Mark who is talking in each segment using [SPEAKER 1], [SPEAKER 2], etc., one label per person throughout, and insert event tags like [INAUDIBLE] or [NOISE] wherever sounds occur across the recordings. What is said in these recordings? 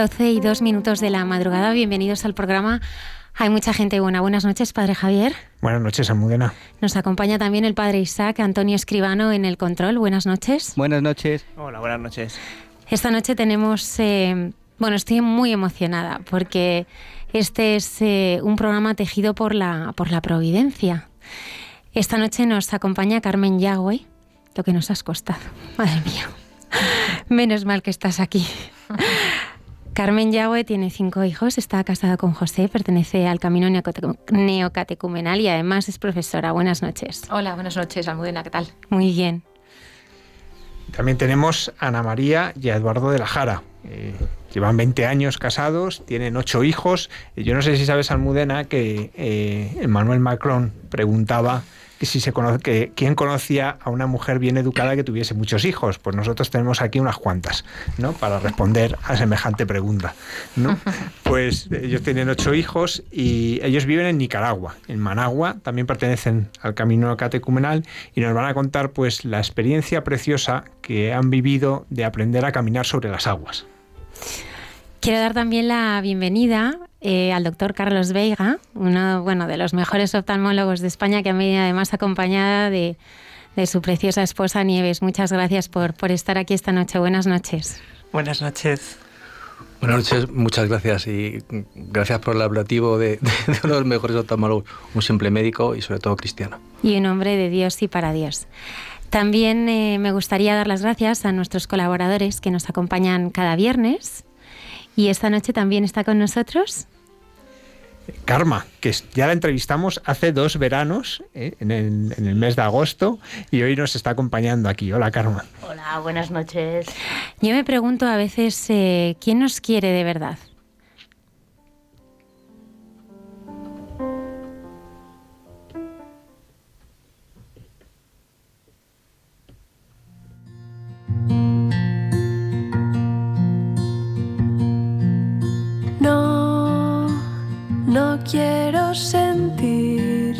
[SPEAKER 1] 12 y 2 minutos de la madrugada. Bienvenidos al programa. Hay mucha gente buena. Buenas noches, Padre Javier.
[SPEAKER 2] Buenas noches, Almudena.
[SPEAKER 1] Nos acompaña también el Padre Isaac, Antonio Escribano en el control. Buenas noches.
[SPEAKER 3] Buenas noches.
[SPEAKER 4] Hola, buenas noches.
[SPEAKER 1] Esta noche tenemos, eh, bueno, estoy muy emocionada porque este es eh, un programa tejido por la, por la providencia. Esta noche nos acompaña Carmen Yagüe, lo que nos has costado. [LAUGHS] Madre mía. Menos mal que estás aquí. Carmen Yagüe tiene cinco hijos, está casada con José, pertenece al Camino Neocatecumenal y además es profesora. Buenas noches.
[SPEAKER 5] Hola, buenas noches, Almudena, ¿qué tal?
[SPEAKER 1] Muy bien.
[SPEAKER 2] También tenemos a Ana María y a Eduardo de la Jara. Eh, llevan 20 años casados, tienen ocho hijos. Yo no sé si sabes, Almudena, que eh, Emmanuel Macron preguntaba que si se conoce, que quién conocía a una mujer bien educada que tuviese muchos hijos. Pues nosotros tenemos aquí unas cuantas, ¿no? Para responder a semejante pregunta, ¿no? [LAUGHS] Pues ellos tienen ocho hijos y ellos viven en Nicaragua, en Managua, también pertenecen al camino catecumenal y nos van a contar pues la experiencia preciosa que han vivido de aprender a caminar sobre las aguas.
[SPEAKER 1] Quiero dar también la bienvenida eh, al doctor Carlos Veiga, uno bueno, de los mejores oftalmólogos de España, que ha venido además acompañada de, su preciosa esposa Nieves. Muchas gracias por, por estar aquí esta noche. Buenas noches.
[SPEAKER 4] Buenas noches.
[SPEAKER 3] Buenas noches, muchas gracias y gracias por el hablativo de, de, uno de los mejores oftalmólogos, un simple médico y sobre todo cristiano.
[SPEAKER 1] Y un hombre de Dios y para Dios. También eh, me gustaría dar las gracias a nuestros colaboradores que nos acompañan cada viernes y esta noche también está con nosotros.
[SPEAKER 2] Karma, que ya la entrevistamos hace dos veranos, eh, en, el, mes de agosto, y hoy nos está acompañando aquí. Hola, Karma.
[SPEAKER 6] Hola, buenas noches.
[SPEAKER 1] Yo me pregunto a veces, eh, ¿quién nos quiere de verdad?
[SPEAKER 7] Quiero sentir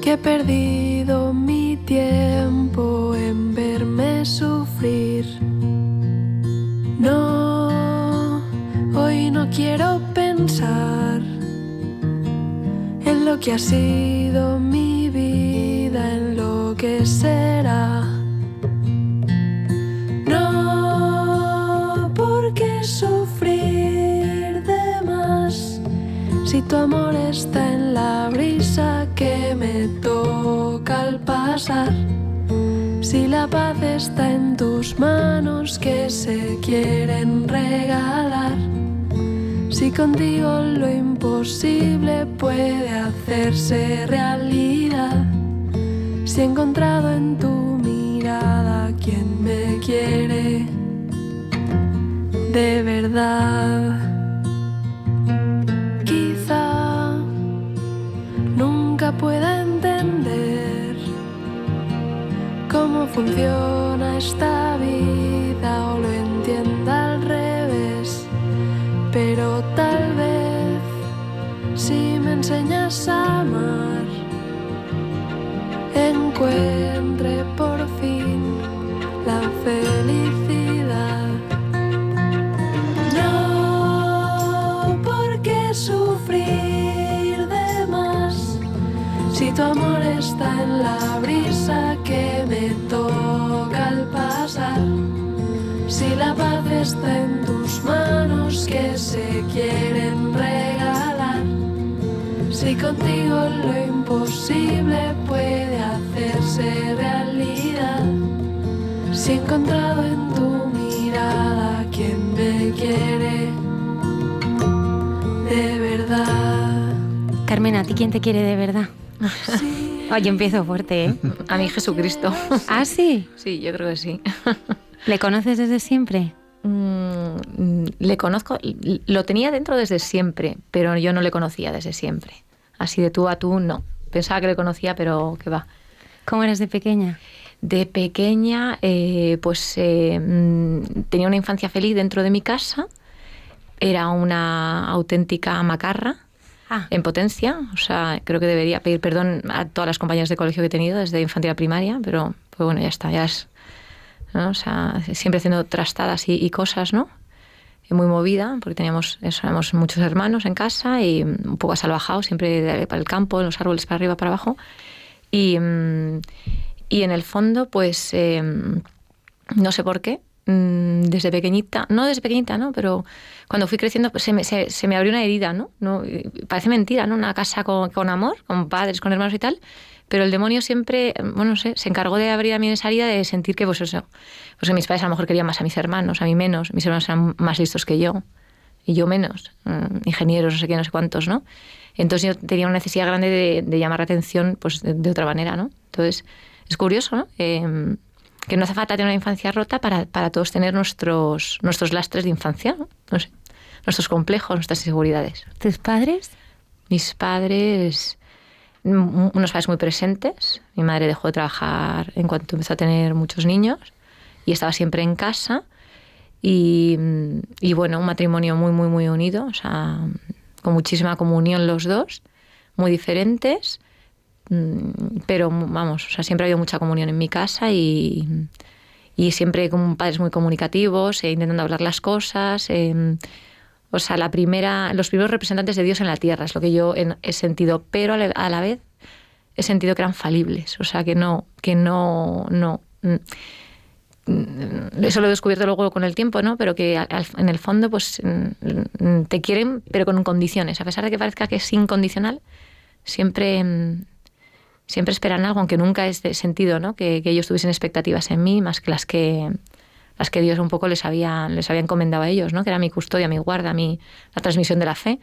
[SPEAKER 7] que he perdido mi tiempo en verme sufrir. No, hoy no quiero pensar en lo que ha sido mi vida, en lo que será. Tu amor está en la brisa que me toca al pasar. Si la paz está en tus manos que se quieren regalar. Si contigo lo imposible puede hacerse realidad. Si he encontrado en tu mirada quien me quiere de verdad. Pueda entender cómo funciona esta vida o lo entienda al revés, pero tal vez si me enseñas a amar, encuentre por fin la felicidad. Tu amor está en la brisa que me toca al pasar. Si la paz está en tus manos que se quieren regalar. Si Si contigo lo imposible puede hacerse realidad. Si he encontrado en tu mirada quien me quiere de verdad.
[SPEAKER 1] Carmen, ¿a ti quién te quiere de verdad? [LAUGHS]
[SPEAKER 7] Sí.
[SPEAKER 1] Oye, empiezo fuerte, ¿eh?
[SPEAKER 5] A mí Jesucristo.
[SPEAKER 1] ¿Ah, sí?
[SPEAKER 5] Sí, yo creo que sí.
[SPEAKER 1] ¿Le conoces desde siempre?
[SPEAKER 5] Mm, le conozco, lo tenía dentro desde siempre, pero yo no le conocía desde siempre. Así de tú a tú, no. Pensaba que le conocía, pero que va.
[SPEAKER 1] ¿Cómo eras de pequeña?
[SPEAKER 5] De pequeña, eh, pues eh, mm, tenía una infancia feliz dentro de mi casa. Era una auténtica macarra
[SPEAKER 1] Ah,
[SPEAKER 5] en potencia. O sea, creo que debería pedir perdón a todas las compañeras de colegio que he tenido desde infantil a primaria, pero pues bueno, ya está, ya es. ¿no? O sea, siempre haciendo trastadas y, y cosas, ¿no? Muy movida, porque teníamos, eso, éramos muchos hermanos en casa y un poco salvajados, siempre para el campo, los árboles para arriba, para abajo. Y, mm, y en el fondo, pues eh, no sé por qué, mm, desde pequeñita, no desde pequeñita, ¿no? Pero cuando fui creciendo pues, se, me, se, se me abrió una herida, ¿no? no parece mentira, ¿no? Una casa con, con amor, con padres, con hermanos y tal, pero el demonio siempre, bueno, no sé, se encargó de abrir a mí esa herida de sentir que, pues eso, pues que mis padres a lo mejor querían más a mis hermanos, a mí menos, mis hermanos eran más listos que yo, y yo menos, mm, ingenieros, no sé qué, no sé cuántos, ¿no? Entonces yo tenía una necesidad grande de, de llamar la atención pues, de, de otra manera, ¿no? Entonces es curioso, ¿no? Eh, que no hace falta tener una infancia rota para, para todos tener nuestros, nuestros lastres de infancia, ¿no? No sé, nuestros complejos, nuestras inseguridades.
[SPEAKER 1] ¿tus padres?
[SPEAKER 5] Mis padres, mm, unos padres muy presentes. Mi madre dejó de trabajar en cuanto empezó a tener muchos niños y estaba siempre en casa. Y, mm, y bueno, un matrimonio muy, muy, muy unido, o sea, con muchísima comunión los dos, muy diferentes, mm, pero vamos, o sea, siempre ha habido mucha comunión en mi casa y, y siempre con padres muy comunicativos, eh, intentando hablar las cosas. eh, o sea, la primera, los primeros representantes de Dios en la tierra es lo que yo he sentido, pero a la, vez he sentido que eran falibles, o sea, que no, que no, no. mm, mm, Eso lo he descubierto luego con el tiempo, ¿no? Pero que en el fondo, pues mm, mm, te quieren, pero con condiciones. A pesar de que parezca que es incondicional, siempre, mm, siempre esperan algo, aunque nunca es de sentido, ¿no? Que, que ellos tuviesen expectativas en mí, más que las que las que Dios un poco les había, les había encomendado a ellos, ¿no? Que era mi custodia, mi guarda, mi, la transmisión de la fe.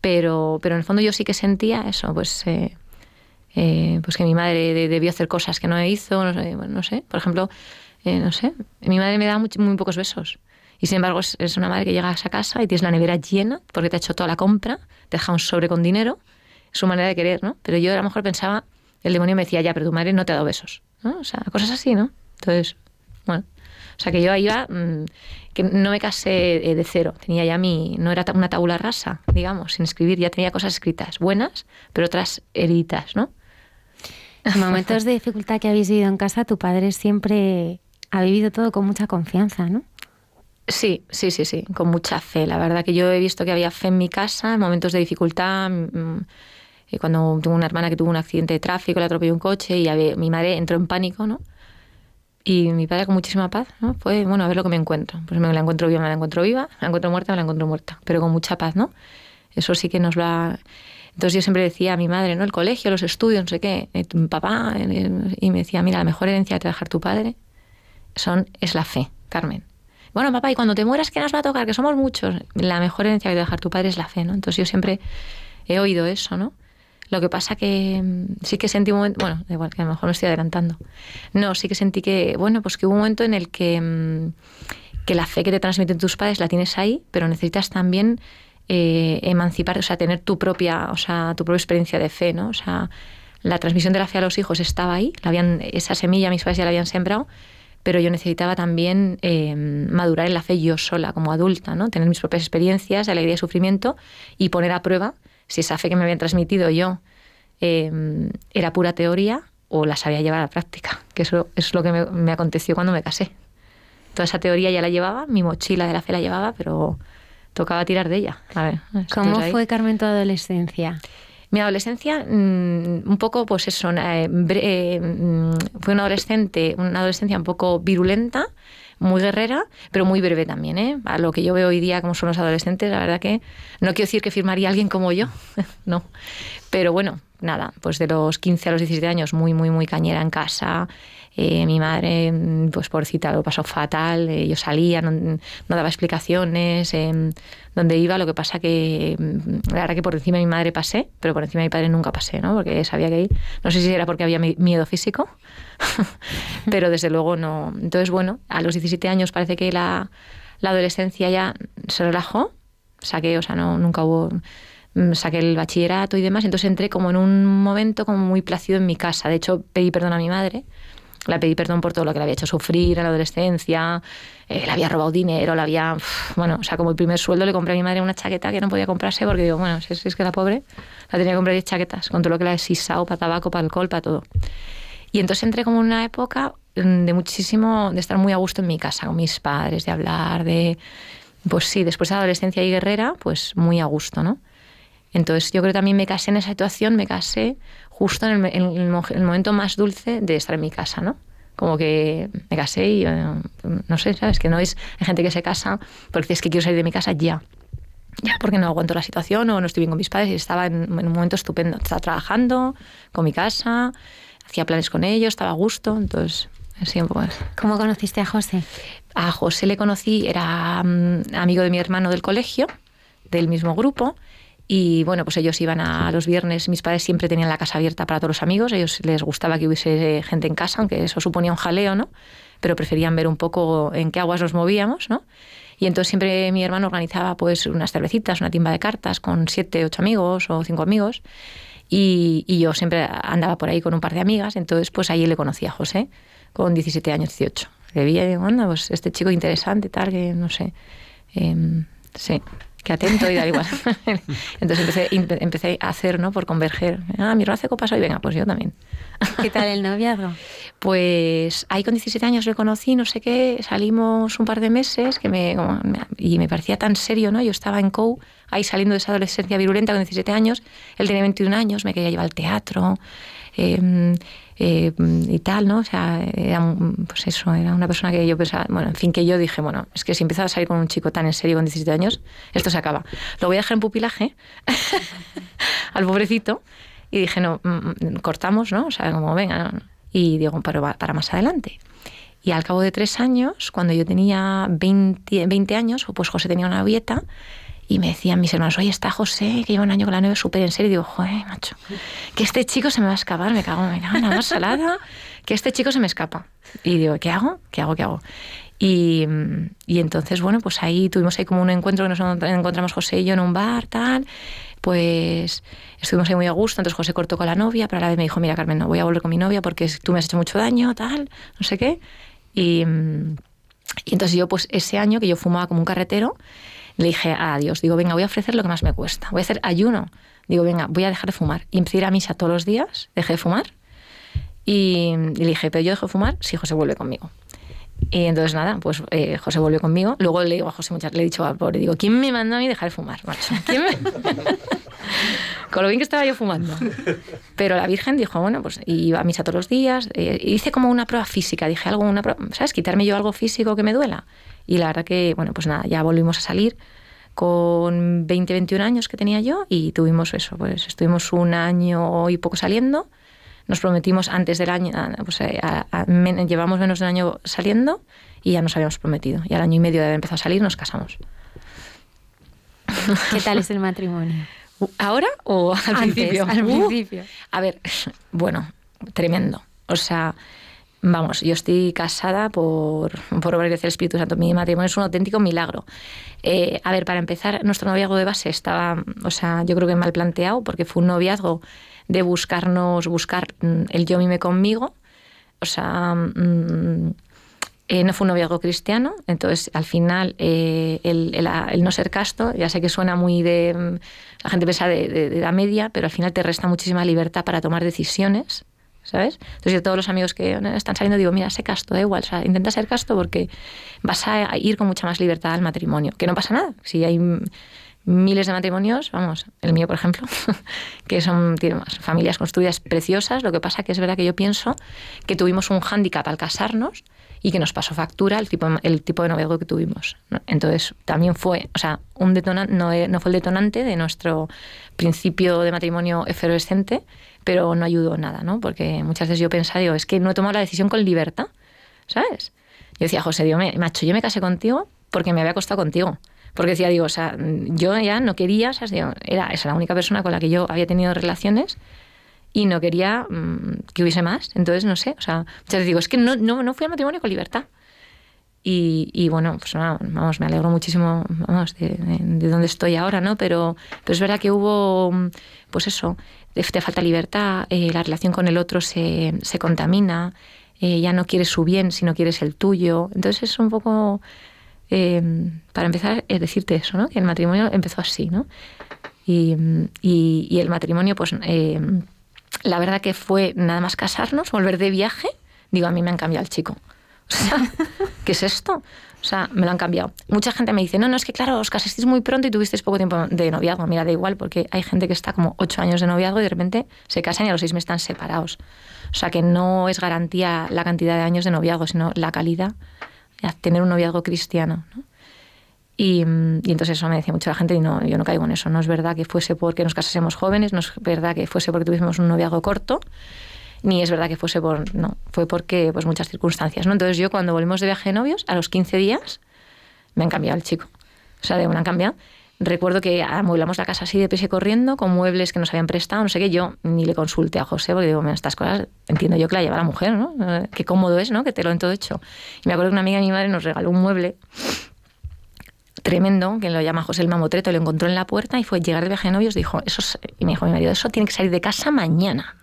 [SPEAKER 5] Pero, pero en el fondo yo sí que sentía eso, pues, eh, eh, pues que mi madre de- debió hacer cosas que no hizo, no sé, no sé. Por ejemplo, eh, no sé, mi madre me da much- muy, pocos besos. Y sin embargo es, una madre que llegas a casa y tienes la nevera llena porque te ha hecho toda la compra, te deja un sobre con dinero, su manera de querer, ¿no? Pero yo a lo mejor pensaba, el demonio me decía, ya, pero tu madre no te ha dado besos, ¿no? O sea, cosas así, ¿no? Entonces, bueno, o sea que yo ahí iba, mm, que no me casé eh, de cero, tenía ya mi, no era una tabula rasa, digamos, sin escribir, ya tenía cosas escritas, buenas, pero otras heridas, ¿no?
[SPEAKER 1] En momentos de dificultad que habéis vivido en casa, tu padre siempre ha vivido todo con mucha confianza, ¿no?
[SPEAKER 5] Sí, sí, sí, sí, con mucha fe. La verdad que yo he visto que había fe en mi casa en momentos de dificultad. mm, y cuando tuve una hermana que tuvo un accidente de tráfico, le atropelló un coche y había- mi madre entró en pánico, ¿no? Y mi padre con muchísima paz, ¿no? Fue, bueno, a ver lo que me encuentro. Pues me la encuentro viva, me la encuentro viva, me la encuentro muerta, me la encuentro muerta. Pero con mucha paz, ¿no? Eso sí que nos ha... Entonces yo siempre decía a mi madre, ¿no? El colegio, los estudios, no sé qué, eh, tu papá, eh, y me decía, mira, la mejor herencia que va a dejar tu padre son, es la fe, Carmen. Bueno, papá, y cuando te mueras, ¿qué nos va a tocar? Que somos muchos. La mejor herencia que te va a dejar tu padre es la fe, ¿no? Entonces yo siempre he oído eso, ¿no? Lo que pasa que mm, sí que sentí un momento, bueno, igual que a lo mejor me estoy adelantando. No, sí que sentí que, bueno, pues que hubo un momento en el que, mm, que la fe que te transmiten tus padres la tienes ahí, pero necesitas también eh, emancipar, o sea, tener tu propia, o sea, tu propia experiencia de fe, ¿no? O sea, la transmisión de la fe a los hijos estaba ahí, la habían, esa semilla mis padres ya la habían sembrado, pero yo necesitaba también eh, madurar en la fe yo sola, como adulta, ¿no? Tener mis propias experiencias de alegría y sufrimiento y poner a prueba si esa fe que me habían transmitido yo eh, era pura teoría o la sabía llevar a la práctica, que eso, eso es lo que me, me aconteció cuando me casé. Toda esa teoría ya la llevaba, mi mochila de la fe la llevaba, pero tocaba tirar de ella. A ver,
[SPEAKER 1] ¿Cómo fue, Carmen, tu adolescencia?
[SPEAKER 5] mi adolescencia, mm, un poco, pues eso, eh, eh, mm, fue una adolescente, una adolescencia un poco virulenta, muy guerrera, pero muy breve también, ¿eh? A lo que yo veo hoy día como son los adolescentes, la verdad que no quiero decir que firmaría alguien como yo, [LAUGHS] no. Pero bueno, nada, pues de los 15 a los 17 años muy, muy, muy cañera en casa. Eh, mi madre, mm, pues pobrecita, lo pasó fatal. eh, yo salía, no, no daba explicaciones. eh, donde iba, lo que pasa que mm, la verdad que por encima de mi madre pasé, pero por encima de mi padre nunca pasé, ¿no? Porque sabía que ir. No sé si era porque había mi- miedo físico, [LAUGHS] pero desde luego no. Entonces, bueno, a los 17 años parece que la, la adolescencia ya se relajó. Saqué, o sea, no, nunca hubo mm, saqué el bachillerato y demás, entonces entré como en un momento como muy plácido en mi casa. De hecho, pedí perdón a mi madre, le pedí perdón por todo lo que le había hecho sufrir en la adolescencia, eh, le había robado dinero, le había... Bueno, o sea, como el primer sueldo le compré a mi madre una chaqueta que no podía comprarse porque digo, bueno, si es, es que la pobre la tenía que comprar 10 chaquetas, con todo lo que la he sisado para tabaco, para alcohol, para todo. Y entonces entré como en una época mm, de muchísimo, de estar muy a gusto en mi casa, con mis padres, de hablar, de... Pues sí, después de adolescencia y guerrera, pues muy a gusto, ¿no? Entonces yo creo que también me casé en esa situación, me casé justo en el, en el mo- el momento más dulce de estar en mi casa, ¿no? Como que me casé y eh, no sé, ¿sabes? Que no es hay gente que se casa porque es que quiero salir de mi casa ya. Ya porque no aguanto la situación o no estoy bien con mis padres y estaba en, en un momento estupendo. Estaba trabajando con mi casa, hacía planes con ellos, estaba a gusto, entonces así un poco eso.
[SPEAKER 1] ¿Cómo conociste a José?
[SPEAKER 5] A José le conocí, era mm, amigo de mi hermano del colegio, del mismo grupo. Y bueno, pues ellos iban a los viernes, mis padres siempre tenían la casa abierta para todos los amigos, ellos les gustaba que hubiese gente en casa, aunque eso suponía un jaleo, ¿no? Pero preferían ver un poco en qué aguas nos movíamos, ¿no? Y entonces siempre mi hermano organizaba pues unas cervecitas, una timba de cartas con siete, ocho amigos o cinco amigos. Y, y yo siempre andaba por ahí con un par de amigas, entonces pues ahí le conocí a José, con 17 años, 18. Le vi y digo, anda, pues este chico interesante, tal, que no sé. Em, sí, que atento y da igual. [LAUGHS] Entonces empecé, empe- empecé a hacer, ¿no? Por converger. Ah, mi hermano hace copas hoy, venga, pues yo también. [LAUGHS]
[SPEAKER 1] ¿Qué tal el noviazgo?
[SPEAKER 5] Pues ahí con 17 años le conocí, no sé qué, salimos un par de meses que me, como y me parecía tan serio, ¿no? Yo estaba en COU, ahí saliendo de esa adolescencia virulenta con 17 años, él tenía 21 años, me quería llevar al teatro eh, eh, y tal, ¿no? O sea, era, pues eso, era una persona que yo pensaba, bueno, en fin, que yo dije, bueno, es que si empiezo a salir con un chico tan en serio con 17 años, esto se acaba. Lo voy a dejar en pupilaje [LAUGHS] al pobrecito y dije, no, mm, mm, cortamos, ¿no? O sea, como, venga, no. y digo, pero para más adelante. Y al cabo de tres años, cuando yo tenía 20, 20 años, pues José tenía una novieta y me decían mis hermanos, oye, está José, que lleva un año con la novia súper en serio. Y digo, joder, macho, que este chico se me va a escapar, me cago, me cago en la más salada, que este chico se me escapa. Y digo, ¿qué hago? ¿Qué hago? ¿Qué hago? Y, y entonces, bueno, pues ahí tuvimos ahí como un encuentro que nos encontramos José y yo en un bar, tal. Pues estuvimos ahí muy a gusto. Entonces José cortó con la novia, pero a la vez me dijo, mira, Carmen, no voy a volver con mi novia porque tú me has hecho mucho daño, tal, no sé qué. Y, y entonces yo, pues ese año que yo fumaba como un carretero, le dije a Dios, digo, venga, voy a ofrecer lo que más me cuesta. Voy a hacer ayuno. Digo, venga, voy a dejar de fumar. Y a a misa todos los días, dejé de fumar. Y, le dije, pero yo dejo de fumar si José vuelve conmigo. Y entonces nada, pues eh, José volvió conmigo. Luego le digo a José muchas, le he dicho al pobre, digo, ¿quién me mandó a mí dejar de fumar, macho? ¿Quién me... [LAUGHS] Con lo bien que estaba yo fumando. Pero la Virgen dijo, bueno, pues iba a misa todos los días. eh, hice como una prueba física, dije algo, una ¿sabes? Quitarme yo algo físico que me duela. Y la verdad que, bueno, pues nada, ya volvimos a salir con 20, 21 años que tenía yo y tuvimos eso, pues estuvimos un año y poco saliendo. Nos prometimos antes del año, a- pues eh, a- a- men- llevamos menos de un año saliendo y ya nos habíamos prometido. Y al año y medio de haber empezado a salir nos casamos.
[SPEAKER 1] ¿Qué tal es el matrimonio?
[SPEAKER 5] ¿Ahora o al
[SPEAKER 1] Antes,
[SPEAKER 5] principio?
[SPEAKER 1] al
[SPEAKER 5] Uh,
[SPEAKER 1] principio.
[SPEAKER 5] a ver, bueno, tremendo. O sea, vamos, yo estoy casada por, por obra y del Espíritu Santo. Mi matrimonio es un auténtico milagro. Eh, a ver, para empezar, nuestro noviazgo de base estaba, o sea, yo creo que mal planteado, porque fue un noviazgo de buscarnos, buscar mm, el yo mime conmigo. O sea, mm, eh, no fue un noviazgo cristiano, entonces al final eh, el, el- el no ser casto, ya sé que suena muy de. mm, La gente piensa de, de- de la media, pero al final te resta muchísima libertad para tomar decisiones, ¿sabes? Entonces yo todos los amigos que están saliendo digo, mira, sé casto, da igual, o sea, intenta ser casto porque vas a ir con mucha más libertad al matrimonio, que no pasa nada, si hay. Miles de matrimonios, vamos, el mío por ejemplo, [LAUGHS] que son familias construidas preciosas. Lo que pasa que es verdad que yo pienso que tuvimos un hándicap al casarnos y que nos pasó factura el tipo, el tipo de noviazgo que tuvimos. Entonces también fue, o sea, un detonante, no, no fue el detonante de nuestro principio de matrimonio efervescente, pero no ayudó nada, ¿no? Porque muchas veces yo pensaba, digo, es que no he tomado la decisión con libertad, ¿sabes? Yo decía, José, Dios macho, yo me casé contigo porque me había acostado contigo. Porque decía, digo, o sea, yo ya no quería, o sea, era esa la única persona con la que yo había tenido relaciones y no quería mmm, que hubiese más. Entonces, no sé, o sea, muchas veces digo, es que no, no, no fui al matrimonio con libertad. Y, y, bueno, pues vamos, me alegro muchísimo vamos, de, de, de, donde estoy ahora, ¿no? Pero, pero es verdad que hubo, pues eso, te falta libertad, eh, la relación con el otro se, se contamina, eh, ya no quieres su bien, sino quieres el tuyo. Entonces es un poco, eh, para empezar, es decirte eso, ¿no? Que el matrimonio empezó así, ¿no? Y, el matrimonio, pues eh, la verdad que fue nada más casarnos, volver de viaje, digo, a mí me han cambiado el chico. ¿qué es esto? O sea, me lo han cambiado. Mucha gente me dice, no, no, es que claro, os casasteis muy pronto y tuvisteis poco tiempo de noviazgo. Mira, da igual, porque hay gente que está como ocho años de noviazgo y de repente se casan y a los seis meses están separados. O sea, que no es garantía la cantidad de años de noviazgo, sino la calidad, tener un noviazgo cristiano. ¿no? Y, y, entonces eso me decía mucha gente y no, yo no caigo en eso. No es verdad que fuese porque nos casásemos jóvenes, no es verdad que fuese porque tuviésemos un noviazgo corto, ni es verdad que fuese por, no, fue porque pues muchas circunstancias, ¿no? Entonces yo cuando volvimos de viaje de novios, a los 15 días, me han cambiado el chico. O sea, de una han cambiado. Recuerdo que amueblamos la casa así de pese corriendo, con muebles que nos habían prestado, no sé qué. Yo ni le consulté a José, porque digo, bueno, estas cosas entiendo yo que la lleva la mujer, ¿no? Qué cómodo es, ¿no? Que te lo en todo hecho. Y me acuerdo que una amiga de mi madre nos regaló un mueble tremendo, que lo llama José el Mamotreto, lo encontró en la puerta y fue llegar de viaje de novios, dijo, eso es, y me dijo mi marido, eso tiene que salir de casa mañana.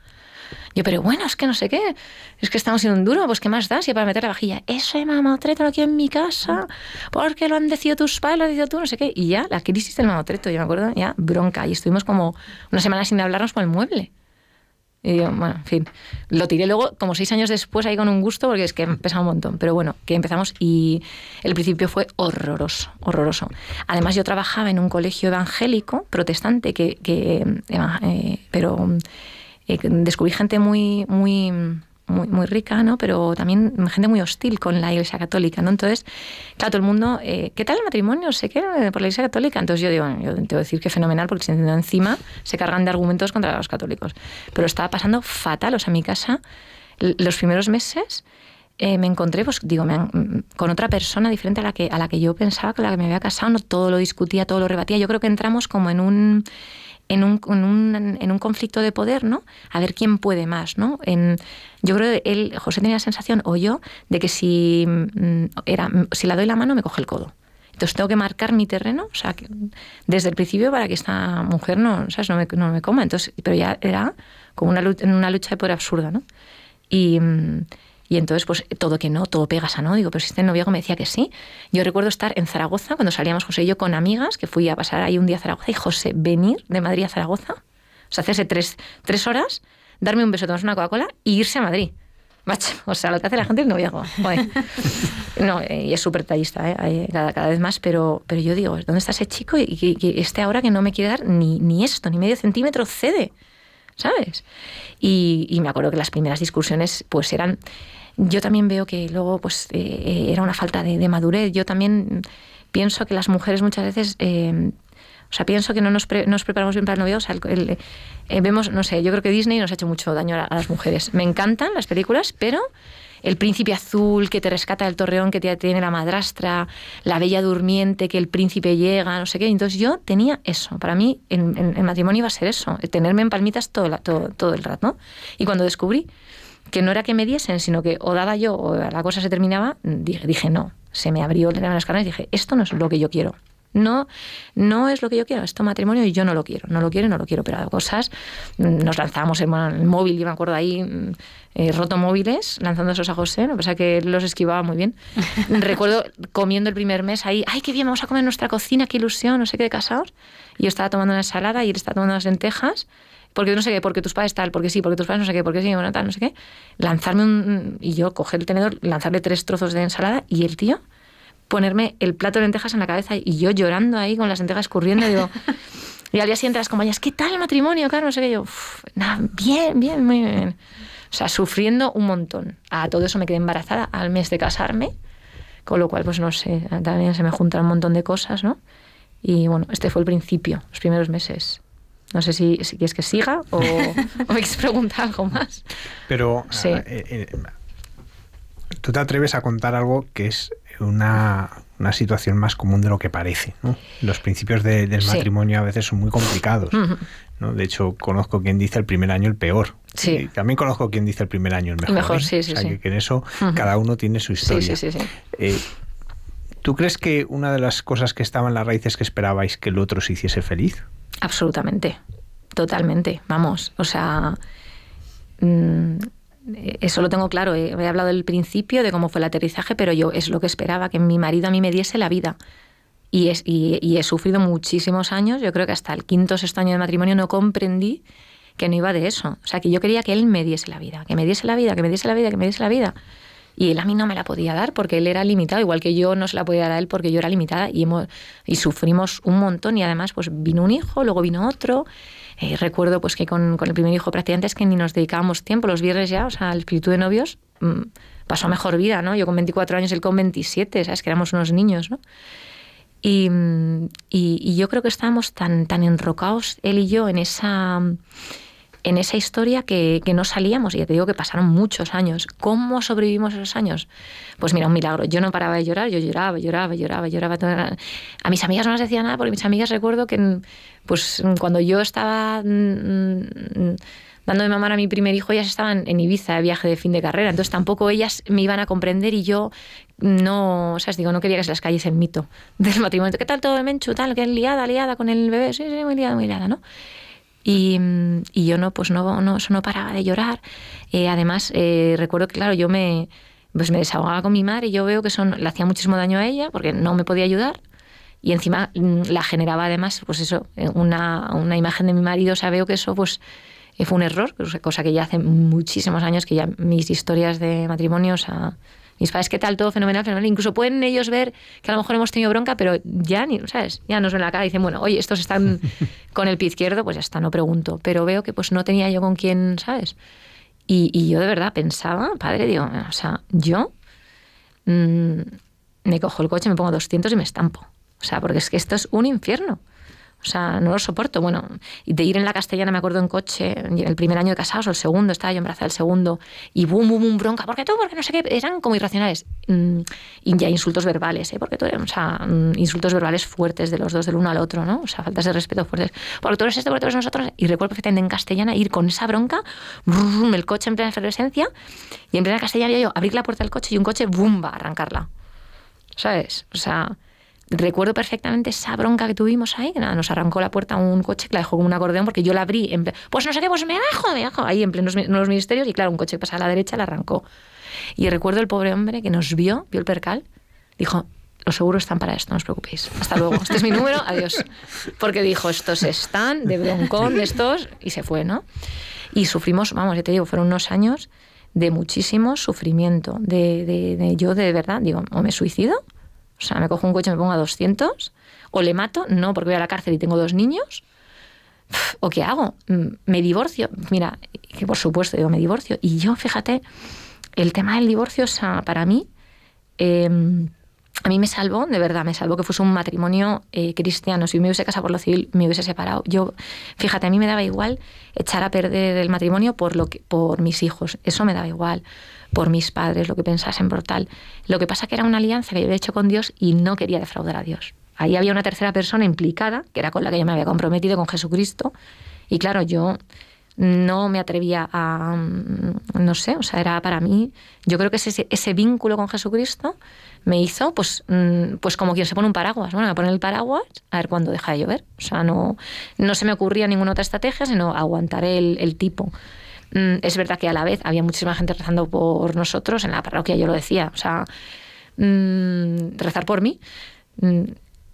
[SPEAKER 5] Yo, pero bueno, es que no sé qué, es que estamos en un duro, pues ¿qué más da si para meter la vajilla? Eso de mamotreto aquí en mi casa, porque lo han decidido tus padres, lo has decidido tú, no sé qué. Y ya, la crisis del mamotreto, yo me acuerdo, ya, bronca. Y estuvimos como una semana sin hablarnos con el mueble. Y yo, bueno, en fin, lo tiré luego como seis años después ahí con un gusto porque es que pesaba un montón. Pero bueno, que empezamos y el principio fue horroroso, horroroso. Además yo trabajaba en un colegio evangélico, protestante, que, que eh, pero eh, descubrí gente muy, muy, muy, muy, rica, ¿no? Pero también gente muy hostil con la Iglesia Católica, ¿no? Entonces, claro, todo el mundo, eh, ¿qué tal el matrimonio? ¿Se qué por la Iglesia Católica? Entonces yo digo, yo tengo que decir que fenomenal porque se encima se cargan de argumentos contra los católicos. Pero estaba pasando fatal, o sea, mi casa, los primeros meses... Eh, me encontré, pues digo, me han, con otra persona diferente a la que a la que yo pensaba, con la que me había casado, no todo lo discutía, todo lo rebatía. Yo creo que entramos como en un en un, en un, en un conflicto de poder, ¿no? A ver quién puede más, ¿no? En, yo creo que él, José tenía la sensación, o yo, de que si, era, si la doy la mano me coge el codo. Entonces tengo que marcar mi terreno, o sea, que desde el principio para que esta mujer no, ¿sabes? no, me, no me coma. Entonces, pero ya era como una lucha, una lucha de poder absurda, ¿no? Y, y entonces, pues todo que no, todo pegas a no. Digo, pero si este noviazgo me decía que sí. Yo recuerdo estar en Zaragoza, cuando salíamos José y yo con amigas, que fui a pasar ahí un día a Zaragoza, y José, venir de Madrid a Zaragoza, o sea, hacerse tres, tres horas, darme un beso, tomarse una Coca-Cola y irse a Madrid. Macho, o sea, lo que hace la gente el noviazgo. Joder. [LAUGHS] No, y es súper tallista, ¿eh? cada, cada, vez más, pero, pero yo digo, ¿dónde está ese chico? Y que este ahora que no me quiere dar ni, ni esto, ni medio centímetro, cede, ¿sabes? Y, y me acuerdo que las primeras discusiones pues eran yo también veo que luego pues eh, era una falta de, madurez. Yo también pienso que las mujeres muchas veces, eh, o sea, pienso que no nos, pre, nos, preparamos bien para el novio. O sea, el, el, eh, vemos, no sé, yo creo que Disney nos ha hecho mucho daño a, a, las mujeres. Me encantan las películas, pero el príncipe azul que te rescata del torreón que te tiene la madrastra, la bella durmiente que el príncipe llega, no sé qué. Entonces yo tenía eso. Para mí el matrimonio iba a ser eso, tenerme en palmitas todo, todo, todo el rato. ¿no? Y cuando descubrí que no era que me diesen, sino que o daba yo o la cosa se terminaba, dije, dije no, se me abrió las carnes y dije, esto no es lo que yo quiero. No, no es lo que yo quiero, esto matrimonio y yo no lo quiero, no lo quiero y no lo quiero, pero cosas, nos lanzábamos en el móvil, yo me acuerdo ahí, eh, roto móviles, lanzando esos a José, no pasa que los esquivaba muy bien. [LAUGHS] Recuerdo comiendo el primer mes ahí, ay, qué bien, vamos a comer en nuestra cocina, qué ilusión, no sé qué de casados. Y yo estaba tomando una ensalada y él estaba tomando unas lentejas porque no sé qué, porque tus padres tal, porque sí, porque tus padres no sé qué, porque sí, bueno, tal, no sé qué. Lanzarme un. Y yo coger el tenedor, lanzarle tres trozos de ensalada y el tío ponerme el plato de lentejas en la cabeza y yo llorando ahí con las lentejas escurriendo. Digo, [LAUGHS] y al día siguiente las compañías, ¿qué tal el matrimonio, Carlos? No sé qué. Yo, "Uf, bien, bien, muy bien. O sea, sufriendo un montón. A todo eso me quedé embarazada al mes de casarme, con lo cual, pues no sé, también se me juntan un montón de cosas, ¿no? Y bueno, este fue el principio, los primeros meses. No sé si, si quieres que siga o, [LAUGHS] o me quieres preguntar algo más.
[SPEAKER 2] Pero
[SPEAKER 5] Sí.
[SPEAKER 2] eh, eh, tú te atreves a contar algo que es una, una situación más común de lo que parece. ¿no? Los principios de- del
[SPEAKER 5] Sí.
[SPEAKER 2] matrimonio a veces son muy complicados. ¿no? De hecho, conozco quien dice el primer año el peor.
[SPEAKER 5] Sí.
[SPEAKER 2] Y también conozco quien dice el primer año el mejor.
[SPEAKER 5] mejor,
[SPEAKER 2] ¿eh?
[SPEAKER 5] sí, sí,
[SPEAKER 2] O sea,
[SPEAKER 5] sí.
[SPEAKER 2] que, que en eso cada uno tiene su historia.
[SPEAKER 5] sí, sí, sí.
[SPEAKER 2] Eh, ¿Tú crees que una de las cosas que estaba en la raíz es que esperabais que el otro se hiciese feliz?
[SPEAKER 5] Absolutamente, totalmente, vamos, o sea, mm, eso lo tengo claro, eh, he hablado del principio, de cómo fue el aterrizaje, pero yo es lo que esperaba, que mi marido a mí me diese la vida. Y, es, y, y he sufrido muchísimos años, yo creo que hasta el quinto o sexto año de matrimonio no comprendí que no iba de eso. O sea, que yo quería que él me diese la vida, que me diese la vida, que me diese la vida, que me diese la vida. Y él a mí no me la podía dar porque él era limitado, igual que yo no se la podía dar a él porque yo era limitada y, hemos, y sufrimos un montón y además pues vino un hijo, luego vino otro. Eh, recuerdo pues que con, con el primer hijo prácticamente es que ni nos dedicábamos tiempo, los viernes ya, o sea, el espíritu de novios mm, pasó mejor vida, ¿no? Yo con 24 años, él con 27, ¿sabes? Que éramos unos niños, ¿no? Y, mm, y, y yo creo que estábamos tan, tan enrocados, él y yo, en esa, en esa historia que, que no salíamos. Y ya te digo que pasaron muchos años. ¿Cómo sobrevivimos esos años? Pues mira, un milagro. Yo no paraba de llorar, yo lloraba, lloraba, lloraba, lloraba. A mis amigas no les decía nada porque mis amigas recuerdo que pues cuando yo estaba mm, mm, dándome mamar a mi primer hijo, ellas estaban en Ibiza de viaje de fin de carrera. Entonces tampoco ellas me iban a comprender y yo no, sea, digo, no quería que se las cayese el mito del matrimonio. ¿Qué tal todo, Menchu? Tal, que liada, liada con el bebé. Sí, sí, muy liada, muy liada, ¿no? Y, mm, y yo no, pues no, no, eso no paraba de llorar. Eh, además, eh, recuerdo que, claro, yo me, pues me desahogaba con mi madre y yo veo que son, le hacía muchísimo daño a ella porque no me podía ayudar. Y encima mm, la generaba además, pues eso, eh, una, una imagen de mi marido. O sea, veo que eso, pues, eh, fue un error, cosa- que ya hace muchísimos años que ya mis historias de matrimonio, o sea, mis padres, ¿qué tal? Todo fenomenal, fenomenal. Incluso pueden ellos ver que a lo mejor hemos tenido bronca, pero ya, ni, ¿sabes? Ya nos ven la cara y dicen, bueno, oye, estos están [LAUGHS] con el pie izquierdo, pues ya está, no pregunto. Pero veo que pues no tenía yo con quién, ¿sabes? Y, y yo de verdad pensaba, padre, digo, o sea, yo mm, me cojo el coche, me pongo 200 y me estampo. O sea, porque es que esto es un infierno. O sea, no lo soporto. Bueno, de ir en la castellana, me acuerdo en coche, el primer año de casados o el segundo, estaba yo embarazada el segundo, y boom, boom, boom, bronca, porque tú, porque no sé qué, eran como irracionales. Mm, Y ya insultos verbales, ¿eh? Porque tú, o sea, mm, insultos verbales fuertes de los dos, del uno al otro, ¿no? O sea, faltas de respeto fuertes. Porque tú eres esto, porque tú eres nosotros. Y recuerdo perfectamente en castellana ir con esa bronca, brum, el coche en plena efervescencia, y en plena castellana yo abrir la puerta del coche y un coche, boom, va a arrancarla. ¿Sabes? O sea, recuerdo perfectamente esa bronca que tuvimos ahí, nada, nos arrancó la puerta un coche que la dejó como un acordeón porque yo la abrí, en pues no sé qué, pues me bajo, me bajo, ahí en plenos mi- los ministerios y claro, un coche que pasaba a la derecha la arrancó. Y recuerdo el pobre hombre que nos vio, vio el percal, dijo, los seguros están para esto, no os preocupéis. Hasta luego, este es mi número, adiós. Porque dijo, estos están de broncón, de estos, y se fue, ¿no? Y sufrimos, vamos, ya te digo, fueron unos años de muchísimo sufrimiento, de, de- de yo de verdad, digo, o me suicido, o sea, me cojo un coche, me pongo a 200, o le mato, no, porque voy a la cárcel y tengo dos niños, ¿o qué hago? Mm, ¿Me divorcio? Mira, que por supuesto, digo, me divorcio. Y yo, fíjate, el tema del divorcio, o sea, para mí, eh, a mí me salvó, de verdad, me salvó que fuese un matrimonio eh, cristiano. Si me hubiese casado por lo civil, me hubiese separado. Yo, fíjate, a mí me daba igual echar a perder el matrimonio por, lo que, por mis hijos. Eso me daba igual. Por mis padres, lo que pensasen por tal. Lo que pasa que era una alianza que yo había hecho con Dios y no quería defraudar a Dios. Ahí había una tercera persona implicada, que era con la que yo me había comprometido, con Jesucristo. Y claro, yo no me atrevía a, mm, no sé, o sea, era para mí, yo creo que ese, ese vínculo con Jesucristo me hizo, pues, mm, pues como quien se pone un paraguas. Bueno, me pone el paraguas a ver cuándo deja de llover. O sea, no, no se me ocurría ninguna otra estrategia, sino aguantar el, el tipo. Mm, Es verdad que a la vez había muchísima gente rezando por nosotros en la parroquia, yo lo decía. O sea, mm, rezar por mí. Mm,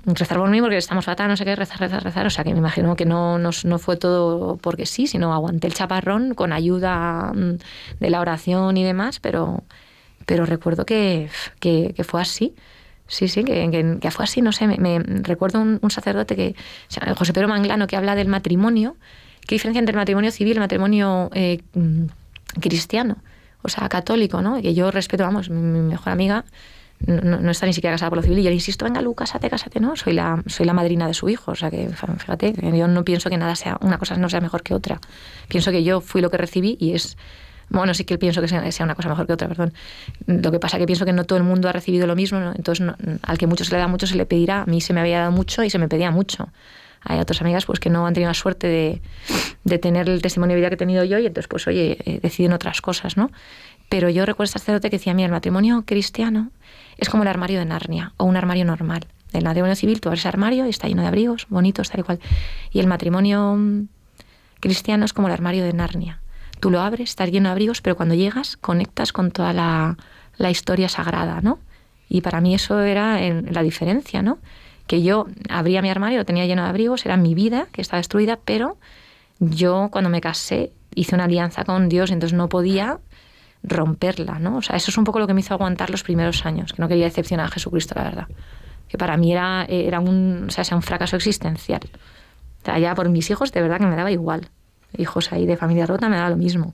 [SPEAKER 5] rezar por mí porque estamos fatal, no sé qué, rezar, rezar, rezar. O sea, que me imagino que no, no, no fue todo porque sí, sino aguanté el chaparrón con ayuda de la oración y demás, pero, pero recuerdo que, que, fue así. Sí, sí, que, fue así, no sé, me, recuerdo un, sacerdote que, José Pedro Manglano, que habla del matrimonio, qué diferencia entre el matrimonio civil y el matrimonio eh, mm, cristiano, o sea, católico, ¿no? Que yo respeto, vamos, mi mejor amiga no, está ni siquiera casada por lo civil y yo le insisto, venga Lu, cásate, cásate, ¿no? Soy la, soy la madrina de su hijo, o sea que, fíjate, yo no pienso que nada sea, una cosa no sea mejor que otra. Pienso que yo fui lo que recibí y es bueno, sí que pienso que sea, una cosa mejor que otra, perdón. Lo que pasa es que pienso que no todo el mundo ha recibido lo mismo, entonces al que mucho se le da mucho se le pedirá. A mí se me había dado mucho y se me pedía mucho. Hay otras amigas pues que no han tenido la suerte de, de tener el testimonio de vida que he tenido yo y entonces pues oye, eh, deciden otras cosas, ¿no? Pero yo recuerdo este sacerdote que decía, mira, el matrimonio cristiano es como el armario de Narnia o un armario normal. El matrimonio civil, tú abres el armario y está lleno de abrigos, bonitos, tal y cual. Y el matrimonio mm, cristiano es como el armario de Narnia Tú lo abres, estás lleno de abrigos, pero cuando llegas conectas con toda la, historia sagrada, ¿no? Y para mí eso era la diferencia, ¿no? Que yo abría mi armario, lo tenía lleno de abrigos, era mi vida que estaba destruida, pero yo cuando me casé hice una alianza con Dios, entonces no podía romperla, ¿no? O sea, eso es un poco lo que me hizo aguantar los primeros años, que no quería decepcionar a Jesucristo, la verdad. Que para mí era, era un, o sea, un fracaso existencial. O sea, por mis hijos de verdad que me daba igual hijos ahí de familia rota, me daba lo mismo.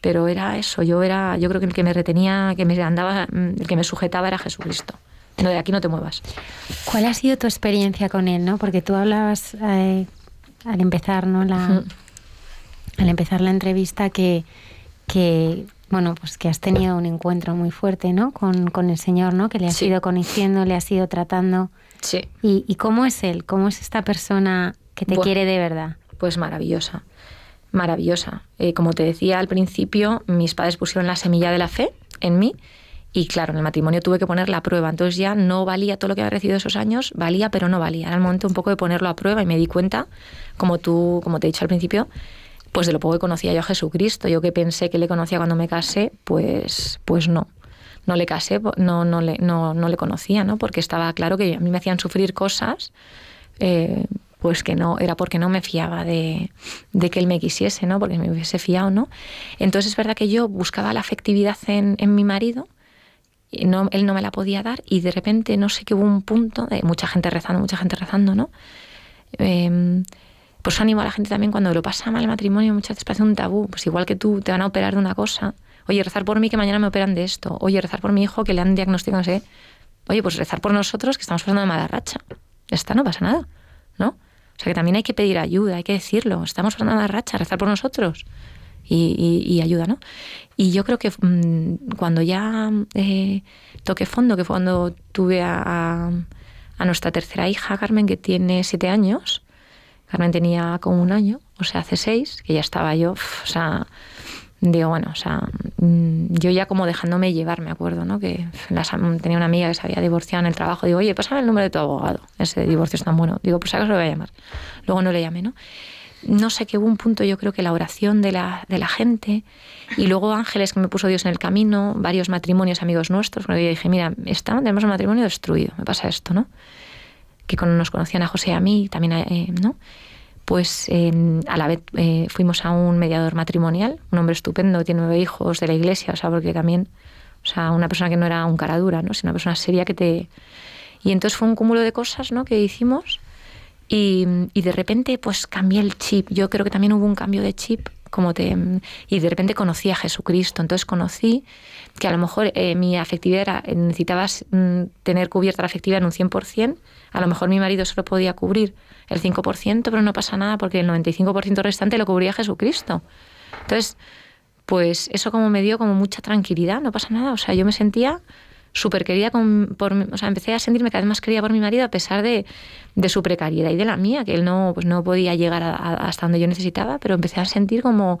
[SPEAKER 5] Pero era eso, yo era, yo creo que el que me retenía, que me andaba, el que me sujetaba era Jesucristo. No, de aquí no te muevas.
[SPEAKER 1] ¿Cuál ha sido tu experiencia con él, no? Porque tú hablabas eh, al empezar, ¿no? La, Al empezar la entrevista que, que bueno, pues que has tenido un encuentro muy fuerte, ¿no? Con, con el Señor, ¿no? Que le has ido conociendo, le has ido tratando.
[SPEAKER 5] Sí.
[SPEAKER 1] ¿Y, ¿Y, cómo es Él? ¿Cómo es esta persona que te quiere de verdad?
[SPEAKER 5] Pues maravillosa maravillosa. Eh, como te decía al principio, mis padres pusieron la semilla de la fe en mí y claro, en el matrimonio tuve que poner la prueba. Entonces ya no valía todo lo que había recibido esos años, valía pero no valía. Era el momento un poco de ponerlo a prueba y me di cuenta, como tú, como te he dicho al principio, pues de lo poco que conocía yo a Jesucristo. Yo que pensé que le conocía cuando me casé, pues, pues no. No le casé, no, no, le, no, no le conocía, ¿no? Porque estaba claro que a mí me hacían sufrir cosas eh, pues que no, era porque no me fiaba de, que él me quisiese, ¿no? Porque me hubiese fiado, ¿no? Entonces es verdad que yo buscaba la afectividad en, mi marido, no, él no me la podía dar, y de repente no sé que hubo un punto de mucha gente rezando, mucha gente rezando, ¿no? Eh, pues animo a la gente también cuando lo pasa mal el matrimonio, muchas veces parece un tabú, pues igual que tú te van a operar de una cosa, oye, rezar por mí que mañana me operan de esto, oye, rezar por mi hijo que le han diagnosticado, no sé, oye, pues rezar por nosotros que estamos pasando de mala racha, ya está, no pasa nada, ¿no? O sea que también hay que pedir ayuda, hay que decirlo. Estamos pasando una racha, rezar por nosotros. Y, ayuda, ¿no? Y yo creo que mm, cuando ya eh, toqué fondo, que fue cuando tuve a, a, nuestra tercera hija, Carmen, que tiene siete años, Carmen tenía como un año, o sea, hace seis, que ya estaba yo, o sea, digo, bueno, o sea, mm, yo ya como dejándome llevar, me acuerdo, ¿no? Que tenía una amiga que se había divorciado en el trabajo, digo, oye, pásame el número de tu abogado, ese divorcio es tan bueno. Digo, pues a lo voy a llamar. Luego no le llamé, ¿no? No sé, que hubo un punto, yo creo que la oración de la, de la gente, y luego ángeles que me puso Dios en el camino, varios matrimonios amigos nuestros, cuando yo dije, mira, está, tenemos un matrimonio destruido, me pasa esto, ¿no? Que nos conocían a José y a mí, también, eh, ¿no? pues a la vez eh, fuimos a un mediador matrimonial, un hombre estupendo, tiene nueve hijos de la iglesia, o sea, porque también, o sea, una persona que no era un cara dura, ¿no? sino una persona seria que te... Y entonces fue un cúmulo de cosas ¿no? que hicimos y, y de repente pues cambié el chip. Yo creo que también hubo un cambio de chip como te, y de repente conocí a Jesucristo. Entonces conocí que a lo mejor eh, mi afectividad era, necesitabas mm, tener cubierta la afectividad en un 100%, a lo mejor mi marido solo podía cubrir el 5%, pero no pasa nada porque el 95% restante lo cubría Jesucristo. Entonces, pues eso como me dio como mucha tranquilidad, no pasa nada. O sea, yo me sentía súper querida, con, por, o sea, empecé a sentirme cada vez más querida por mi marido a pesar de, de su precariedad y de la mía, que él no, pues no podía llegar hasta donde yo necesitaba, pero empecé a sentir como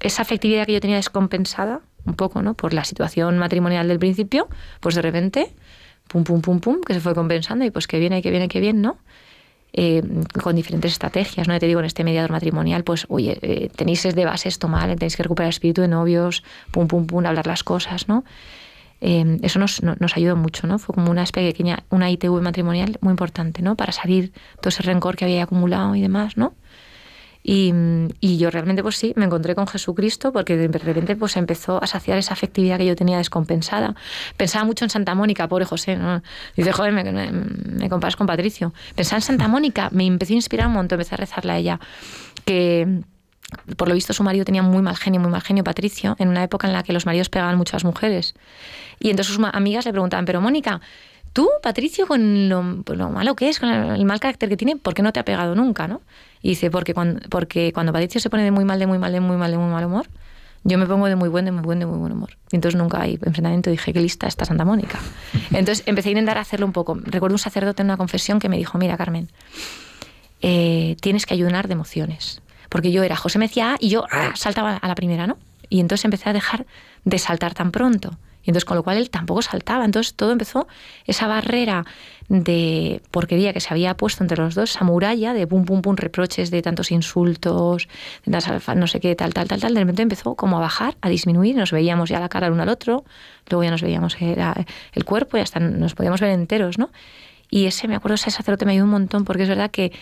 [SPEAKER 5] esa afectividad que yo tenía descompensada, un poco, ¿no? Por la situación matrimonial del principio, pues de repente, pum, pum, pum, pum, que se fue compensando y pues que viene, que viene, que bien, ¿no? Eh, con diferentes estrategias, ¿no? Te digo, en este mediador matrimonial, pues, oye, eh, tenéis de base esto mal, tenéis que recuperar el espíritu de novios, pum, pum, pum, hablar las cosas, ¿no? Eh, eso nos, nos, ayudó mucho, ¿no? Fue como una pequeña, una ITV matrimonial muy importante, ¿no? Para salir todo ese rencor que había acumulado y demás, ¿no? Y, y, yo realmente, pues sí, me encontré con Jesucristo porque de repente pues empezó a saciar esa afectividad que yo tenía descompensada. Pensaba mucho en Santa Mónica, pobre José, ¿no? Dice, joder, me, me, comparas con Patricio. Pensaba en Santa Mónica, me empecé a inspirar un montón, empecé a rezarle a ella, que por lo visto su marido tenía muy mal genio, muy mal genio, Patricio, en una época en la que los maridos pegaban mucho a las mujeres. Y entonces sus amigas le preguntaban, pero Mónica, tú, Patricio, con lo, pues lo, malo que es, con el mal carácter que tiene, ¿por qué no te ha pegado nunca? ¿no? Y dice, porque cuando, porque Patricio se pone de muy mal, de muy mal, de muy mal, de muy mal humor, yo me pongo de muy buen, de muy buen, de muy buen humor. Y entonces nunca hay enfrentamiento. Dije, qué lista está Santa Mónica. Entonces empecé a intentar hacerlo un poco. Recuerdo un sacerdote en una confesión que me dijo, mira, Carmen, eh, tienes que ayunar de emociones. Porque yo era, José me decía, y yo ah, saltaba a la primera, ¿no? Y entonces empecé a dejar de saltar tan pronto. Y entonces, con lo cual él tampoco saltaba. Entonces, todo empezó, esa barrera de porquería que se había puesto entre los dos, esa muralla de pum, pum, pum, reproches, de tantos insultos, de no sé qué, tal, tal, tal, tal, de repente empezó como a bajar, a disminuir. Nos veíamos ya la cara el uno al otro, luego ya nos veíamos el cuerpo y hasta nos podíamos ver enteros, ¿no? Y ese, me acuerdo, ese sacerdote me ayudó un montón, porque es verdad que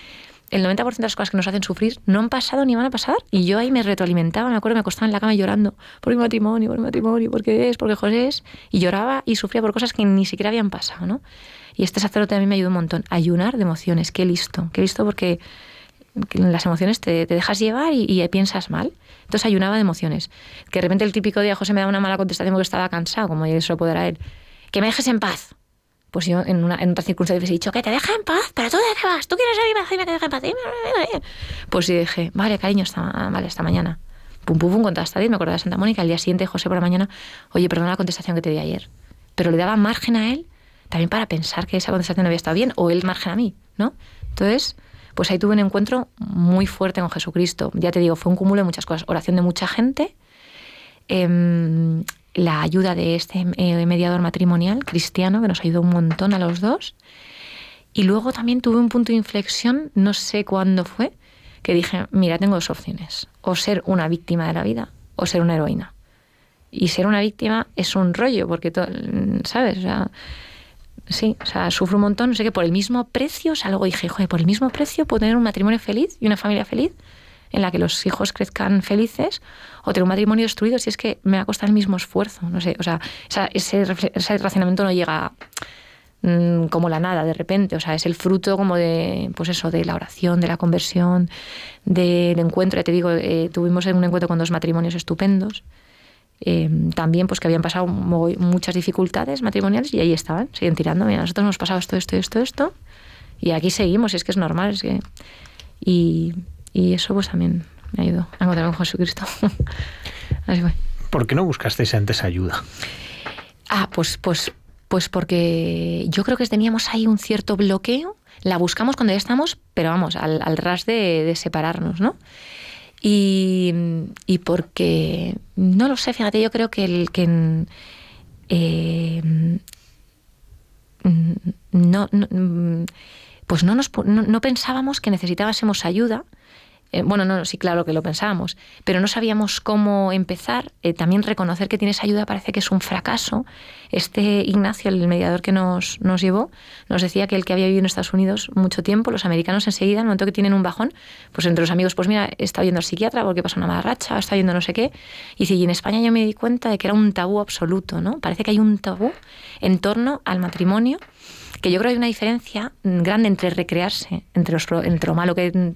[SPEAKER 5] el 90% de las cosas que nos hacen sufrir no han pasado ni van a pasar. Y yo ahí me retroalimentaba, me acuerdo, me acostaba en la cama llorando por mi matrimonio, por mi matrimonio, porque es, porque José es. Y lloraba y sufría por cosas que ni siquiera habían pasado, ¿no? Y este sacerdote a mí me ayudó un montón. Ayunar de emociones, qué listo, qué listo porque las emociones te, dejas llevar y, piensas mal. Entonces ayunaba de emociones. Que de repente el típico día José me da una mala contestación porque estaba cansado, como eso lo podrá él. Que me dejes en paz pues yo en, una, en otra circunstancia he dicho que te deje en paz, pero tú de qué vas, tú quieres ir a decirme que te deje en paz. Pues yo dije, vale, cariño, esta, vale, esta mañana. Pum, pum, pum, contesta 10, me acuerdo de Santa Mónica, al día siguiente José por la mañana, oye, perdona la contestación que te di ayer. Pero le daba margen a él también para pensar que esa contestación no había estado bien, o él margen a mí, ¿no? Entonces, pues ahí tuve un encuentro muy fuerte con Jesucristo. Ya te digo, fue un cúmulo de muchas cosas. Oración de mucha gente, eh, la ayuda de este eh, mediador matrimonial cristiano que nos ayudó un montón a los dos. Y luego también tuve un punto de inflexión, no sé cuándo fue, que dije, mira, tengo dos opciones, o ser una víctima de la vida o ser una heroína. Y ser una víctima es un rollo, porque, ¿sabes? O sea, sí, sufro un montón, no sé qué, por el mismo precio, o sea, luego dije, joder, por el mismo precio puedo tener un matrimonio feliz y una familia feliz en la que los hijos crezcan felices o tener un matrimonio destruido si es que me va a costar el mismo esfuerzo. No sé, o sea, ese, ese racionamiento no llega mm, como la nada de repente, o sea, es el fruto como de, pues eso, de la oración, de la conversión, del encuentro. Ya te digo, eh, tuvimos un encuentro con dos matrimonios estupendos. Eh, también pues que habían pasado muchas dificultades matrimoniales y ahí estaban, siguen tirando. Mira, nosotros hemos pasado esto, esto, esto, esto, y aquí seguimos, y es que es normal, es que... Y, y eso pues también me ayudó a encontrar con Jesucristo. [LAUGHS] Así fue.
[SPEAKER 2] ¿Por qué no buscasteis antes ayuda?
[SPEAKER 5] Ah, pues, pues, pues porque yo creo que teníamos ahí un cierto bloqueo. La buscamos cuando ya estamos, pero vamos, al, ras de, separarnos, ¿no? Y, y, porque, no lo sé, fíjate, yo creo que el que... Eh, no, no, pues no, nos, no, no pensábamos que necesitásemos ayuda eh, bueno, no, sí, claro que lo pensábamos, pero no sabíamos cómo empezar. Eh, también reconocer que tienes ayuda parece que es un fracaso. Este Ignacio, el mediador que nos, nos llevó, nos decía que el que había vivido en Estados Unidos mucho tiempo, los americanos enseguida, en el momento que tienen un bajón, pues entre los amigos, pues mira, está yendo al psiquiatra porque pasa una mala racha, está yendo no sé qué. Y, y en España yo me di cuenta de que era un tabú absoluto, ¿no? Parece que hay un tabú en torno al matrimonio que yo creo que hay una diferencia grande entre recrearse, entre, los, entre lo malo que,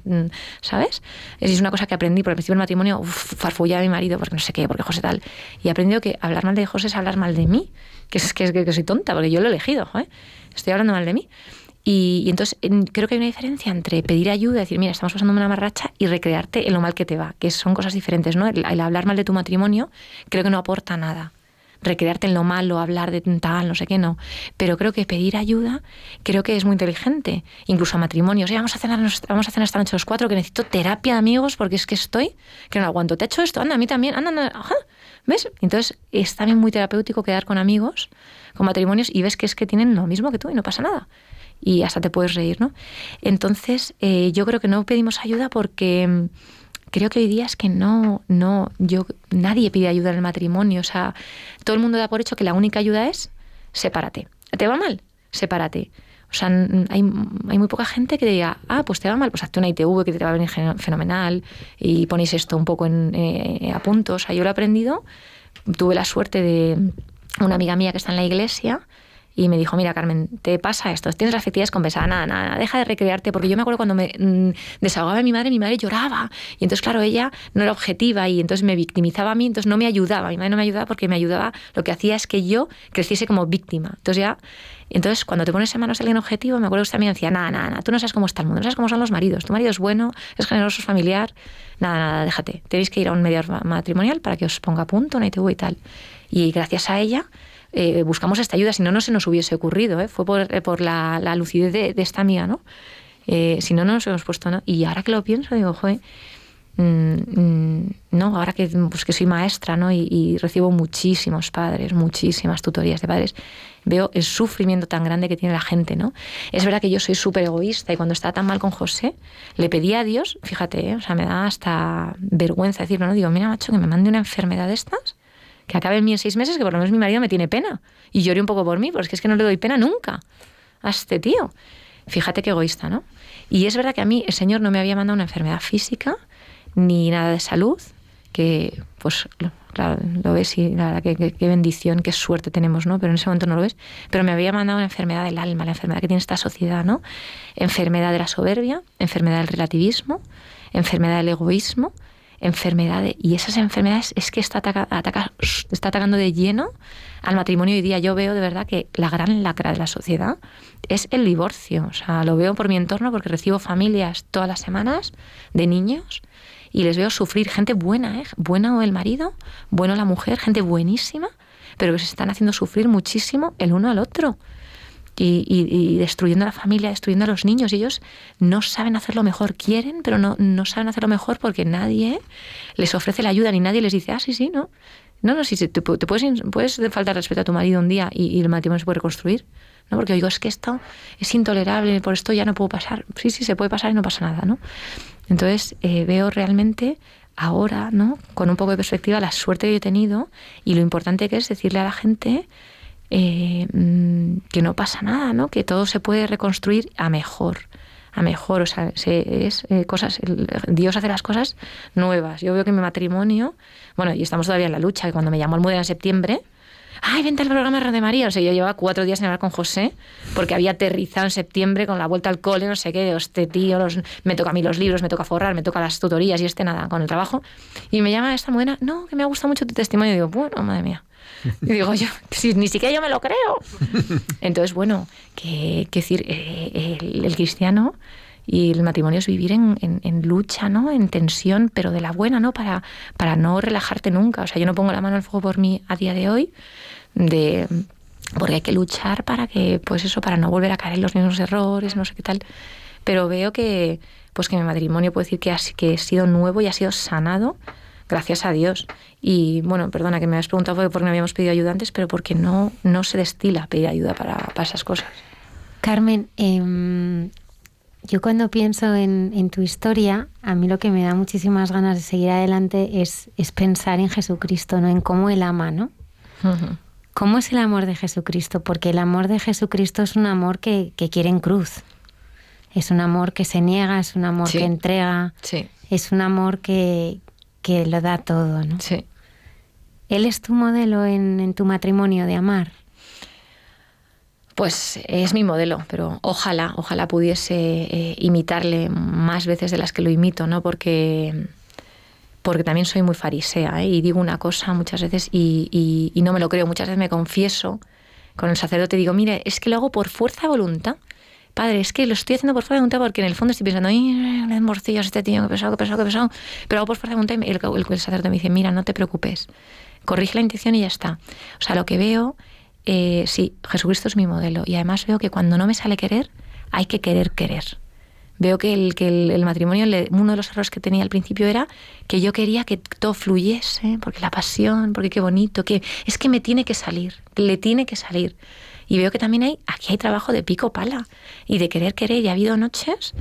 [SPEAKER 5] ¿sabes? Es una cosa que aprendí por el principio del matrimonio, farfullaba a mi marido porque no sé qué, porque José tal. Y he aprendido que hablar mal de José es hablar mal de mí, que es que, que soy tonta, porque yo lo he elegido, ¿eh? estoy hablando mal de mí. Y, entonces creo que hay una diferencia entre pedir ayuda, decir, mira, estamos pasando una marracha, y recrearte en lo mal que te va, que son cosas diferentes, ¿no? el hablar mal de tu matrimonio creo que no aporta nada recrearte en lo malo, hablar de tal, no sé qué, no. Pero creo que pedir ayuda, creo que es muy inteligente. Incluso a matrimonios. vamos a cenar, vamos a cenar esta noche los cuatro, que necesito terapia de amigos porque es que estoy, que no aguanto. Te he hecho esto, anda, a mí también, anda, anda, ajá. ¿Ves? Entonces es también muy terapéutico quedar con amigos, con matrimonios, y ves que es que tienen lo mismo que tú y no pasa nada. Y hasta te puedes reír, ¿no? Entonces, eh, yo creo que no pedimos ayuda porque creo que hoy día es que no, no, yo, nadie pide ayuda en el matrimonio. O sea, todo el mundo da por hecho que la única ayuda es sepárate. ¿Te va mal? Sepárate. O sea, hay, hay, muy poca gente que diga, ah, pues te va mal, pues hazte una ITV que te va a venir fenomenal y ponéis esto un poco en, eh, a punto. O sea, yo lo he aprendido, tuve la suerte de una amiga mía que está en la iglesia y me dijo, mira Carmen, te pasa esto, tienes las actividades compensadas, nada, nada, deja de recrearte, porque yo me acuerdo cuando me mm, desahogaba mi madre, mi madre lloraba, y entonces claro, ella no era objetiva y entonces me victimizaba a mí, entonces no me ayudaba, mi madre no me ayudaba porque me ayudaba, lo que hacía es que yo creciese como víctima. Entonces ya entonces, cuando te pones en manos de alguien objetivo, me acuerdo que usted también decía, nada, nada, nada, tú no sabes cómo está el mundo, no sabes cómo son los maridos, tu marido es bueno, es generoso, es familiar, nada, nada, déjate, tenéis que ir a un mediador matrimonial para que os ponga a punto una ITV y tal. Y gracias a ella eh, buscamos esta ayuda, si no, no se nos hubiese ocurrido, ¿eh? fue por, eh, por la, la, lucidez de, de, esta amiga, ¿no? Eh, si no, no nos hemos puesto, ¿no? Y ahora que lo pienso, digo, joder, no, ahora que, pues que soy maestra, ¿no? Y, recibo muchísimos padres, muchísimas tutorías de padres, veo el sufrimiento tan grande que tiene la gente, ¿no? Es verdad que yo soy súper egoísta y cuando estaba tan mal con José, le pedí a Dios, fíjate, o sea, me da hasta vergüenza decirlo, ¿no? Digo, mira, macho, que me mande una enfermedad de estas que acabe en mí en seis meses, que por lo menos mi marido me tiene pena. Y llore un poco por mí, porque es que no le doy pena nunca a este tío. Fíjate qué egoísta, ¿no? Y es verdad que a mí el Señor no me había mandado una enfermedad física, ni nada de salud, que pues claro, lo ves y la verdad que, qué bendición, qué suerte tenemos, ¿no? Pero en ese momento no lo ves. Pero me había mandado una enfermedad del alma, la enfermedad que tiene esta sociedad, ¿no? Enfermedad de la soberbia, enfermedad del relativismo, enfermedad del egoísmo, enfermedades y esas enfermedades es que está, ataca, está atacando de lleno al matrimonio hoy día. Yo veo de verdad que la gran lacra de la sociedad es el divorcio. O sea, lo veo por mi entorno porque recibo familias todas las semanas de niños y les veo sufrir gente buena, ¿eh? buena o el marido, bueno la mujer, gente buenísima, pero que se están haciendo sufrir muchísimo el uno al otro y, y, y, destruyendo a la familia, destruyendo a los niños. ellos no saben hacerlo mejor, quieren, pero no, no saben hacerlo mejor porque nadie les ofrece la ayuda ni nadie les dice, ah, sí, sí, no. No, no, si te, te puedes, puedes faltar respeto a tu marido un día y, y, el matrimonio se puede reconstruir. ¿no? Porque digo, es que esto es intolerable, por esto ya no puedo pasar. Sí, sí, se puede pasar y no pasa nada, ¿no? Entonces eh, veo realmente ahora, ¿no? Con un poco de perspectiva, la suerte que he tenido y lo importante que es decirle a la gente eh, mm, que no pasa nada, ¿no? Que todo se puede reconstruir a mejor, a mejor, o sea, se, es eh, cosas, el, Dios hace las cosas nuevas. Yo veo que mi matrimonio, bueno, y estamos todavía en la lucha, que cuando me llamó Almudena en septiembre, ay, vente al programa de María. O sea, yo llevaba cuatro días en hablar con José, porque había aterrizado en septiembre con la vuelta al cole, no sé qué, este tío, los, me toca a mí los libros, me toca forrar, me toca las tutorías y este nada, con el trabajo. Y me llama esta Almudena, no, que me ha gustado mucho tu testimonio. Y digo, bueno, madre mía. Y digo yo, si, ni siquiera yo me lo creo. [LAUGHS] Entonces, bueno, que, que decir, eh, el, el, cristiano y el matrimonio es vivir en, en, en, lucha, ¿no? En tensión, pero de la buena, ¿no? Para, para no relajarte nunca. O sea, yo no pongo la mano al fuego por mí a día de hoy, de porque hay que luchar para que, pues eso, para no volver a caer en los mismos errores, no sé qué tal. Pero veo que, pues que mi matrimonio puedo decir que ha, que ha sido nuevo y ha sido sanado gracias a Dios. Y bueno, perdona que me has preguntado por qué no habíamos pedido ayuda antes, pero porque no, no se destila pedir ayuda para, para esas cosas.
[SPEAKER 1] Carmen, eh, yo cuando pienso en, en, tu historia, a mí lo que me da muchísimas ganas de seguir adelante es, es pensar en Jesucristo, ¿no? En cómo Él ama, ¿no? Uh -huh. ¿Cómo es el amor de Jesucristo? Porque el amor de Jesucristo es un amor que, que quiere en cruz. Es un amor que se niega, es un amor
[SPEAKER 5] sí.
[SPEAKER 1] que entrega,
[SPEAKER 5] sí.
[SPEAKER 1] es un amor que, que lo da todo, ¿no?
[SPEAKER 5] Sí.
[SPEAKER 1] ¿Él es tu modelo en, en, tu matrimonio de amar?
[SPEAKER 5] Pues es mi modelo, pero ojalá, ojalá pudiese eh, imitarle más veces de las que lo imito, ¿no? Porque, porque también soy muy farisea ¿eh? y digo una cosa muchas veces y, no me lo creo. Muchas veces me confieso con el sacerdote y digo, mire, es que lo hago por fuerza de voluntad. Padre, es que lo estoy haciendo por fuerza de voluntad porque en el fondo estoy pensando, ¡ay, morcillos este tío, qué pesado, qué pesado, qué pesado! Pero hago por fuerza de voluntad y el, el, el sacerdote me dice, mira, no te preocupes, corrige la intención y ya está. O sea, lo que veo eh, sí, Jesucristo es mi modelo y además veo que cuando no me sale querer, hay que querer querer. Veo que el, que el, el matrimonio, uno de los errores que tenía al principio era que yo quería que todo fluyese, porque la pasión, porque qué bonito, que es que me tiene que salir, le tiene que salir. Y veo que también hay, aquí hay trabajo de pico pala y de querer querer. Y ha habido noches,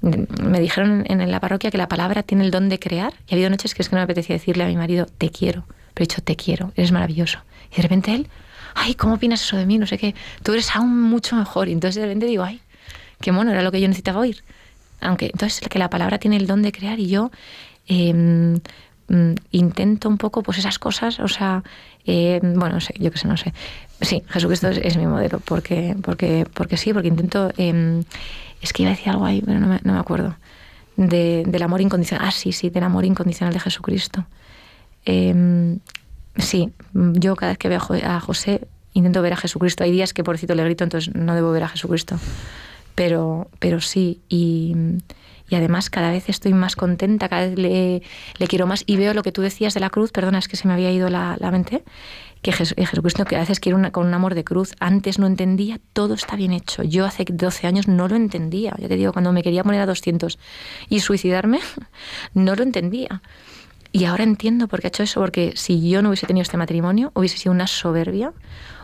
[SPEAKER 5] me dijeron en la parroquia que la palabra tiene el don de crear, y ha habido noches que es que no me apetecía decirle a mi marido, te quiero, pero he dicho, te quiero, eres maravilloso. Y de repente él, ay, ¿cómo opinas eso de mí? No sé qué, tú eres aún mucho mejor. Y entonces de repente digo, ay, qué mono, era lo que yo necesitaba oír. Aunque entonces que la palabra tiene el don de crear y yo mm, intento un poco pues esas cosas, o sea, em, bueno, no sé, yo qué sé, no sé. Sí, Jesucristo es, mi modelo, porque, porque, porque sí, porque intento... Em, es que iba a decir algo ahí, pero no me, no me acuerdo. De, del amor incondicional. Ah, sí, sí, del amor incondicional de Jesucristo. sí, yo cada vez que veo a José intento ver a Jesucristo. Hay días que pobrecito le grito, entonces no debo ver a Jesucristo pero, pero sí, y, además cada vez estoy más contenta, cada vez le, quiero más y veo lo que tú decías de la cruz, perdona, es que se me había ido la, mente, que Jesucristo que a veces quiere con un amor de cruz. Antes no entendía, todo está bien hecho. Yo hace 12 años no lo entendía. Ya te digo, cuando me quería poner a 200 y suicidarme, [LAUGHS] no lo entendía. Y ahora entiendo por qué ha hecho eso, porque si yo no hubiese tenido este matrimonio, hubiese sido una soberbia,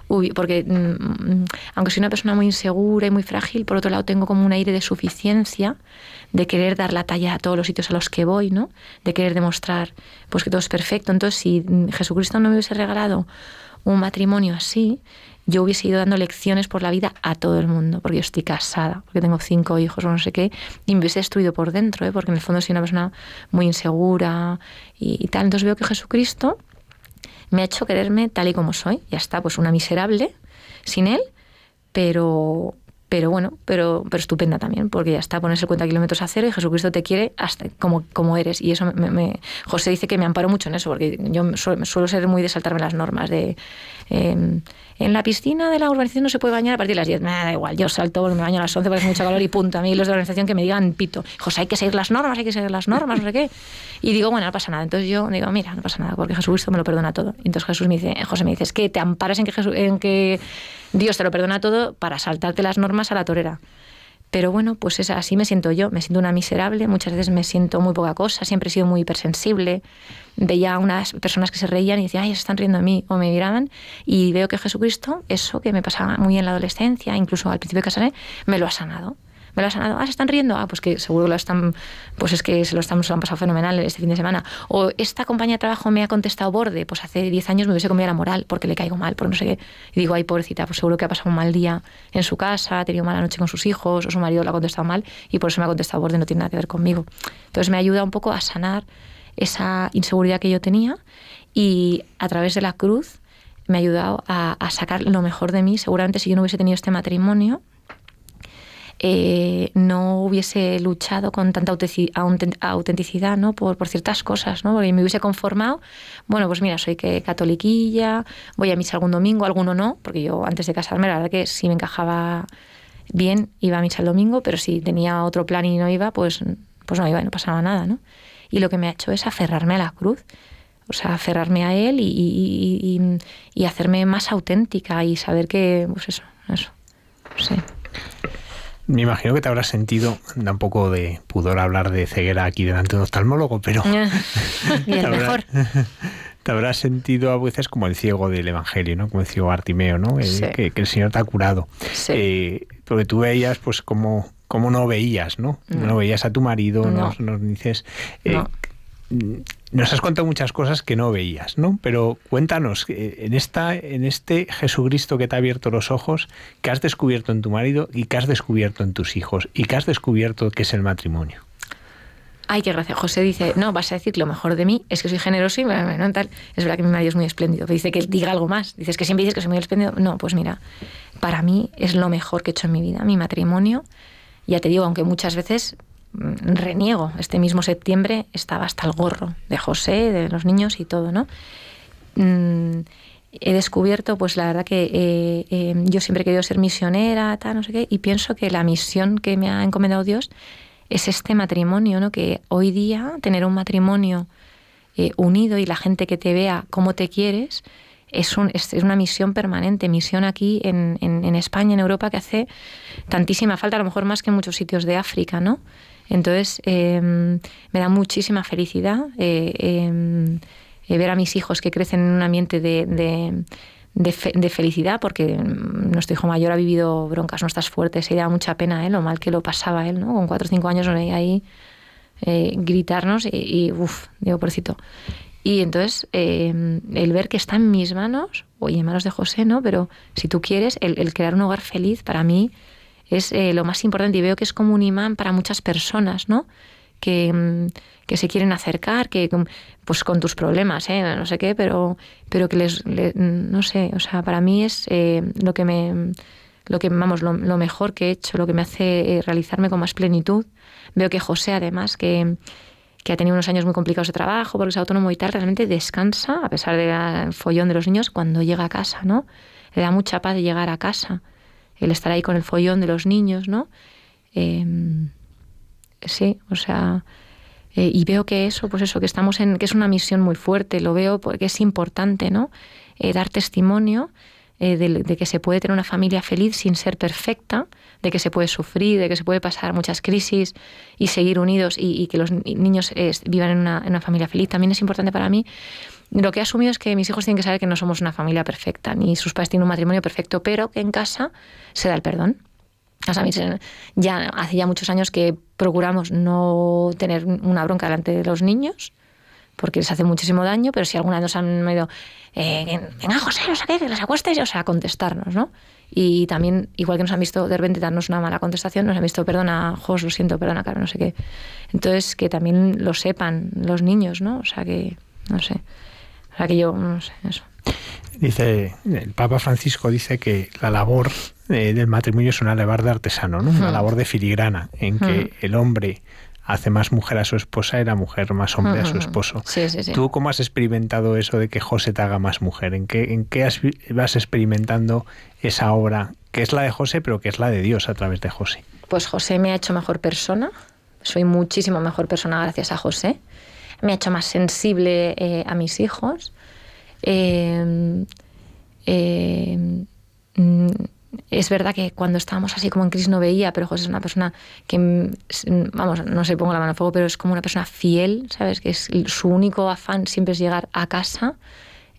[SPEAKER 5] porque mm, mm, aunque soy una persona muy insegura y muy frágil, por otro lado tengo como un aire de suficiencia, de querer dar la talla a todos los sitios a los que voy, ¿no? De querer demostrar pues que todo es perfecto. Entonces, si Jesucristo no me hubiese regalado un matrimonio así, yo hubiese ido dando lecciones por la vida a todo el mundo, porque yo estoy casada, porque tengo cinco hijos o no sé qué, y me hubiese destruido por dentro, ¿eh? porque en el fondo soy una persona muy insegura y tal. Entonces veo que Jesucristo me ha hecho quererme tal y como soy. Ya está, pues una miserable sin él, pero, pero bueno, pero, pero estupenda también, porque ya está, pones el cuenta kilómetros a cero y Jesucristo te quiere hasta como, como eres. Y eso me, José dice que me amparo mucho en eso, porque yo suelo, suelo ser muy de saltarme las normas de... Em, en la piscina de la urbanización no se puede bañar a partir de las 10. Me da igual, yo salto, me baño a las 11 porque hace mucho calor y punto. A mí los de la organización que me digan pito. José, hay que seguir las normas, hay que seguir las normas, no sé qué. Y digo, bueno, no pasa nada. Entonces yo digo, mira, no pasa nada, porque Jesucristo me lo perdona todo. Y entonces Jesús me dice, José me dice, es que te amparas en que, en que Dios te lo perdona todo para saltarte las normas a la torera. Pero bueno, pues es, así me siento yo, me siento una miserable, muchas veces me siento muy poca cosa, siempre he sido muy hipersensible. Veía a unas personas que se reían y decía, ay, se están riendo de mí, o me miraban, y veo que Jesucristo, eso que me pasaba muy en la adolescencia, incluso al principio de casarme, me lo ha sanado me lo ha sanado, ah, se están riendo, ah, pues que seguro lo están, pues es que se lo, están, se lo han pasado fenomenal este fin de semana. O esta compañía de trabajo me ha contestado borde, pues hace 10 años me hubiese comido la moral porque le caigo mal, por no sé qué. Y digo, ay, pobrecita, pues seguro que ha pasado un mal día en su casa, ha tenido mala noche con sus hijos, o su marido lo ha contestado mal y por eso me ha contestado borde, no tiene nada que ver conmigo. Entonces me ayuda un poco a sanar esa inseguridad que yo tenía y a través de la cruz me ha ayudado a, a, sacar lo mejor de mí. Seguramente si yo no hubiese tenido este matrimonio, eh, no hubiese luchado con tanta autenticidad ¿no? por, ciertas cosas, ¿no? porque me hubiese conformado, bueno, pues mira, soy que catoliquilla, voy a misa algún domingo, alguno no, porque yo antes de casarme la verdad que si me encajaba bien iba a misa el domingo, pero si tenía otro plan y no iba, pues, pues no iba y no pasaba nada. ¿no? Y lo que me ha hecho es aferrarme a la cruz o sea, aferrarme a él y, y, hacerme más auténtica y saber que, pues eso, eso, sí.
[SPEAKER 2] Me imagino que te habrás sentido, da un poco de pudor hablar de ceguera aquí delante de un oftalmólogo, pero... [LAUGHS]
[SPEAKER 1] Bien, mejor. [LAUGHS]
[SPEAKER 2] Te habrás sentido a veces como el ciego del Evangelio, ¿no? Como el ciego Bartimeo, ¿no? que, el Señor te ha curado.
[SPEAKER 5] Sí.
[SPEAKER 2] Eh, porque tú veías, pues, como, como no veías, ¿no? No, veías a tu marido, no. nos, dices... Eh, nos has contado muchas cosas que no veías, ¿no? Pero cuéntanos, eh, en, esta, en este Jesucristo que te ha abierto los ojos, ¿qué has descubierto en tu marido y qué has descubierto en tus hijos? ¿Y qué has descubierto que es el matrimonio?
[SPEAKER 5] Ay, qué gracia. José dice, no, vas a decir lo mejor de mí es que soy generoso y bueno, tal. Es verdad que mi marido es muy espléndido. Pero dice que diga algo más. Dices que siempre dices que soy muy espléndido. No, pues mira, para mí es lo mejor que he hecho en mi vida. Mi matrimonio, ya te digo, aunque muchas veces reniego. Este mismo septiembre estaba hasta el gorro de José, de los niños y todo, ¿no? Mm, he descubierto, pues la verdad que eh, eh, yo siempre he querido ser misionera, no sé qué, y pienso que la misión que me ha encomendado Dios es este matrimonio, ¿no? Que hoy día tener un matrimonio eh, unido y la gente que te vea cómo te quieres, es, un, es, una misión permanente, misión aquí en, en, España, en Europa, que hace tantísima falta, a lo mejor más que en muchos sitios de África, ¿no? Entonces, em, me da muchísima felicidad eh, em, eh, ver a mis hijos que crecen en un ambiente de, felicidad, porque nuestro hijo mayor ha vivido broncas nuestras fuertes y da mucha pena ¿eh? lo mal que lo pasaba él, ¿no? Con cuatro o cinco años lo veía ahí eh, gritarnos y, uff, digo, porcito. Y entonces, em, el ver que está en mis manos, o en manos de José, ¿no? Pero si tú quieres, el, crear un hogar feliz para mí es eh, lo más importante y veo que es como un imán para muchas personas, ¿no? Que, mm, que se quieren acercar, que pues con tus problemas, ¿eh? no sé qué, pero, pero que les, no sé, o sea, para mí es eh, lo que me, lo que, vamos, lo, mejor que he hecho, lo que me hace eh, realizarme con más plenitud. Veo que José, además, que, que ha tenido unos años muy complicados de trabajo porque es autónomo y tal, realmente descansa, a pesar del follón de los niños, cuando llega a casa, ¿no? Le da mucha paz llegar a casa, el estar ahí con el follón de los niños, ¿no? Em, sí, o sea, eh, y veo que eso, pues eso, que estamos en, que es una misión muy fuerte, lo veo porque es importante, ¿no? Eh, dar testimonio eh, de, que se puede tener una familia feliz sin ser perfecta, de que se puede sufrir, de que se puede pasar muchas crisis y seguir unidos y, que los niños vivan en una, en una, familia feliz. También es importante para mí. Lo que he asumido es que mis hijos tienen que saber que no somos una familia perfecta, ni sus padres tienen un matrimonio perfecto, pero que en casa se da el perdón o sea, ya hace ya muchos años que procuramos no tener una bronca delante de los niños, porque les hace muchísimo daño, pero si alguna vez nos han ido, eh, venga José, no sé qué, que les acuestes, o sea, contestarnos, ¿no? Y también, igual que nos han visto de repente darnos una mala contestación, nos han visto, perdona, Jos, lo siento, perdona, claro, no sé qué. Entonces, que también lo sepan los niños, ¿no? O sea, que, no sé. O sea, que yo, no sé, eso.
[SPEAKER 2] Dice, el Papa Francisco dice que la labor eh, del matrimonio es una labor de artesano, ¿no? una labor de filigrana, en que el hombre hace más mujer a su esposa y la mujer más hombre a su esposo. ¿Tú cómo has experimentado eso de que José te haga más mujer? ¿En qué, en qué vas experimentando esa obra, que es la de José, pero que es la de Dios a través de José?
[SPEAKER 5] Pues José me ha hecho mejor persona, soy muchísimo mejor persona gracias a José, me ha hecho más sensible eh, a mis hijos. Eh, mm, es verdad que cuando estábamos así como en crisis no veía, pero José es una persona que, mm, vamos, no sé, pongo la mano a fuego, pero es como una persona fiel, ¿sabes? Que es su único afán siempre es llegar a casa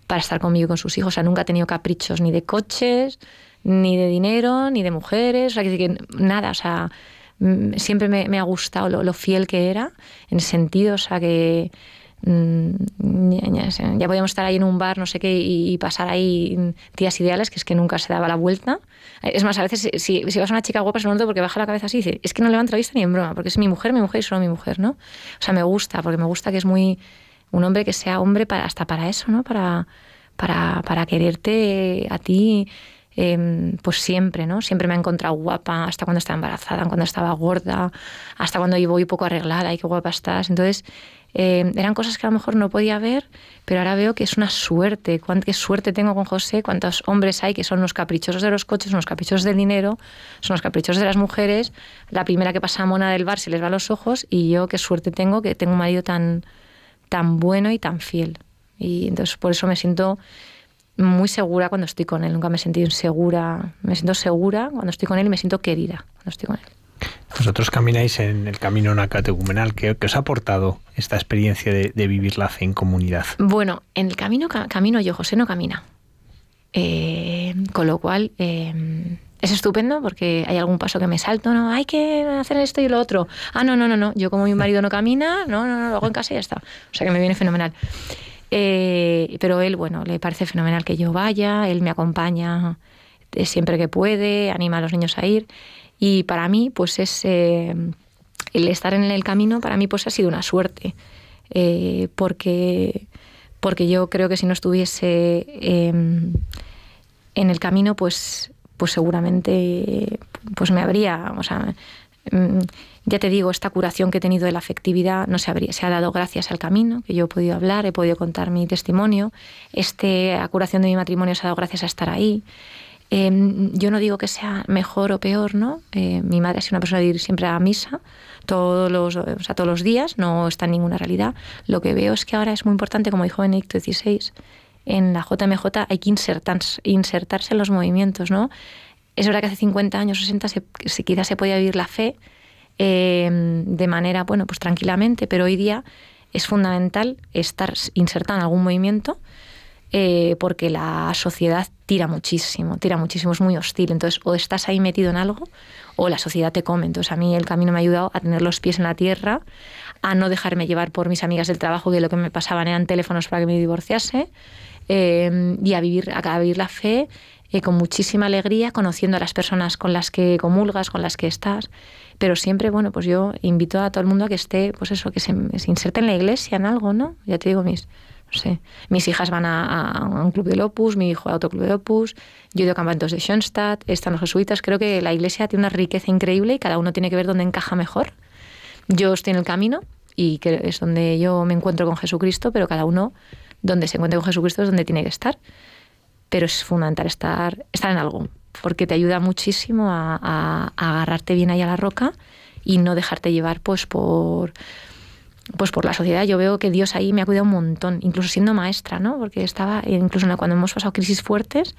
[SPEAKER 5] para estar conmigo y con sus hijos. O sea, nunca ha tenido caprichos ni de coches, ni de dinero, ni de mujeres, o sea, que, nada, o sea, mm, siempre me, ha gustado lo, lo, fiel que era, en sentido, o sea, que Mm, ya, podíamos estar ahí en un bar, no sé qué, y, pasar ahí días ideales, que es que nunca se daba la vuelta. Es más, a veces si, vas a una chica guapa, se nota porque baja la cabeza así y dice, es que no levanta la vista ni en broma, porque es mi mujer, mi mujer y solo mi mujer, ¿no? O sea, me gusta, porque me gusta que es muy un hombre que sea hombre para, hasta para eso, ¿no? Para, para, para quererte a ti. Em, pues siempre, ¿no? Siempre me ha encontrado guapa, hasta cuando estaba embarazada, cuando estaba gorda, hasta cuando voy poco arreglada y qué guapa estás. Entonces, eh, eran cosas que a lo mejor no podía ver, pero ahora veo que es una suerte. Cuánta suerte tengo con José, cuántos hombres hay que son los caprichosos de los coches, son los caprichosos del dinero, son los caprichosos de las mujeres. La primera que pasa a mona del bar se les va a los ojos y yo qué suerte tengo que tengo un marido tan, tan bueno y tan fiel. Y entonces por eso me siento muy segura cuando estoy con él. Nunca me he sentido insegura. Me siento segura cuando estoy con él y me siento querida cuando estoy con él.
[SPEAKER 2] Vosotros camináis en el camino nacatecumenal. ¿Qué, ¿Qué os ha aportado esta experiencia de, vivir la fe en comunidad?
[SPEAKER 5] Bueno, en el camino camino yo, José no camina. Eh, con lo cual eh, es estupendo porque hay algún paso que me salto, no, hay que hacer esto y lo otro. Ah, no, no, no, no. Yo como mi marido no camina, no, no, no, lo hago en casa y ya está. O sea que me viene fenomenal. Eh, pero él, bueno, le parece fenomenal que yo vaya, él me acompaña siempre que puede, anima a los niños a ir. Y para mí, pues es eh, el estar en el camino, para mí pues ha sido una suerte, eh, porque, porque yo creo que si no estuviese em, en el camino, pues, pues seguramente pues me habría, ya te digo, esta curación que he tenido de la afectividad no se habría, se ha dado gracias al camino, que yo he podido hablar, he podido contar mi testimonio. Esta curación de mi matrimonio se ha dado gracias a estar ahí. Em, yo no digo que sea mejor o peor, ¿no? Eh, mi madre ha sido una persona de ir siempre a misa todos los, o sea, todos los días, no está en ninguna realidad. Lo que veo es que ahora es muy importante, como dijo Benedicto XVI, en la JMJ hay que insertarse, insertarse en los movimientos, ¿no? Es verdad que hace 50 años, 60, se, quizás se podía vivir la fe em, de manera, bueno, pues tranquilamente, pero hoy día es fundamental estar insertada en algún movimiento eh, porque la sociedad tira muchísimo, tira muchísimo, es muy hostil. Entonces, o estás ahí metido en algo o la sociedad te come. Entonces, a mí el camino me ha ayudado a tener los pies en la tierra, a no dejarme llevar por mis amigas del trabajo, que lo que me pasaban eran teléfonos para que me divorciase. eh, y a vivir, a vivir la fe eh, con muchísima alegría, conociendo a las personas con las que comulgas, con las que estás. Pero siempre, bueno, pues yo invito a todo el mundo a que esté, pues eso, que se, se inserte en la iglesia, en algo, ¿no? Ya te digo, mis, no sé, mis hijas van a, un club del Opus, mi hijo a otro club de Opus, yo he ido a campamentos de Schoenstatt, están los jesuitas. Creo que la iglesia tiene una riqueza increíble y cada uno tiene que ver dónde encaja mejor. Yo estoy en el camino y que es donde yo me encuentro con Jesucristo, pero cada uno donde se encuentre con Jesucristo es donde tiene que estar. Pero es fundamental estar, estar en algo, porque te ayuda muchísimo a, agarrarte bien ahí a la roca y no dejarte llevar pues por pues por la sociedad yo veo que Dios ahí me ha cuidado un montón, incluso siendo maestra, ¿no? Porque estaba, incluso cuando hemos pasado crisis fuertes,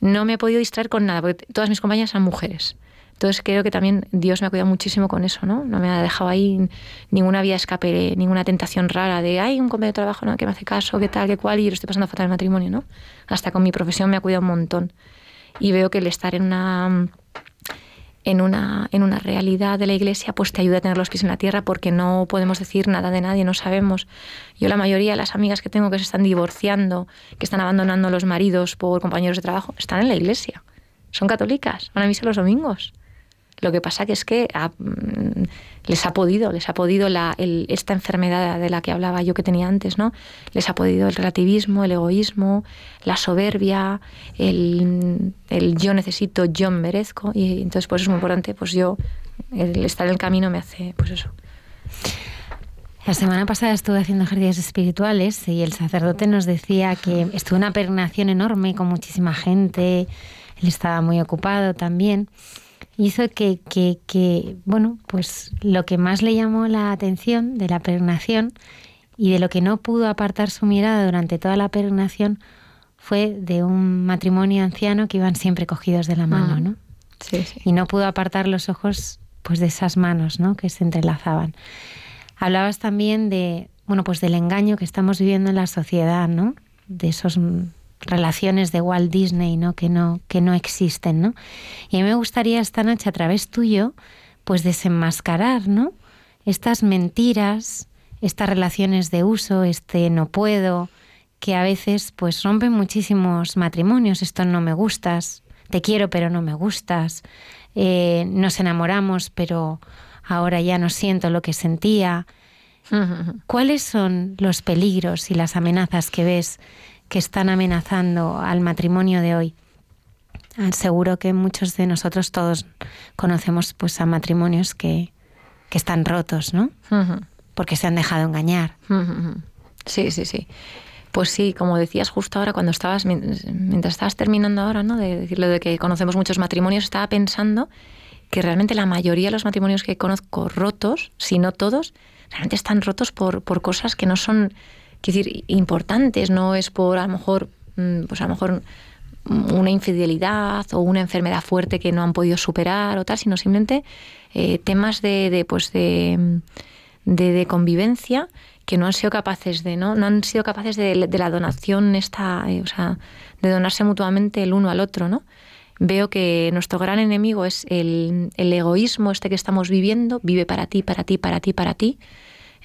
[SPEAKER 5] no me he podido distraer con nada, porque todas mis compañeras son mujeres. Entonces creo que también Dios me ha cuidado muchísimo con eso, ¿no? No me ha dejado ahí ninguna vía escape, ninguna tentación rara de, ay, un compañero de trabajo ¿no? que me hace caso, qué tal, qué cual, y yo lo estoy pasando fatal el matrimonio, ¿no? Hasta con mi profesión me ha cuidado un montón. Y veo que el estar en una en una, en una realidad de la iglesia, pues te ayuda a tener los pies en la tierra porque no podemos decir nada de nadie, no sabemos. Yo la mayoría de las amigas que tengo que se están divorciando, que están abandonando los maridos por compañeros de trabajo, están en la iglesia. Son católicas, van a misa los domingos. Lo que pasa que es que ah, mm, les ha podido, les ha podido la, el- esta enfermedad de la que hablaba yo que tenía antes, ¿no? Les ha podido el relativismo, el egoísmo, la soberbia, el, el yo necesito, yo me merezco. Y entonces por eso es muy importante, pues yo, el estar en el camino me hace, pues eso.
[SPEAKER 1] La semana pasada estuve haciendo ejercicios espirituales y el sacerdote nos decía que estuvo una peregrinación enorme con muchísima gente, él estaba muy ocupado también. Hizo que, que, que, bueno, pues lo que más le llamó la atención de la peregrinación y de lo que no pudo apartar su mirada durante toda la peregrinación fue de un matrimonio anciano que iban siempre cogidos de la mano,
[SPEAKER 5] Ah.
[SPEAKER 1] ¿no?
[SPEAKER 5] Sí, sí.
[SPEAKER 1] y no pudo apartar los ojos pues de esas manos ¿no? que se entrelazaban. Hablabas también de bueno pues del engaño que estamos viviendo en la sociedad, ¿no? De esas relaciones de Walt Disney, ¿no? Que no que no existen, ¿no? Y a mí me gustaría esta noche a través tuyo pues desenmascarar, ¿no? Estas mentiras, estas relaciones de uso, este no puedo, que a veces pues rompen muchísimos matrimonios, esto no me gustas, te quiero pero no me gustas, eh, nos enamoramos pero ahora ya no siento lo que sentía. [LAUGHS] ¿Cuáles son los peligros y las amenazas que ves que están amenazando al matrimonio de hoy? Ah, Seguro que muchos de nosotros todos conocemos pues a matrimonios que, que están rotos, ¿no? Porque se han dejado engañar.
[SPEAKER 5] Sí, sí, sí. Pues sí, como decías justo ahora, cuando estabas, mien- mientras estabas terminando ahora, ¿no? De decir lo de que conocemos muchos matrimonios, estaba pensando que realmente la mayoría de los matrimonios que conozco rotos, si no todos, realmente están rotos por, por cosas que no son, quiero decir, importantes, no es por a lo mejor, mm, pues a lo mejor una infidelidad o una enfermedad fuerte que no han podido superar o tal, sino simplemente eh, temas de, de, pues de, mm, de, de convivencia que no han sido capaces de no no han sido capaces de, la donación esta eh, o sea de donarse mutuamente el uno al otro no veo que nuestro gran enemigo es el, el egoísmo este que estamos viviendo vive para ti para ti para ti para ti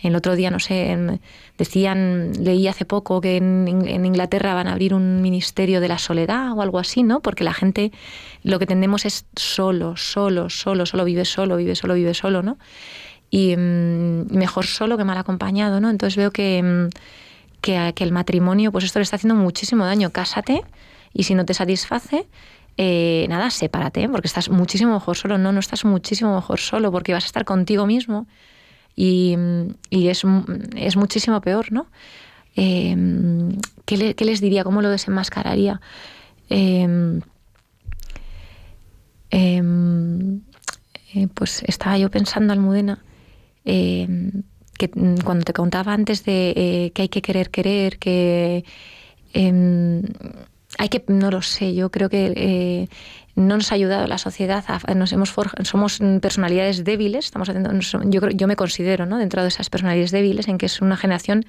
[SPEAKER 5] el otro día, no sé, en- decían, leí hace poco que en, In- en Inglaterra van a abrir un ministerio de la soledad o algo así, ¿no? Porque la gente lo que tendemos es solo, solo, solo, solo vive solo, vive solo, vive solo, ¿no? Y mm, mejor solo que mal acompañado, ¿no? Entonces veo que, mm, que, que el matrimonio, pues esto le está haciendo muchísimo daño. Cásate y si no te satisface, eh, nada, sepárate, ¿eh? porque estás muchísimo mejor solo. No, no estás muchísimo mejor solo porque vas a estar contigo mismo y, es, es muchísimo peor, ¿no? Eh, ¿qué, le- qué les diría? ¿Cómo lo desenmascararía? Eh, eh, eh, pues estaba yo pensando, Almudena, que cuando te contaba antes de eh, que hay que querer querer, que hay que, no lo sé, yo creo que eh, no nos ha ayudado la sociedad, a- nos hemos somos personalidades débiles, estamos haciendo, yo, yo me considero ¿no? dentro de esas personalidades débiles, en que es una generación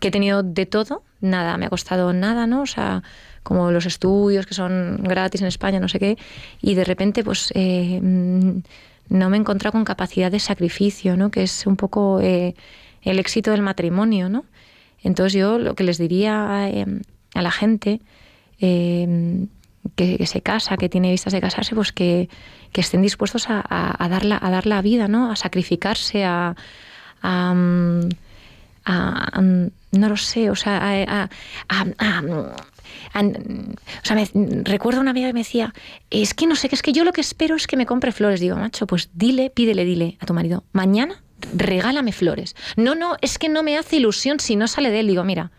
[SPEAKER 5] que he tenido de todo, nada, me ha costado nada, ¿no? O sea, como los estudios que son gratis en España, no sé qué, y de repente, pues, eh, no me he encontrado con capacidad de sacrificio, ¿no? Que es un poco eh, el éxito del matrimonio, ¿no? Entonces yo lo que les diría eh, a la gente eh, que, se casa, que tiene vistas de casarse, pues que, que estén dispuestos a, a, dar la, a la vida, ¿no? A sacrificarse, a, a, no lo sé, o sea, a, o sea, me, recuerdo una amiga que me decía, es que no sé, que es que yo lo que espero es que me compre flores. Digo, macho, pues dile, pídele, dile a tu marido, mañana regálame flores. No, no, es que no me hace ilusión si no sale de él. Digo, mira,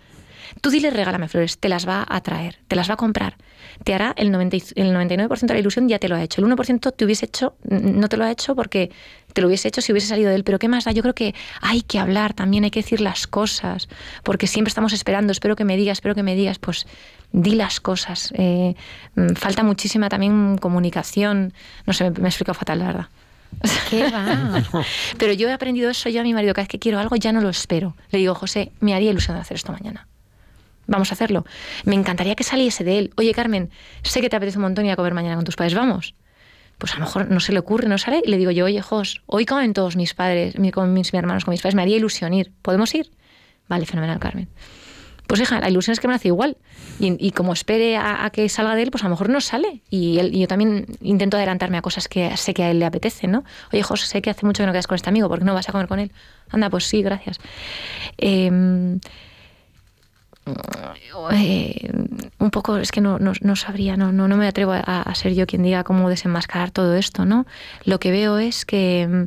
[SPEAKER 5] tú dile, regálame flores, te las va a traer, te las va a comprar te hará el, 90, el 99% de la ilusión ya te lo ha hecho. El 1% te hubiese hecho, no te lo ha hecho porque te lo hubiese hecho si hubiese salido de él. Pero ¿qué más da? Yo creo que hay que hablar también, hay que decir las cosas, porque siempre estamos esperando, espero que me digas, espero que me digas, pues di las cosas. Eh, mm, falta muchísima también comunicación. No sé, me, he explicado fatal, la verdad.
[SPEAKER 1] ¿Qué va? [LAUGHS]
[SPEAKER 5] Pero yo he aprendido eso yo a mi marido. Cada vez que quiero algo ya no lo espero. Le digo, José, me haría ilusión de hacer esto mañana vamos a hacerlo. Me encantaría que saliese de él. Oye, Carmen, sé que te apetece un montón ir a comer mañana con tus padres, vamos. Pues a lo mejor no se le ocurre, no sale, y le digo yo, oye, Jos, hoy comen todos mis padres, con mis, hermanos, con mis padres, me haría ilusión ir. ¿Podemos ir? Vale, fenomenal, Carmen. Pues hija, la ilusión es que me hace igual. Y, como espere a, que salga de él, pues a lo mejor no sale. Y, él, y, yo también intento adelantarme a cosas que sé que a él le apetece, ¿no? Oye, Jos, sé que hace mucho que no quedas con este amigo, ¿por qué no vas a comer con él? Anda, pues sí, gracias. Eh, eh, un poco, es que no, no, sabría, no, no, no, me atrevo a, ser yo quien diga cómo desenmascarar todo esto, ¿no? Lo que veo es que,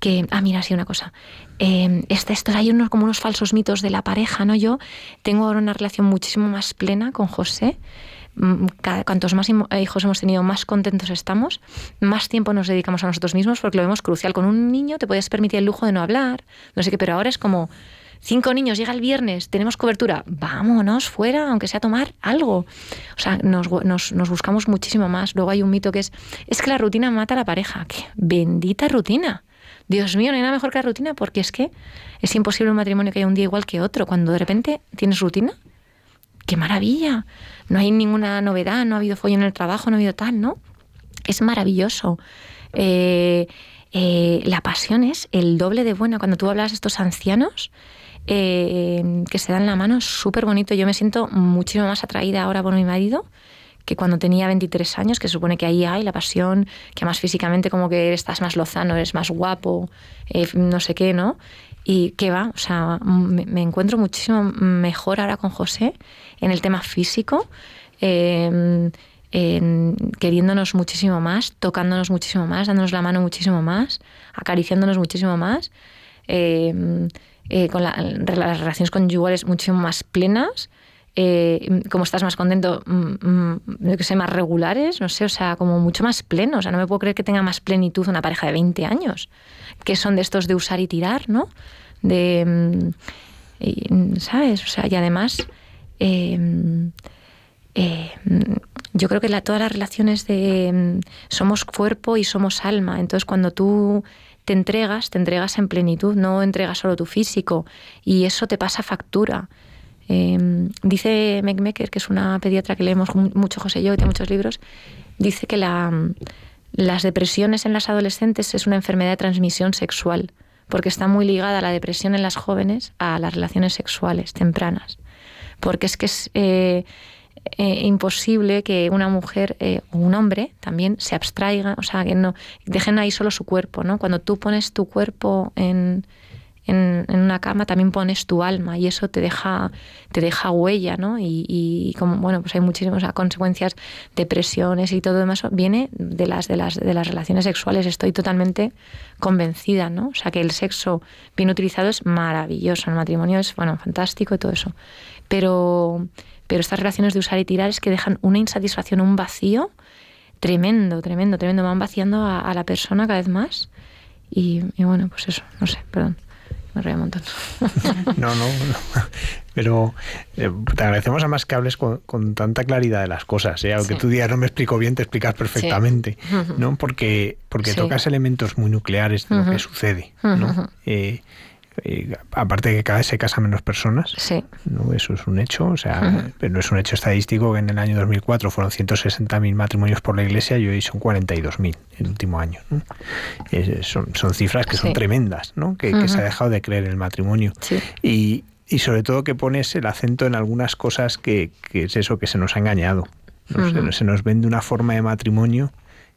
[SPEAKER 5] que ah, mira, sí, una cosa. Eh, este, esto, hay unos, como unos falsos mitos de la pareja, ¿no? Yo tengo ahora una relación muchísimo más plena con José. Mm, cuantos más hijos hemos tenido, más contentos estamos, más tiempo nos dedicamos a nosotros mismos porque lo vemos crucial. Con un niño te puedes permitir el lujo de no hablar, no sé qué, pero ahora es como Cinco niños, llega el viernes, tenemos cobertura, vámonos fuera, aunque sea tomar algo. O sea, nos, buscamos muchísimo más. Luego hay un mito que es, es que la rutina mata a la pareja. ¿Qué? Bendita rutina. Dios mío, no hay nada mejor que la rutina porque es que es imposible un matrimonio que haya un día igual que otro. Cuando de repente tienes rutina, qué maravilla. No hay ninguna novedad, no ha habido follo en el trabajo, no ha habido tal, ¿no? Es maravilloso. Eh, eh, la pasión es el doble de buena. Cuando tú hablas de estos ancianos, eh, que se dan la mano, súper bonito. Yo me siento muchísimo más atraída ahora por mi marido que cuando tenía 23 años, que se supone que ahí hay la pasión, que más físicamente como que estás más lozano, eres más guapo, eh, no sé qué, ¿no? Y que va, o sea, me, encuentro muchísimo mejor ahora con José en el tema físico, em, queriéndonos muchísimo más, tocándonos muchísimo más, dándonos la mano muchísimo más, acariciándonos muchísimo más. Eh, eh, con las relaciones conyugales muchísimo más plenas, eh, como estás más contento, mm, mm, que sé, más regulares, no sé, o sea, como mucho más pleno. O sea, no me puedo creer que tenga más plenitud una pareja de 20 años, que son de estos de usar y tirar, ¿no? De, mm, ¿sabes? O sea, y además, eh, yo creo que la, todas las relaciones de somos cuerpo y somos alma. Entonces, cuando tú te entregas, te entregas en plenitud, no entregas solo tu físico y eso te pasa factura. Em, dice Meckmecker, que es una pediatra que leemos mucho José y yo, que tiene muchos libros, dice que la, las depresiones en las adolescentes es una enfermedad de transmisión sexual, porque está muy ligada la depresión en las jóvenes a las relaciones sexuales tempranas. Porque es que es, eh, eh, imposible que una mujer eh, o un hombre también se abstraiga, o sea, que no dejen ahí solo su cuerpo, ¿no? Cuando tú pones tu cuerpo en, en, una cama, también pones tu alma y eso te deja, te deja huella, ¿no? Y, como, bueno, pues hay muchísimas consecuencias, depresiones y todo demás, viene de las, de las, de las relaciones sexuales, estoy totalmente convencida, ¿no? O sea, que el sexo bien utilizado es maravilloso, el matrimonio es, bueno, fantástico y todo eso. Pero pero estas relaciones de usar y tirar es que dejan una insatisfacción, un vacío tremendo, tremendo, tremendo. Van vaciando a, la persona cada vez más. Y, bueno, pues eso, no sé, perdón. Me reí un montón. [LAUGHS]
[SPEAKER 2] no, no, Pero eh, te agradecemos además que hables con, tanta claridad de las cosas. ¿eh? Aunque tú digas no me explico bien, te explicas perfectamente. ¿no? [LAUGHS] Porque, porque tocas elementos muy nucleares de lo que sucede. ¿no? Aparte de que cada vez se casan menos personas,
[SPEAKER 5] sí.
[SPEAKER 2] ¿no? eso es un hecho, o sea, pero es un hecho estadístico que en el año 2004 fueron 160.000 matrimonios por la iglesia y hoy son 42.000 el último año. son, son, cifras que son tremendas, ¿no? que, se ha dejado de creer en el matrimonio. Y, y sobre todo que pones el acento en algunas cosas que, que es eso que se nos ha engañado. ¿no? Se- nos vende una forma de matrimonio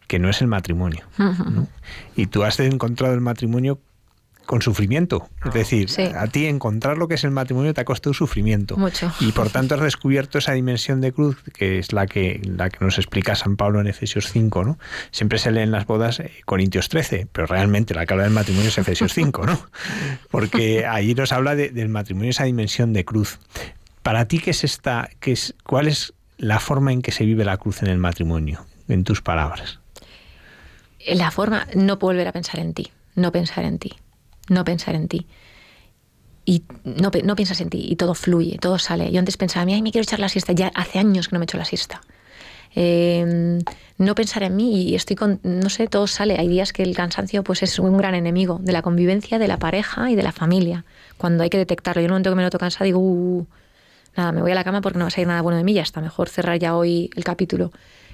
[SPEAKER 2] que no es el matrimonio. ¿no? Y tú has encontrado el matrimonio con sufrimiento. Es decir,
[SPEAKER 5] Sí.
[SPEAKER 2] a ti encontrar lo que es el matrimonio te ha costado sufrimiento.
[SPEAKER 5] Mucho.
[SPEAKER 2] Y por tanto has descubierto esa dimensión de cruz que es la que, la que nos explica San Pablo en Efesios 5, ¿no? Siempre se lee en las bodas eh, Corintios 13, pero realmente la que habla del matrimonio es Efesios 5, ¿no? [LAUGHS] Porque ahí nos habla de- del matrimonio esa dimensión de cruz. Para ti, ¿qué es esta, qué es, ¿cuál es la forma en que se vive la cruz en el matrimonio? En tus palabras.
[SPEAKER 5] La forma, no volver a pensar en ti, no pensar en ti, no pensar en ti. Y no, no piensas en ti y todo fluye, todo sale. Yo antes pensaba, ay, me quiero echar la siesta. Ya hace años que no me echo la siesta. Eh, no pensar en mí y estoy con, no sé, todo sale. Hay días que el cansancio pues es un gran enemigo de la convivencia, de la pareja y de la familia. Cuando hay que detectarlo. Yo en un momento que me noto cansada digo, "Uh, nada, me voy a la cama porque no va a salir nada bueno de mí, ya está, mejor cerrar ya hoy el capítulo.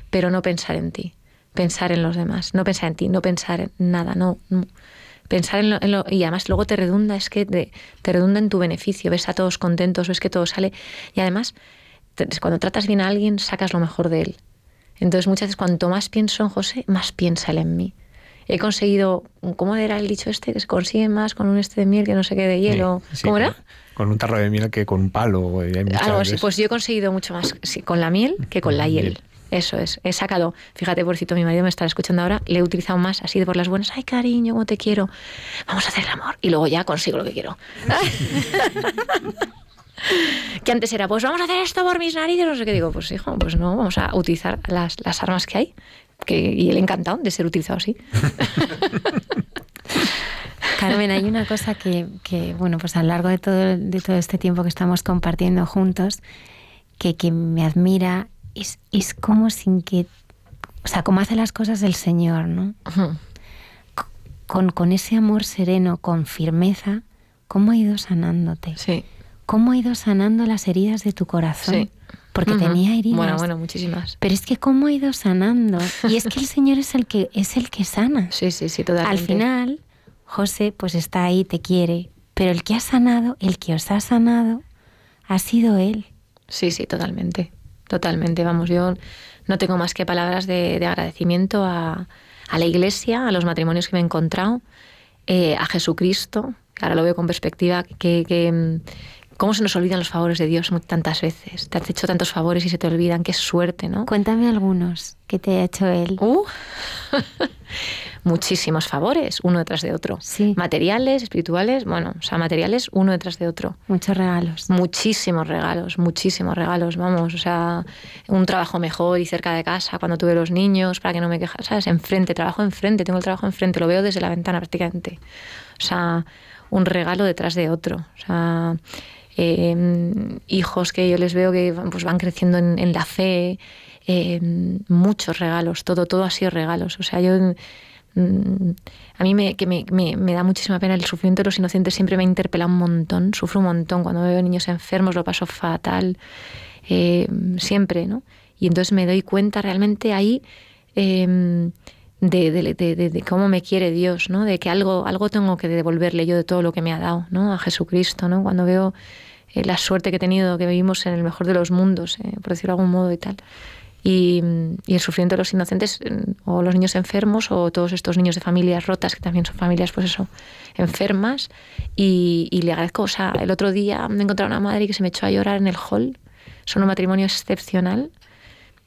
[SPEAKER 5] Pero no pensar en ti, pensar en los demás, no pensar en ti, no pensar en nada, no. Pensar en lo, en lo- y además luego te redunda, es que te, te redunda en tu beneficio, ves a todos contentos, ves que todo sale. Y además, te- cuando tratas bien a alguien, sacas lo mejor de él. Entonces muchas veces cuanto más pienso en José, más piensa él en mí. He conseguido, ¿cómo era el dicho este? Que se consigue más con un este de miel que no sé qué de hielo.
[SPEAKER 2] Sí, sí,
[SPEAKER 5] ¿Cómo era?
[SPEAKER 2] Con un tarro de miel que con un palo.
[SPEAKER 5] Algo así. Pues yo he conseguido mucho más sí, con la miel que con la hiel. Eso es. He sacado, fíjate, pobrecito, mi marido me está escuchando ahora, le he utilizado más así de por las buenas. Ay, cariño, cómo te quiero. Vamos a hacer el amor. Y luego ya consigo lo que quiero. [LAUGHS] que antes era, pues vamos a hacer esto por mis narices, no sé qué. Digo, pues hijo, pues no, vamos a utilizar las, las armas que hay. Que, y él encantado de ser utilizado así. [LAUGHS]
[SPEAKER 1] Carmen, hay una cosa que, que, bueno, pues a lo largo de todo, de todo este tiempo que estamos compartiendo juntos, que, que me admira, es, es como sin que, o sea, como hace las cosas el Señor, ¿no? Con, con ese amor sereno, con firmeza, ¿cómo ha ido sanándote?
[SPEAKER 5] Sí.
[SPEAKER 1] ¿Cómo ha ido sanando las heridas de tu corazón?
[SPEAKER 5] Sí.
[SPEAKER 1] Porque tenía heridas.
[SPEAKER 5] Bueno, bueno, muchísimas.
[SPEAKER 1] Pero es que cómo ha ido sanando. Y es que el Señor es el que es el que sana.
[SPEAKER 5] Sí, sí, sí, totalmente.
[SPEAKER 1] Al final, José pues está ahí, te quiere, pero el que ha sanado, el que os ha sanado, ha sido él.
[SPEAKER 5] Sí, sí, totalmente. Totalmente. Vamos, yo no tengo más que palabras de, de agradecimiento a, a la iglesia, a los matrimonios que me he encontrado, eh, a Jesucristo. Ahora lo veo con perspectiva, que, que, mm, cómo se nos olvidan los favores de Dios tantas veces. Te has hecho tantos favores y se te olvidan. Qué suerte, ¿no?
[SPEAKER 1] Cuéntame algunos que te ha hecho él.
[SPEAKER 5] Uh, [LAUGHS] muchísimos favores, uno detrás de otro.
[SPEAKER 1] Sí.
[SPEAKER 5] Materiales, espirituales, bueno, o sea, materiales uno detrás de otro.
[SPEAKER 1] Muchos regalos.
[SPEAKER 5] Muchísimos regalos, muchísimos regalos, vamos, o sea, un trabajo mejor y cerca de casa cuando tuve los niños para que no me quejas, ¿sabes? Enfrente, trabajo enfrente, tengo el trabajo enfrente, lo veo desde la ventana prácticamente. O sea, un regalo detrás de otro. O sea, eh, hijos que yo les veo que pues, van creciendo en, en la fe, eh, muchos regalos, todo, todo ha sido regalos. O sea, yo a mí me, que me, me- da muchísima pena el sufrimiento de los inocentes, siempre me interpela un montón, sufro un montón cuando veo niños enfermos, lo paso fatal, eh, siempre, ¿no? Y entonces me doy cuenta realmente ahí de, de- de- de- de cómo me quiere Dios, ¿no? De que algo, algo tengo que devolverle yo de todo lo que me ha dado, ¿no? A Jesucristo, ¿no? Cuando veo eh, la suerte que he tenido, que vivimos en el mejor de los mundos, eh, por decirlo de algún modo y tal. Y, y el sufrimiento de los inocentes, eh, o los niños enfermos, o todos estos niños de familias rotas, que también son familias, pues eso, enfermas. Y, y le agradezco, o sea, el otro día me encontré una madre que se me echó a llorar en el hall. Son un matrimonio excepcional,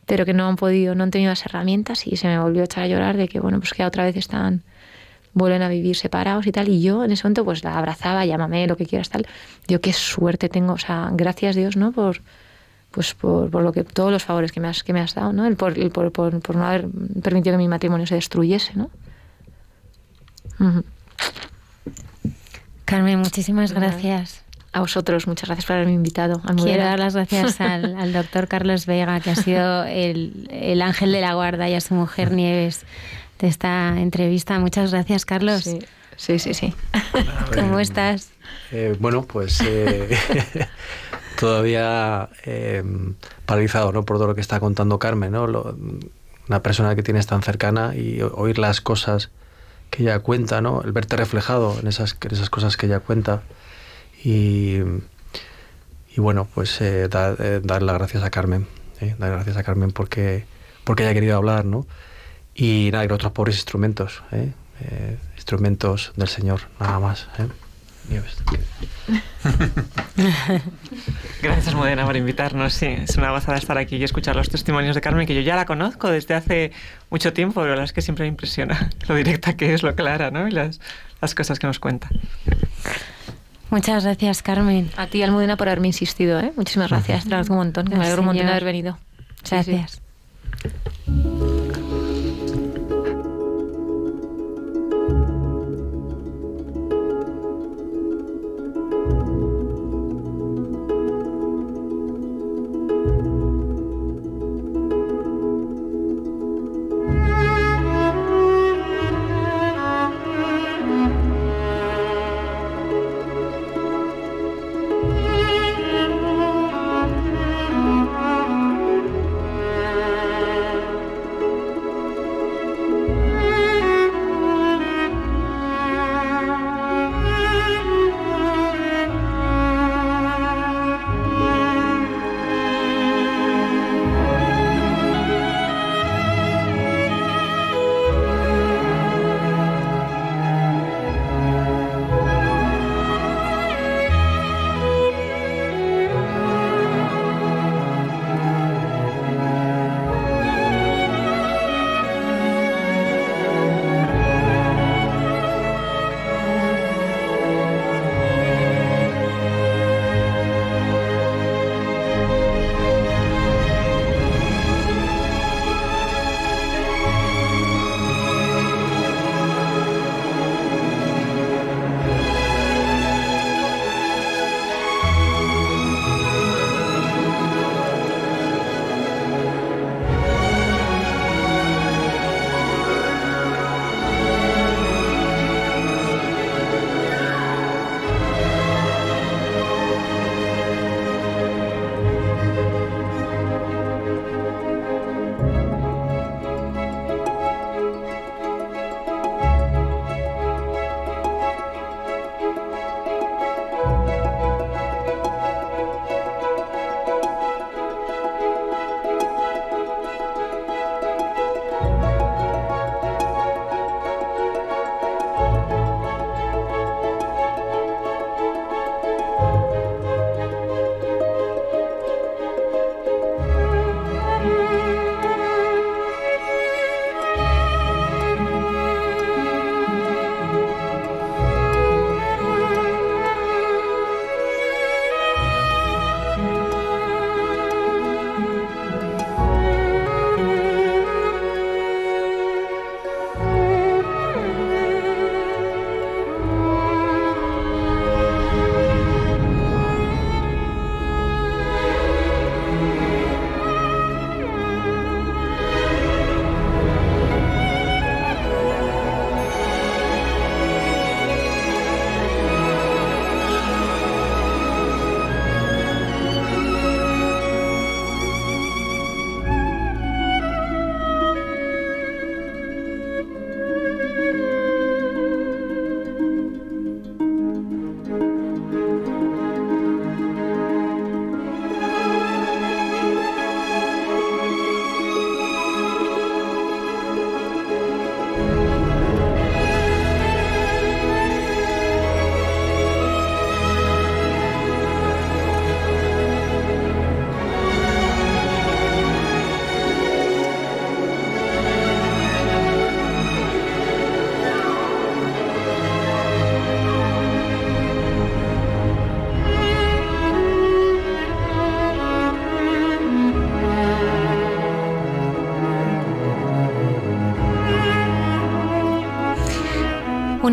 [SPEAKER 5] pero que no han podido, no han tenido las herramientas y se me volvió a echar a llorar de que, bueno, pues que otra vez están, vuelven a vivir separados y tal. Y yo en ese momento pues la abrazaba, llámame, lo que quieras, tal. Digo, qué suerte tengo, o sea, gracias Dios, ¿no? Por, pues por, por lo que, todos los favores que me has, que me has dado, ¿no? El por, el por, por, por no haber permitido que mi matrimonio se destruyese, ¿no? Ujú.
[SPEAKER 1] Carmen, muchísimas gracias.
[SPEAKER 5] A vosotros, muchas gracias por haberme invitado.
[SPEAKER 1] Quiero
[SPEAKER 5] Almudena.
[SPEAKER 1] dar las gracias al, [LAUGHS] al doctor Carlos Vega, que ha sido el, el ángel de la guarda, y a su mujer Nieves de esta entrevista. Muchas gracias, Carlos.
[SPEAKER 5] Sí, sí, sí. sí.
[SPEAKER 1] ¿Cómo estás?
[SPEAKER 3] Eh, bueno, pues eh, [LAUGHS] todavía eh, paralizado ¿no? por todo lo que está contando Carmen, ¿no? Una persona que tienes tan cercana y oír las cosas que ella cuenta, ¿no? el verte reflejado en esas, esas cosas que ella cuenta. Y y bueno, pues eh, dar, eh, dar las gracias a Carmen, ¿eh? dar gracias a Carmen porque, porque haya querido hablar, ¿no? Y nada, y otros pobres instrumentos, ¿eh? Instrumentos del Señor, nada más. [LAUGHS]
[SPEAKER 4] Gracias, Modena, por invitarnos. Sí, es una gozada estar aquí y escuchar los testimonios de Carmen, que yo ya la conozco desde hace mucho tiempo, pero la verdad es que siempre me impresiona [LAUGHS] lo directa que es, lo clara, ¿no? Y las, las cosas que nos cuenta.
[SPEAKER 1] Muchas gracias, Carmen.
[SPEAKER 5] A ti, Almudena, por haberme insistido, ¿eh? Muchísimas gracias. Te agradezco un montón. Me
[SPEAKER 1] Al
[SPEAKER 5] alegro un montón de haber venido. Sí, sí.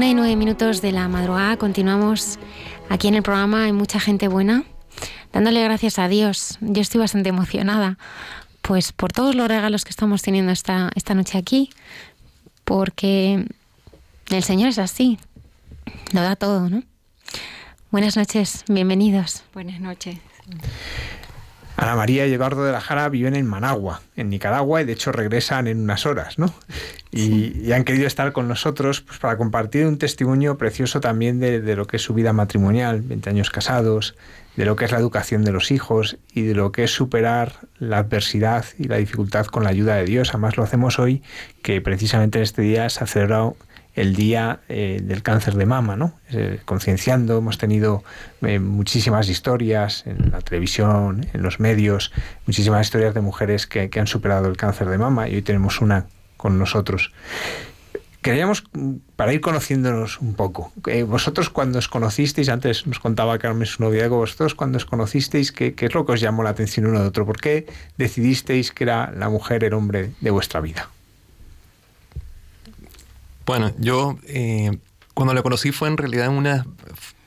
[SPEAKER 1] Una y nueve minutos de la madrugada, continuamos aquí en el programa, hay mucha gente buena, dándole gracias a Dios. Yo estoy bastante emocionada, pues por todos los regalos que estamos teniendo esta, esta noche aquí, porque el Señor es así, lo da todo, ¿no? Buenas noches, bienvenidos.
[SPEAKER 6] Buenas noches.
[SPEAKER 2] Ana María y Eduardo de la Jara viven en Managua, en Nicaragua, y de hecho regresan en unas horas, ¿no? y, han querido estar con nosotros pues, para compartir un testimonio precioso también de, lo que es su vida matrimonial, 20 años casados, de lo que es la educación de los hijos y de lo que es superar la adversidad y la dificultad con la ayuda de Dios. Además lo hacemos hoy, que precisamente en este día se ha celebrado el día eh, del cáncer de mama, ¿no? Eh, concienciando, hemos tenido eh, muchísimas historias en la televisión, en los medios, muchísimas historias de mujeres que, han superado el cáncer de mama y hoy tenemos una con nosotros. Queríamos, para ir conociéndonos un poco, vosotros cuando os conocisteis, antes nos contaba Carmen su noviazgo, vosotros cuando os conocisteis, ¿qué, es lo que os llamó la atención uno de otro? ¿Por qué decidisteis que era la mujer el hombre de vuestra vida?
[SPEAKER 6] Bueno, yo eh, cuando la conocí fue en realidad una...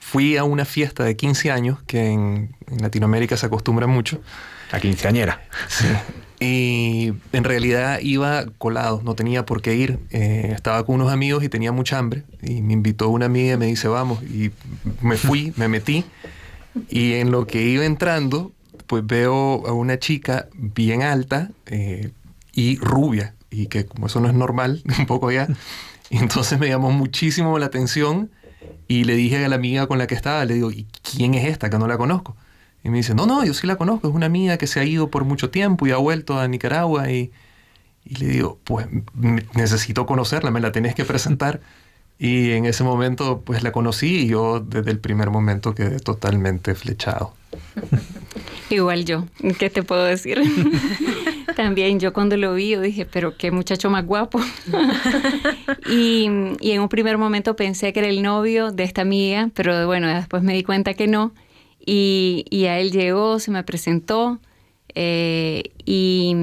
[SPEAKER 6] Fui a una fiesta de 15 años que en, en Latinoamérica se acostumbra mucho.
[SPEAKER 2] La quinceañera.
[SPEAKER 6] Sí. Y en realidad iba colado, no tenía por qué ir. Eh, estaba con unos amigos y tenía mucha hambre. Y me invitó una amiga y me dice, vamos. Y me fui, me metí. Y en lo que iba entrando, pues veo a una chica bien alta eh, y rubia. Y que como eso no es normal, [LAUGHS] un poco ya. Y entonces me llamó muchísimo la atención. Y le dije a la amiga con la que estaba, le digo, ¿y quién es esta? Que no la conozco. Y me dice, no, no, yo sí la conozco, es una amiga que se ha ido por mucho tiempo y ha vuelto a Nicaragua. Y, y le digo, pues necesito conocerla, me la tenés que presentar. Y en ese momento, pues la conocí y yo desde el primer momento quedé totalmente flechado. [LAUGHS]
[SPEAKER 8] Igual yo, ¿qué te puedo decir? [LAUGHS] También yo cuando lo vi, yo dije, pero qué muchacho más guapo. [LAUGHS] y, y, en un primer momento pensé que era el novio de esta amiga, pero bueno, después me di cuenta que no. Y, a él llegó, se me presentó eh, y,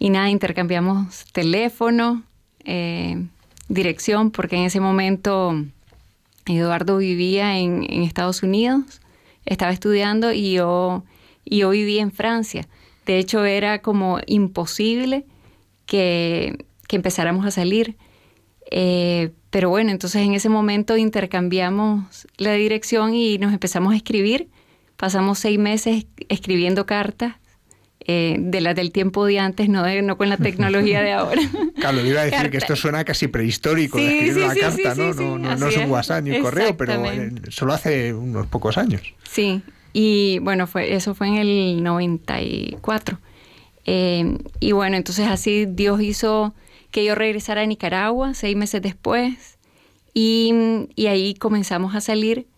[SPEAKER 8] nada, intercambiamos teléfono, eh, dirección, porque en ese momento Eduardo vivía en, Estados Unidos, estaba estudiando y yo, y yo vivía en Francia. De hecho, era como imposible que, que empezáramos a salir. Eh, pero bueno, entonces en ese momento intercambiamos la dirección y nos empezamos a escribir. Pasamos seis meses escribiendo cartas eh, de las del tiempo de antes, no, no con la tecnología de ahora. [LAUGHS]
[SPEAKER 2] Claro, iba a decir que esto suena casi prehistórico, escribir una carta, ¿no? No, no, es un WhatsApp ni un correo, pero solo hace unos pocos años.
[SPEAKER 8] Sí, y bueno, fue, eso fue en el 94. Eh, y bueno, entonces así Dios hizo que yo regresara a Nicaragua seis meses después y, ahí comenzamos a salir.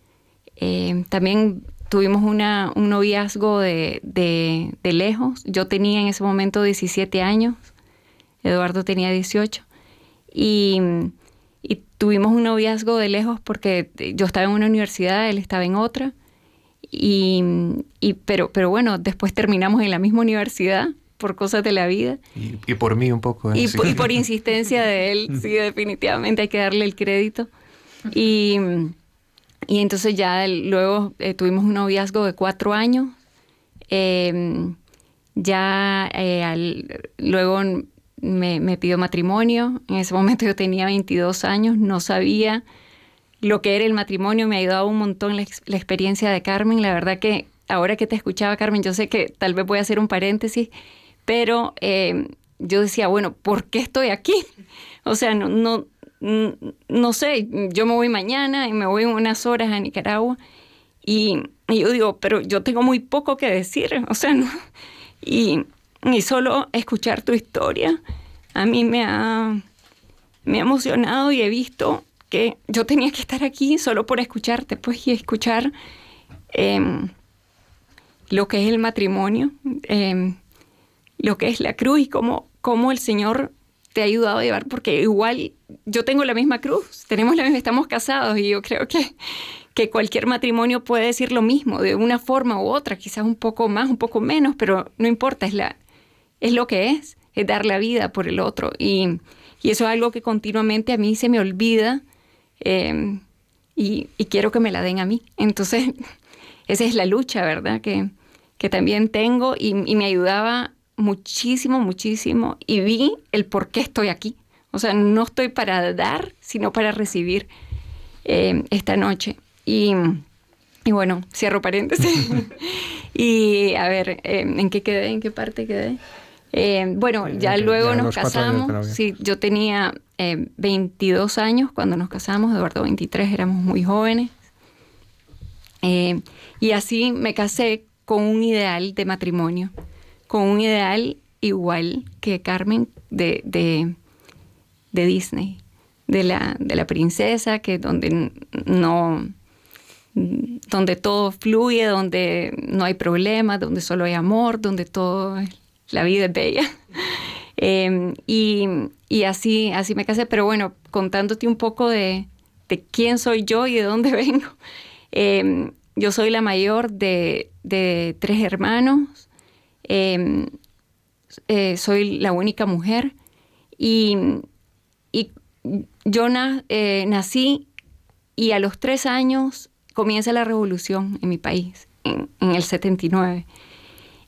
[SPEAKER 8] Eh, también tuvimos una, un noviazgo de, de, lejos. Yo tenía en ese momento 17 años, Eduardo tenía 18 y, y tuvimos un noviazgo de lejos porque yo estaba en una universidad, él estaba en otra. Y, y, pero, pero bueno, después terminamos en la misma universidad por cosas de la vida.
[SPEAKER 6] Y, por mí un poco.
[SPEAKER 8] ¿eh? Y, por [LAUGHS] insistencia de él, [LAUGHS] sí, definitivamente hay que darle el crédito. Y, y entonces ya luego eh, tuvimos un noviazgo de cuatro años. Em, ya eh, luego me, me, pidió matrimonio. En ese momento yo tenía 22 años, no sabía lo que era el matrimonio. Me ha ayudado un montón la, la experiencia de Carmen. La verdad que ahora que te escuchaba, Carmen, yo sé que tal vez voy a hacer un paréntesis pero eh, yo decía, bueno, ¿por qué estoy aquí? [LAUGHS] O sea, no, no, no sé, yo me voy mañana y me voy unas horas a Nicaragua y, yo digo, pero yo tengo muy poco que decir, [LAUGHS] o sea, no, y, y solo escuchar tu historia a mí me ha, me ha emocionado y he visto que yo tenía que estar aquí solo por escucharte, pues, y escuchar em, lo que es el matrimonio. Eh, lo que es la cruz y cómo, cómo el Señor te ha ayudado a llevar, porque igual yo tengo la misma cruz, tenemos la misma, estamos casados y yo creo que, que cualquier matrimonio puede decir lo mismo, de una forma u otra, quizás un poco más, un poco menos, pero no importa, es, la, es lo que es, es dar la vida por el otro. Y, y eso es algo que continuamente a mí se me olvida em, y, y, quiero que me la den a mí. Entonces, [LAUGHS] esa es la lucha, ¿verdad? Que, que también tengo y, me ayudaba muchísimo, muchísimo y vi el por qué estoy aquí. O sea, no estoy para dar, sino para recibir eh, esta noche. Y, y, bueno, cierro paréntesis. [LAUGHS] y a ver, eh, ¿en qué quedé? ¿En qué parte quedé? Eh, bueno, ya luego
[SPEAKER 2] ya
[SPEAKER 8] nos casamos. Sí, yo tenía eh, 22 años cuando nos casamos, Eduardo 23, éramos muy jóvenes. Eh, y así me casé con un ideal de matrimonio, con un ideal igual que Carmen de, de, de Disney, de la, de la princesa, que donde no donde todo fluye, donde no hay problemas, donde solo hay amor, donde todo es- la vida es bella. [LAUGHS] Eh, y y así, así me casé, pero bueno, contándote un poco de, de quién soy yo y de dónde [LAUGHS] vengo. Eh, yo soy la mayor de, de tres hermanos. Eh, eh, soy la única mujer. Y, y yo na- eh, nací y a los tres años comienza la revolución en mi país, en, en el 79.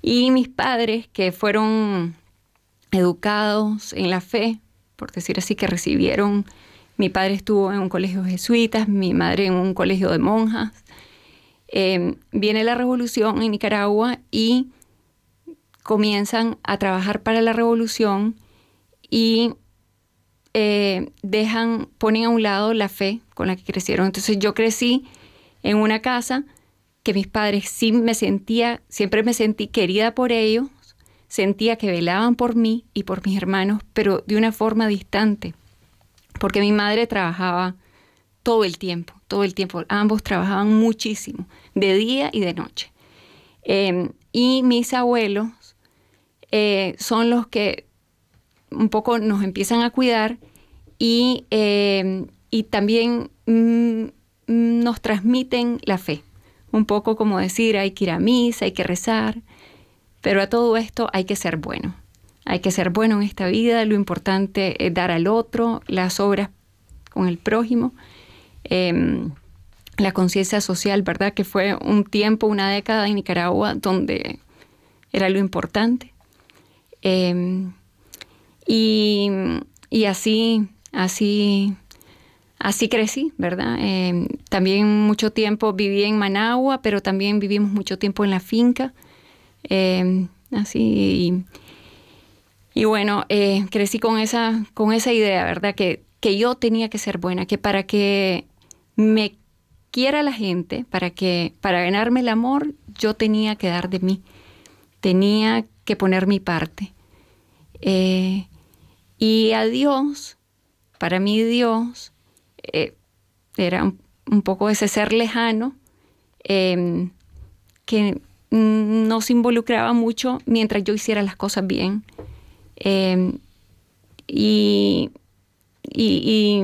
[SPEAKER 8] Y mis padres, que fueron educados en la fe, por decir así, que recibieron, mi padre estuvo en un colegio jesuitas, mi madre en un colegio de monjas. Eh, viene la revolución en Nicaragua y comienzan a trabajar para la revolución y eh, dejan, ponen a un lado la fe con la que crecieron. Entonces yo crecí en una casa que mis padres sí me sentía, siempre me sentí querida por ellos, sentía que velaban por mí y por mis hermanos, pero de una forma distante, porque mi madre trabajaba todo el tiempo, todo el tiempo, ambos trabajaban muchísimo, de día y de noche. Eh, y mis abuelos eh, son los que un poco nos empiezan a cuidar y, eh, y también mm, nos transmiten la fe. Un poco como decir, hay que ir a misa, hay que rezar, pero a todo esto hay que ser bueno. Hay que ser bueno en esta vida, lo importante es dar al otro, las obras con el prójimo, eh, la conciencia social, ¿verdad? Que fue un tiempo, una década en Nicaragua donde era lo importante. Eh, y, y así, así, así crecí, ¿verdad? Eh, también mucho tiempo viví en Managua, pero también vivimos mucho tiempo en la finca. Eh, así, y, y bueno, eh, crecí con esa, con esa idea, ¿verdad? Que, que yo tenía que ser buena, que para que me quiera la gente, para que para ganarme el amor, yo tenía que dar de mí, tenía que poner mi parte. Eh, y a Dios, para mí Dios eh, era un, un, poco ese ser lejano eh, que nos involucraba mucho mientras yo hiciera las cosas bien. Eh, y, y,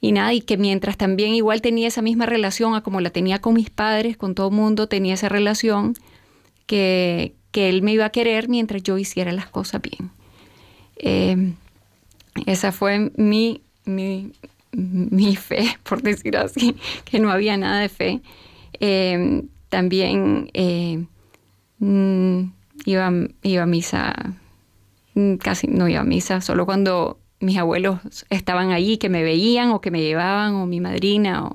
[SPEAKER 8] y, y, nada, y que mientras también igual tenía esa misma relación a como la tenía con mis padres, con todo el mundo, tenía esa relación que, que él me iba a querer mientras yo hiciera las cosas bien. Eh, esa fue mi, mi, mi, fe, por decir así, que no había nada de fe. Eh, también eh, mm, iba, iba a misa, casi no iba a misa, solo cuando mis abuelos estaban allí, que me veían o que me llevaban, o mi madrina,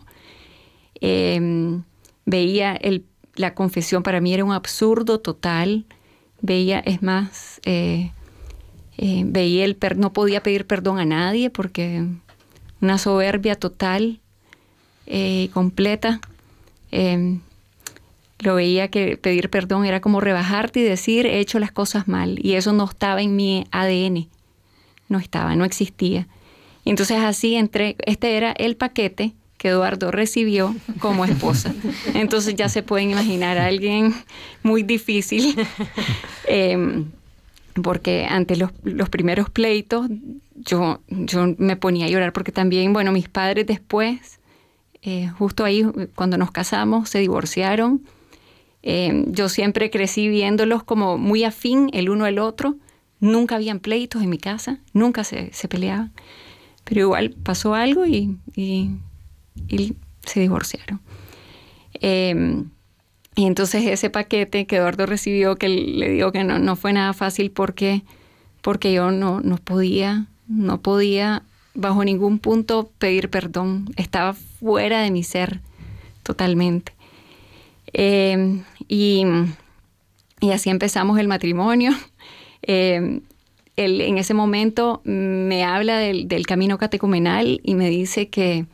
[SPEAKER 8] eh, veía la confesión, para mí era un absurdo total. Veía, es más, eh, eh, veía el no podía pedir perdón a nadie porque una soberbia total y eh, completa. Eh, lo veía que pedir perdón era como rebajarte y decir he hecho las cosas mal y eso no estaba en mi ADN, no estaba, no existía. Y entonces así entré, este era el paquete que Eduardo recibió como esposa. Entonces ya se pueden imaginar a alguien muy difícil, [LAUGHS] eh, porque ante los, primeros pleitos yo, yo me ponía a llorar, porque también, bueno, mis padres después, eh, justo ahí cuando nos casamos, se divorciaron. Eh, yo siempre crecí viéndolos como muy afín el uno al otro. Nunca habían pleitos en mi casa, nunca se, se peleaban. Pero igual pasó algo y, y y se divorciaron. Eh, y entonces ese paquete que Eduardo recibió, que le digo que no, no fue nada fácil porque, porque yo no, no podía, no podía bajo ningún punto pedir perdón. Estaba fuera de mi ser totalmente. Eh, y, y, así empezamos el matrimonio. [LAUGHS] Eh, él en ese momento me habla del, camino catecumenal y me dice que,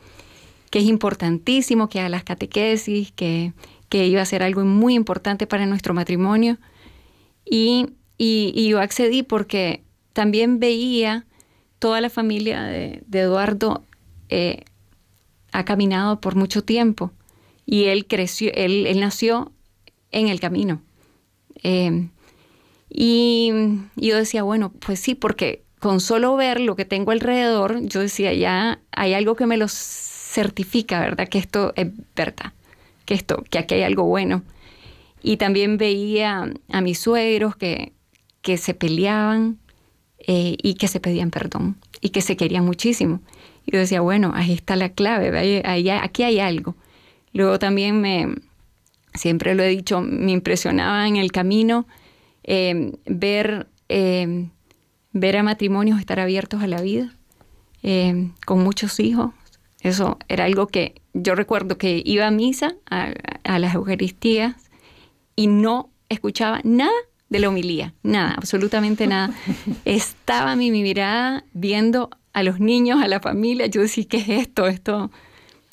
[SPEAKER 8] es importantísimo que haga las catequesis, que, iba a ser algo muy importante para nuestro matrimonio. Y, yo accedí porque también veía toda la familia de, Eduardo eh, ha caminado por mucho tiempo y él creció, él, nació en el camino. Eh, y, yo decía, bueno, pues sí, porque con solo ver lo que tengo alrededor, yo decía, ya hay algo que me lo certifica, ¿verdad? Que esto es verdad, que esto, que aquí hay algo bueno. Y también veía a mis suegros que, que se peleaban eh, y que se pedían perdón y que se querían muchísimo. Y yo decía, bueno, ahí está la clave, aquí hay algo. Luego también me, siempre lo he dicho, me impresionaba en el camino em, ver, em, ver a matrimonios estar abiertos a la vida, em, con muchos hijos. Eso era algo que yo recuerdo que iba a misa, a, a las Eucaristías, y no escuchaba nada de la homilía, nada, absolutamente nada. [LAUGHS] Estaba mi, mi mirada viendo a los niños, a la familia, yo decía, ¿qué es esto? Esto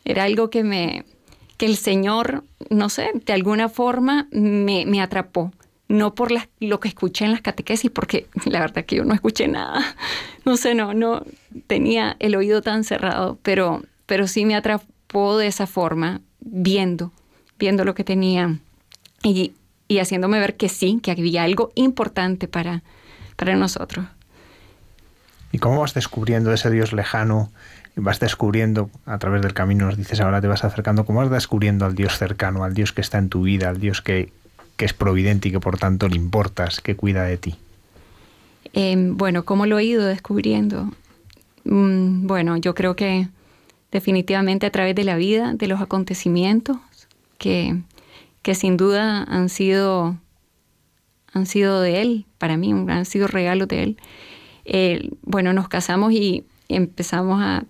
[SPEAKER 8] era algo que me, que el Señor, no sé, de alguna forma me, me atrapó. No por lo que escuché en las catequesis, porque la verdad que yo no escuché nada. [LAUGHS] No sé, no, no tenía el oído tan cerrado, pero, pero sí me atrapó de esa forma, viendo, viendo lo que tenía y, y haciéndome ver que sí, que había algo importante para, para nosotros.
[SPEAKER 2] ¿Y cómo vas descubriendo ese Dios lejano? Vas descubriendo a través del camino, nos dices ahora te vas acercando, ¿cómo vas descubriendo al Dios cercano, al Dios que está en tu vida, al Dios que, es providente y que por tanto le importas, que cuida de ti?
[SPEAKER 8] Em, bueno, ¿cómo lo he ido descubriendo? Mm, bueno, yo creo que definitivamente a través de la vida, de los acontecimientos que, que sin duda han sido, han sido de Él, para mí, han sido regalos de Él. Eh, bueno, nos casamos y empezamos a,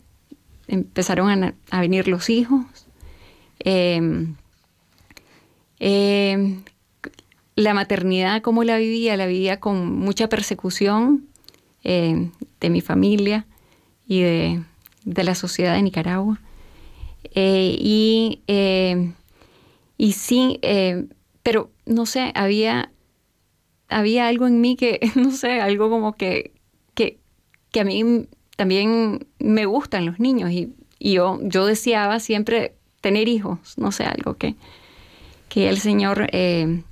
[SPEAKER 8] empezaron a, venir los hijos. Em, em, la maternidad, como la vivía, la vivía con mucha persecución em, de mi familia y de, la sociedad de Nicaragua. Eh, y, y sí, pero no sé, había, había algo en mí que, [LAUGHS] no sé, algo como que, que a mí también me gustan los niños y, yo, yo deseaba siempre tener hijos, no sé, algo que, que el Señor eh,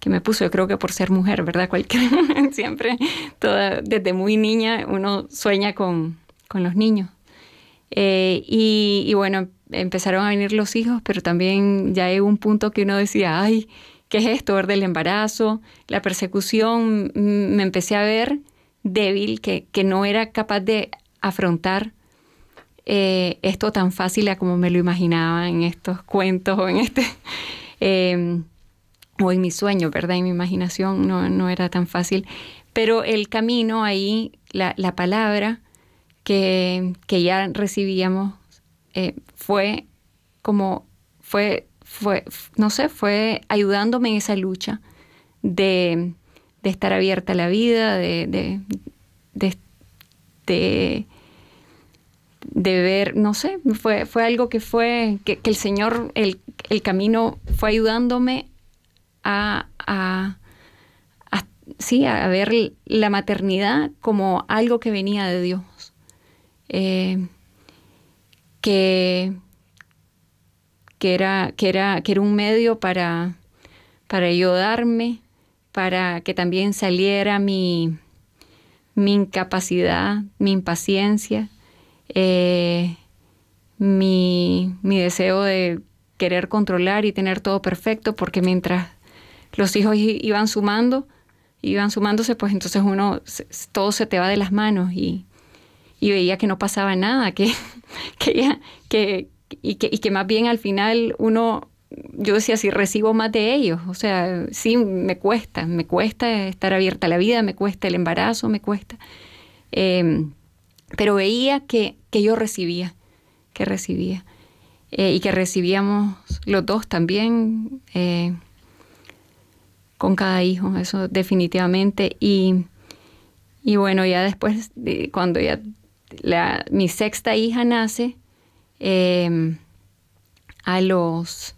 [SPEAKER 8] que me puso, yo creo que por ser mujer, ¿verdad? [LAUGHS] Cualquier, siempre, toda, desde muy niña uno sueña con, con los niños. Eh, y, bueno, empezaron a venir los hijos, pero también ya llegó un punto que uno decía, ay, ¿qué es esto? Del embarazo, la persecución, me empecé a ver débil, que, no era capaz de afrontar eh, esto tan fácil como me lo imaginaba en estos cuentos o en este... [LAUGHS] Em, o en mi sueño, ¿verdad? En mi imaginación no, era tan fácil. Pero el camino ahí, la, palabra que, ya recibíamos eh, fue como, fue, fue, no sé, fue ayudándome en esa lucha de, de estar abierta a la vida, de, de, de, ver, no sé, fue, fue algo que fue, que, el Señor, el, camino fue ayudándome a, a, sí, a ver la maternidad como algo que venía de Dios. Eh, que, que, era, que, era, que era un medio para, para ayudarme para que también saliera mi, mi incapacidad, mi impaciencia, eh, mi, deseo de querer controlar y tener todo perfecto, porque mientras los hijos iban sumando, iban sumándose, pues entonces uno, todo se te va de las manos y, veía que no pasaba nada, que, [LAUGHS] que, y que, y que más bien al final uno yo decía, si recibo más de ellos, o sea, sí, me cuesta, me cuesta estar abierta a la vida, me cuesta el embarazo, me cuesta. Em, pero veía que, yo recibía, que recibía. Eh, y que recibíamos los dos también eh, con cada hijo, eso definitivamente. Y, Y bueno, ya después, de, cuando ya mi sexta hija nace, em, a, los,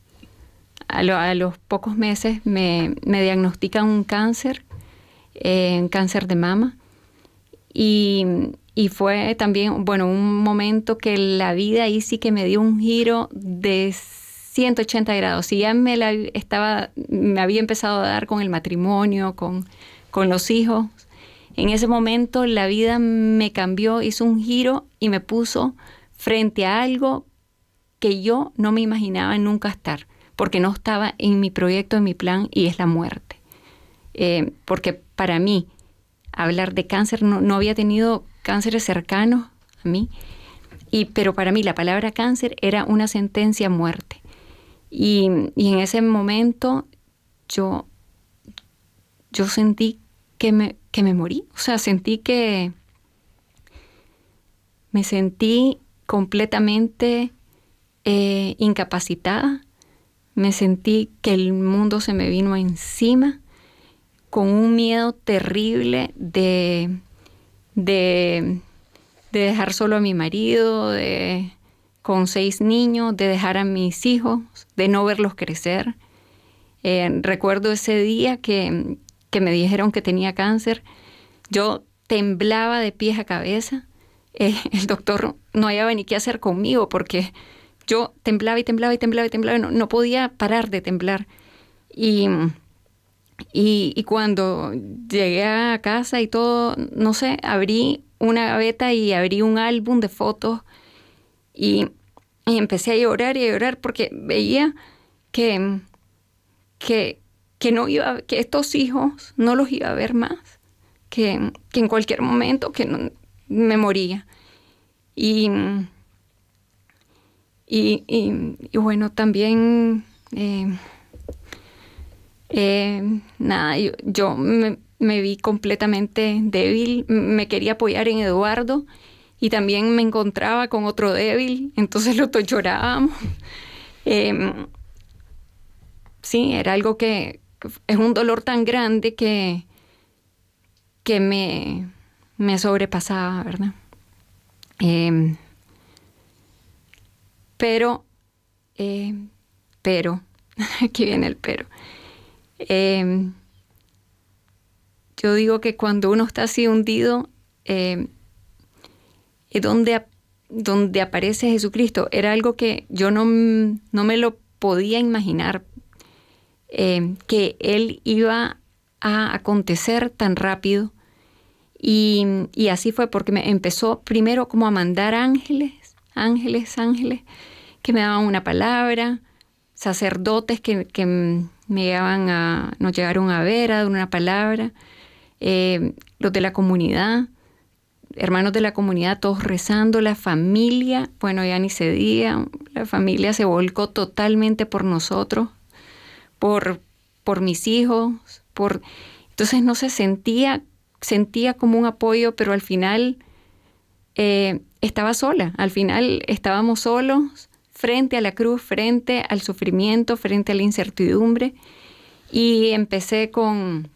[SPEAKER 8] a, los pocos meses me, me diagnostican un cáncer, un cáncer de mama. Y, y, fue también, bueno, un momento que la vida ahí sí que me dio un giro de 180 grados. Si ya me estaba, me había empezado a dar con el matrimonio, con, con los hijos, en ese momento la vida me cambió, hizo un giro y me puso frente a algo que yo no me imaginaba nunca estar, porque no estaba en mi proyecto, en mi plan, y es la muerte. Eh, porque para mí, hablar de cáncer, no, había tenido cánceres cercanos a mí, y, pero para mí la palabra cáncer era una sentencia a muerte. Y, y en ese momento yo, yo sentí que me, que me morí. O sea, sentí que me sentí completamente eh, incapacitada. Me sentí que el mundo se me vino encima con un miedo terrible de, de, dejar solo a mi marido, de, con seis niños, de dejar a mis hijos, de no verlos crecer. Eh, recuerdo ese día que, que me dijeron que tenía cáncer, yo temblaba de pies a cabeza. [LAUGHS] Eh, el doctor no hallaba ni qué hacer conmigo porque yo temblaba y temblaba y temblaba y temblaba, no, no podía parar de temblar. Y, y, cuando llegué a casa y todo, no sé, abrí una gaveta y abrí un álbum de fotos y, y empecé a llorar y a llorar porque veía que, que, que no iba, que estos hijos no los iba a ver más, que, en cualquier momento que no, me moría. Y, y, bueno, también, eh, eh, nada, yo, me, me, vi completamente débil, me quería apoyar en Eduardo y también me encontraba con otro débil, entonces los dos llorábamos. [LAUGHS] Em, sí, era algo que, es un dolor tan grande que, que me, me sobrepasaba, ¿verdad? Em, pero, eh, pero, [LAUGHS] aquí viene el pero. Em, yo digo que cuando uno está así hundido, em, es donde, donde aparece Jesucristo. Era algo que yo no, no me lo podía imaginar eh, que él iba a acontecer tan rápido. Y, así fue porque me empezó primero como a mandar ángeles, ángeles, ángeles, que me daban una palabra, sacerdotes que, me llevaban a, nos llegaron a ver, a dar una palabra, eh, los de la comunidad, hermanos de la comunidad, todos rezando, la familia, bueno, ya ni se diga, la familia se volcó totalmente por nosotros, por, por mis hijos, por... Entonces no se sentía, sentía como un apoyo, pero al final eh, estaba sola, al final estábamos solos frente a la cruz, frente al sufrimiento, frente a la incertidumbre. Y empecé con,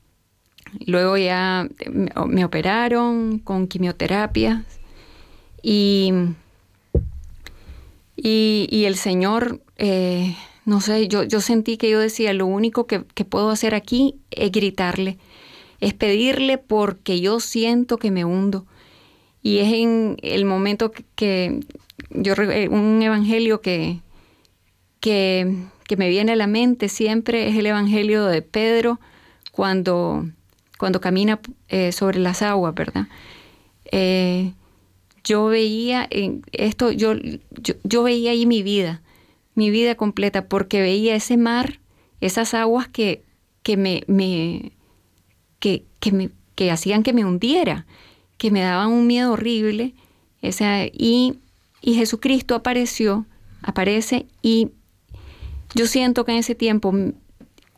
[SPEAKER 8] luego ya me, operaron con quimioterapias y, y, el Señor eh, no sé, yo, yo sentí que yo decía, lo único que, puedo hacer aquí es gritarle, es pedirle porque yo siento que me hundo. Y es en el momento que, yo, eh, un evangelio que, que, me viene a la mente siempre es el evangelio de Pedro cuando, cuando camina eh, sobre las aguas, ¿verdad? Eh, yo veía esto, yo, yo, yo veía ahí mi vida mi vida completa porque veía ese mar, esas aguas que, que me, me, que, me que hacían que me hundiera, que me daban un miedo horrible. Esa, y, y Jesucristo apareció, aparece y yo siento que en ese tiempo,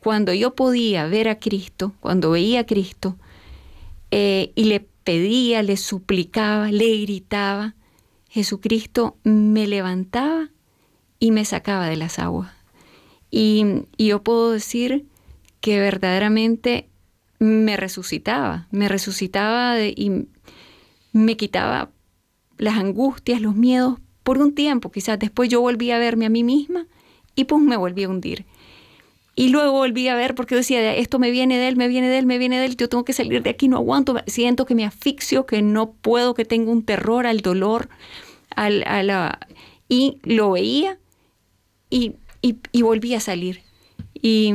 [SPEAKER 8] cuando yo podía ver a Cristo, cuando veía a Cristo, eh, y le pedía, le suplicaba, le gritaba, Jesucristo me levantaba y me sacaba de las aguas. Y, yo puedo decir que verdaderamente me resucitaba, me resucitaba y me quitaba las angustias, los miedos por un tiempo, quizás después yo volví a verme a mí misma y pues me volví a hundir. Y luego volví a ver porque decía, esto me viene de él, me viene de él, me viene de él, yo tengo que salir de aquí, no aguanto, siento que me asfixio, que no puedo, que tengo un terror al dolor, al, a la... y lo veía y, y, volví a salir. Y,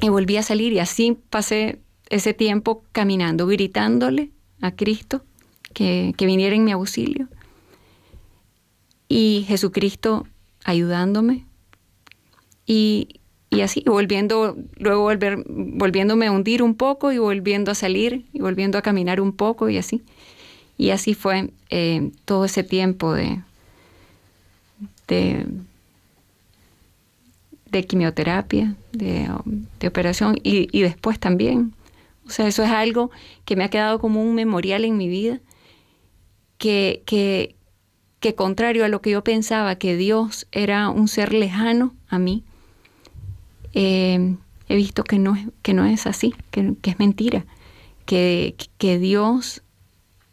[SPEAKER 8] volví a salir y así pasé ese tiempo caminando, gritándole a Cristo que, que viniera en mi auxilio. Y Jesucristo ayudándome. Y, y así, volviendo, luego volver, volviéndome a hundir un poco y volviendo a salir y volviendo a caminar un poco y así. Y así fue eh, todo ese tiempo de, de quimioterapia, de, de operación y, y, después también. O sea, eso es algo que me ha quedado como un memorial en mi vida, que, que, que contrario a lo que yo pensaba, que Dios era un ser lejano a mí, eh, he visto que no, que no es así, que, es mentira, que, que Dios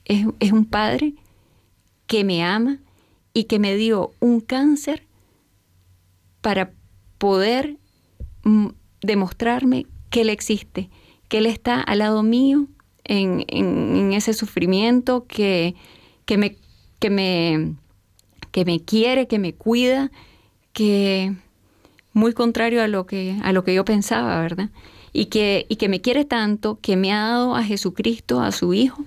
[SPEAKER 8] es, es, un Padre que me ama y que me dio un cáncer para poder mm, demostrarme que Él existe, que Él está al lado mío en, en, ese sufrimiento, que, que, me, que, me, que me quiere, que me cuida, que, muy contrario a lo que, a lo que yo pensaba, ¿verdad? Y que, y que me quiere tanto que me ha dado a Jesucristo, a su Hijo,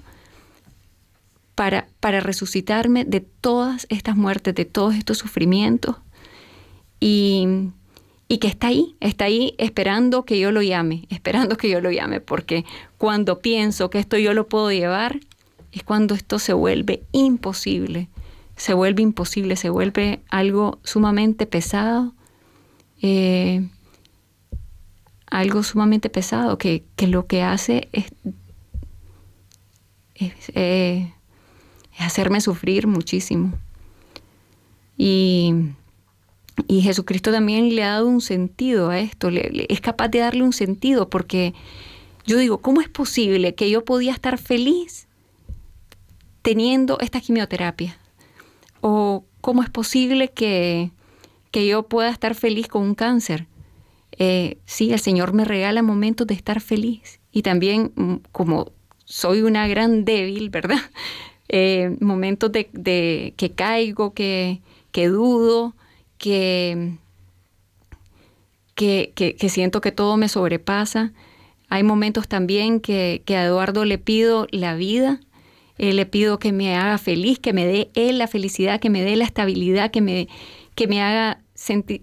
[SPEAKER 8] para, para resucitarme de todas estas muertes, de todos estos sufrimientos. Y, y que está ahí, está ahí esperando que yo lo llame, esperando que yo lo llame, porque cuando pienso que esto yo lo puedo llevar, es cuando esto se vuelve imposible, se vuelve imposible, se vuelve algo sumamente pesado eh, algo sumamente pesado que, lo que hace es, eh, es, hacerme sufrir muchísimo. Y, y, Jesucristo también le ha dado un sentido a esto, es capaz de darle un sentido porque yo digo, ¿cómo es posible que yo podía estar feliz teniendo esta quimioterapia? ¿O cómo es posible que, que yo pueda estar feliz con un cáncer. Eh, sí, el Señor me regala momentos de estar feliz. Y también, mm, como soy una gran débil, ¿verdad? [LAUGHS] Eh, momentos de, que caigo, que, que dudo, que, que, que, siento que todo me sobrepasa. Hay momentos también que, que a Eduardo le pido la vida, eh, le pido que me haga feliz, que me dé él la felicidad, que me dé la estabilidad, que me, que me haga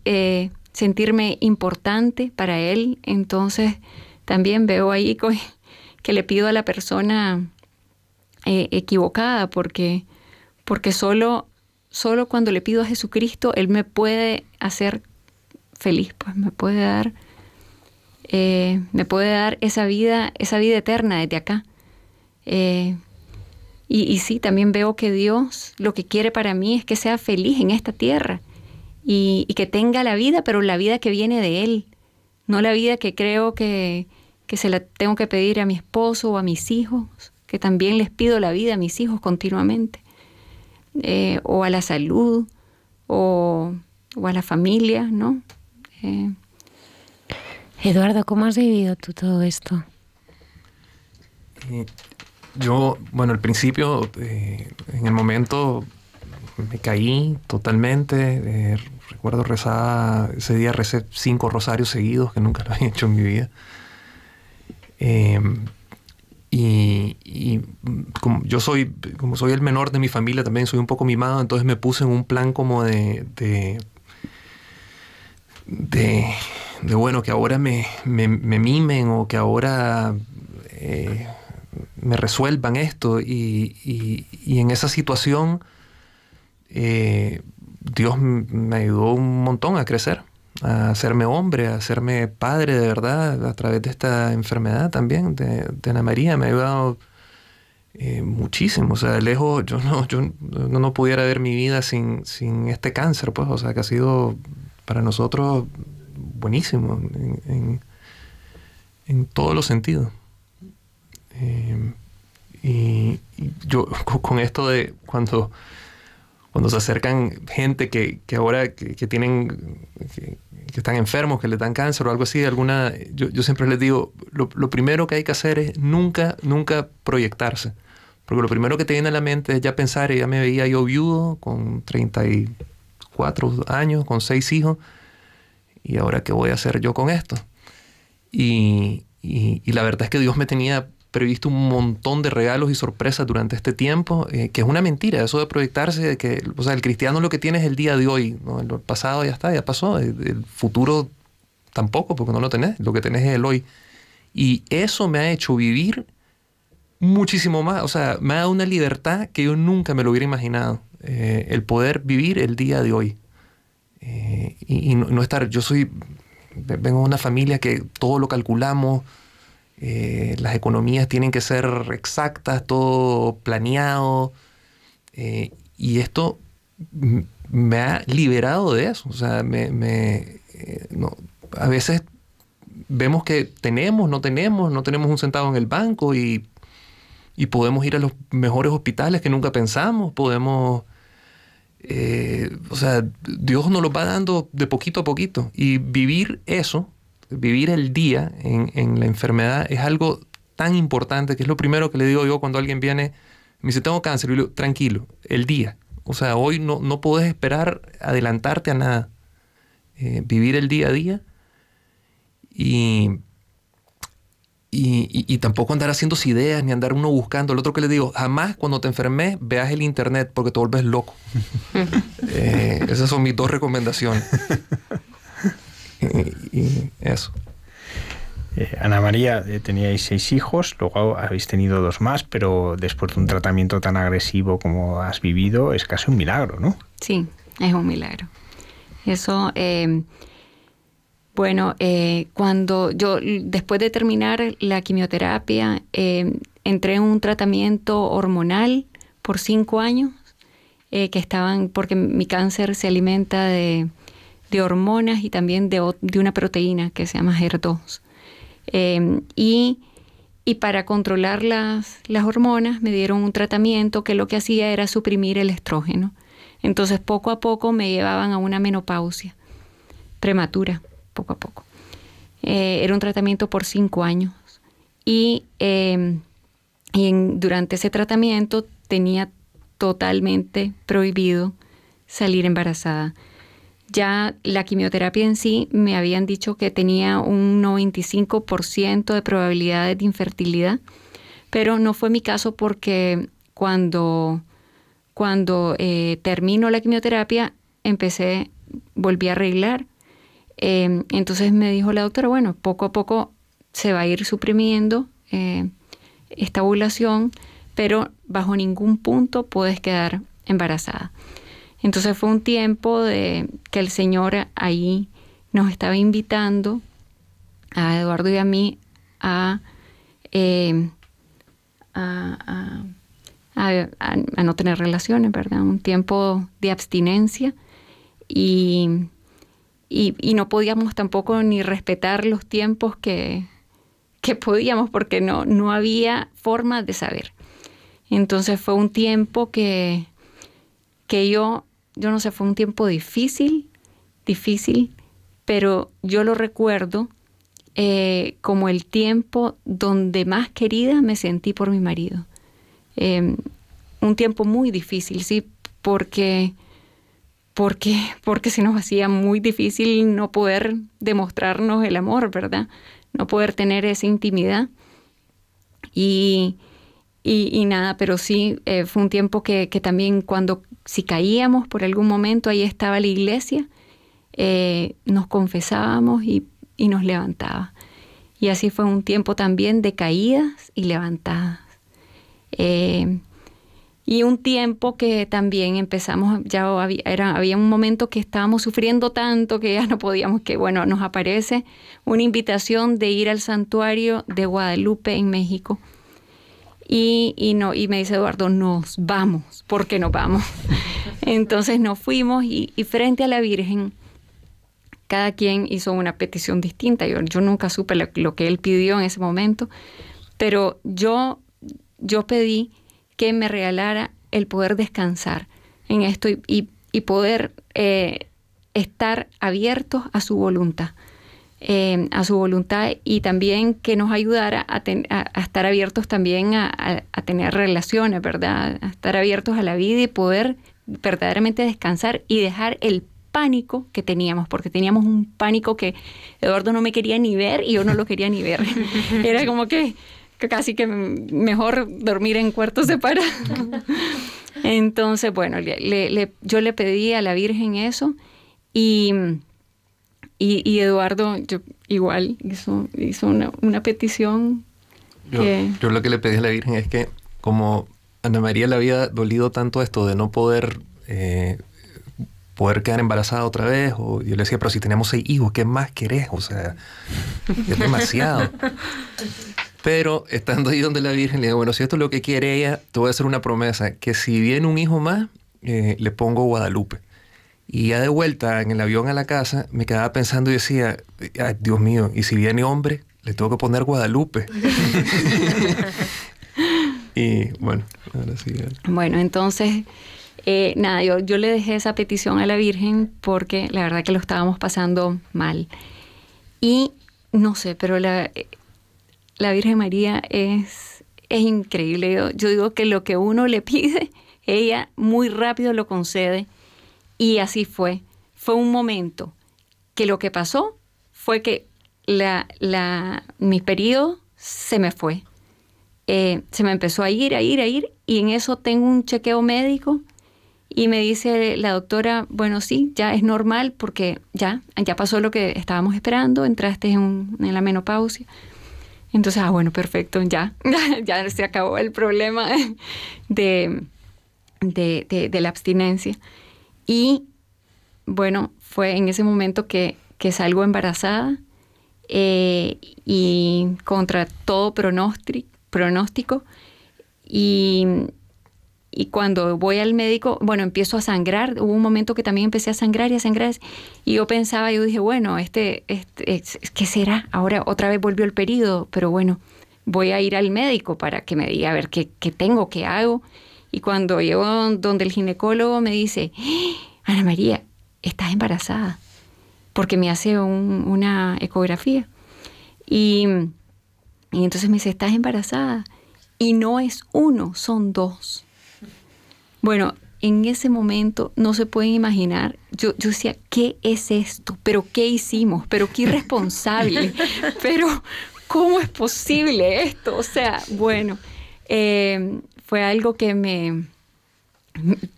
[SPEAKER 8] eh, sentirme importante para él. Entonces también veo ahí [LAUGHS] que le pido a la persona eh, equivocada porque, porque solo, solo cuando le pido a Jesucristo, Él me puede hacer feliz, pues me puede dar, eh, me puede dar esa vida, esa vida eterna desde acá. y, y sí, también veo que Dios lo que quiere para mí es que sea feliz en esta tierra y, que tenga la vida, pero la vida que viene de Él, no la vida que creo que, se la tengo que pedir a mi esposo o a mis hijos, que también les pido la vida a mis hijos continuamente, eh, o a la salud, o, a la familia, ¿no?
[SPEAKER 1] Eh, Eduardo, ¿cómo has vivido tú todo esto?
[SPEAKER 6] Eh, yo, bueno, al principio, en el momento me caí totalmente, recuerdo rezar, ese día recé cinco rosarios seguidos, que nunca lo [LAUGHS] había hecho en mi vida. Y, como yo soy, como soy el menor de mi familia, también soy un poco mimado, entonces me puse en un plan como de, de, de, bueno, que ahora me, me, mimen o que ahora eh, me resuelvan esto. Y, y, en esa situación, eh, Dios me ayudó un montón a crecer, a hacerme hombre, a hacerme padre de verdad a través de esta enfermedad también de, Ana María. Me ha ayudado eh, muchísimo. O sea, lejos, yo no, yo no, pudiera ver mi vida sin, sin, este cáncer, pues. O sea, que ha sido para nosotros buenísimo en, en, todos los sentidos. Eh, y, yo con esto de cuando, cuando se acercan gente que, que ahora que, tienen, que, están enfermos, que le dan cáncer o algo así, alguna, yo, yo siempre les digo, lo, lo, primero que hay que hacer es nunca, nunca proyectarse. Porque lo primero que te viene a la mente es ya pensar, ya me veía yo viudo con 34 años, con seis hijos, y ahora qué voy a hacer yo con esto. Y, y, la verdad es que Dios me tenía previsto un montón de regalos y sorpresas durante este tiempo, eh, que es una mentira, eso de proyectarse, que o sea, el cristiano lo que tiene es el día de hoy, ¿no? el pasado ya está, ya pasó, el, futuro tampoco, porque no lo tenés, lo que tenés es el hoy. Y eso me ha hecho vivir muchísimo más, o sea, me ha dado una libertad que yo nunca me lo hubiera imaginado, eh, el poder vivir el día de hoy. Eh, y, no, no, estar, yo soy, vengo de una familia que todo lo calculamos, eh, las economías tienen que ser exactas, todo planeado. Y esto me ha liberado de eso. O sea, me, eh, a veces vemos que tenemos, no tenemos, no tenemos un centavo en el banco y, y podemos ir a los mejores hospitales que nunca pensamos, podemos... o sea, Dios nos lo va dando de poquito a poquito. Y vivir eso vivir el día en, la enfermedad es algo tan importante que es lo primero que le digo yo cuando alguien viene, me dice, tengo cáncer, y digo, tranquilo, el día. O sea, hoy no, no esperar adelantarte a nada. Eh, vivir el día a día y, y, tampoco andar haciendo ideas ni andar uno buscando. El otro que le digo, jamás cuando te enfermes veas el internet porque te vuelves loco. [LAUGHS] Eh, esas son mis dos recomendaciones. y, eso.
[SPEAKER 2] Eh, Ana María, eh, teníais seis hijos, luego habéis tenido dos más, pero después de un tratamiento tan agresivo como has vivido, es casi un milagro, ¿no?
[SPEAKER 8] Sí, es un milagro. Eso, eh, bueno, cuando yo, después de terminar la quimioterapia, entré en un tratamiento hormonal por cinco años, que estaban, porque mi cáncer se alimenta de de hormonas y también de, una proteína que se llama HER2. Em, y, para controlar las, las hormonas me dieron un tratamiento que lo que hacía era suprimir el estrógeno. Entonces poco a poco me llevaban a una menopausia prematura, poco a poco. Eh, era un tratamiento por cinco años. Y, em, durante ese tratamiento tenía totalmente prohibido salir embarazada. Ya la quimioterapia en sí me habían dicho que tenía un 95% de probabilidades de infertilidad, pero no fue mi caso porque cuando, cuando eh, terminó la quimioterapia empecé, volví a arreglar. Em, entonces me dijo la doctora, bueno, poco a poco se va a ir suprimiendo eh, esta ovulación, pero bajo ningún punto puedes quedar embarazada. Entonces fue un tiempo de que el Señor ahí nos estaba invitando a Eduardo y a mí a, eh, a, no tener relaciones, ¿verdad? Un tiempo de abstinencia y, y, no podíamos tampoco ni respetar los tiempos que, que podíamos porque no, no había forma de saber. Entonces fue un tiempo que, que yo yo no sé, fue un tiempo difícil, difícil, pero yo lo recuerdo eh, como el tiempo donde más querida me sentí por mi marido. Em, un tiempo muy difícil, sí, porque, porque, porque se nos hacía muy difícil no poder demostrarnos el amor, ¿verdad? No poder tener esa intimidad. Y, y, nada, pero sí, eh, fue un tiempo que, que, también cuando, si caíamos por algún momento, ahí estaba la iglesia, eh, nos confesábamos y, y, nos levantaba. Y así fue un tiempo también de caídas y levantadas. Eh, y un tiempo que también empezamos, ya había, había un momento que estábamos sufriendo tanto que ya no podíamos, que bueno, nos aparece una invitación de ir al santuario de Guadalupe en México y, no, y me dice Eduardo, nos vamos, ¿por qué nos vamos? [LAUGHS] Entonces nos fuimos y, frente a la Virgen, cada quien hizo una petición distinta. Yo, yo nunca supe lo, que él pidió en ese momento, pero yo, yo pedí que me regalara el poder descansar en esto y, y, poder eh, estar abiertos a su voluntad. Eh, a su voluntad y también que nos ayudara a, a, estar abiertos también a, a, tener relaciones, ¿verdad? A estar abiertos a la vida y poder verdaderamente descansar y dejar el pánico que teníamos, porque teníamos un pánico que Eduardo no me quería ni ver y yo no lo quería ni ver. [LAUGHS] Era como que, casi que mejor dormir en cuartos separados. [LAUGHS] Entonces, bueno, le, yo le pedí a la Virgen eso y, y, Eduardo yo, igual hizo, hizo una, una petición.
[SPEAKER 6] Yo, yo lo que le pedí a la Virgen es que como Ana María le había dolido tanto esto de no poder eh, poder quedar embarazada otra vez. O yo le decía, pero si tenemos seis hijos, ¿qué más querés? O sea, es demasiado. [LAUGHS] Pero estando ahí donde la Virgen, le digo, bueno, si esto es lo que quiere ella, te voy a hacer una promesa, que si viene un hijo más, eh, le pongo Guadalupe. Y ya de vuelta en el avión a la casa, me quedaba pensando y decía, Dios mío, y si viene hombre, le tengo que poner Guadalupe. [LAUGHS] y bueno, ahora sí.
[SPEAKER 8] Bueno, entonces, eh, nada, yo le dejé esa petición a la Virgen porque la verdad que lo estábamos pasando mal. Y no sé, pero la, la Virgen María es, es increíble. Yo, digo que lo que uno le pide, [LAUGHS] ella muy rápido lo concede. Y así fue. Fue un momento que lo que pasó fue que la, la, mi periodo se me fue. Eh, se me empezó a ir, a ir, a ir. Y en eso tengo un chequeo médico y me dice la doctora, bueno, sí, ya es normal porque ya, ya pasó lo que estábamos esperando, entraste en, en la menopausia. Entonces, ah, bueno, perfecto, ya, [LAUGHS] ya se acabó el problema de, de, la abstinencia. Y bueno, fue en ese momento que, salgo embarazada eh, y contra todo pronóstico, pronóstico y y cuando voy al médico, bueno, empiezo a sangrar. Hubo un momento que también empecé a sangrar y a sangrar. Y yo pensaba, yo dije, bueno, este, este ¿qué será? Ahora otra vez volvió el periodo, pero bueno, voy a ir al médico para que me diga a ver qué, tengo, qué hago. Y cuando llego donde el ginecólogo me dice, ¡Ah! Ana María, estás embarazada, porque me hace una ecografía. Y entonces me dice, estás embarazada. Y no es uno, son dos. Bueno, en ese momento no se pueden imaginar. Yo, yo decía, ¿qué es esto? ¿Pero qué hicimos? ¿Pero qué irresponsable? [LAUGHS] ¿Pero cómo es posible esto? O sea, bueno, eh, fue algo que me...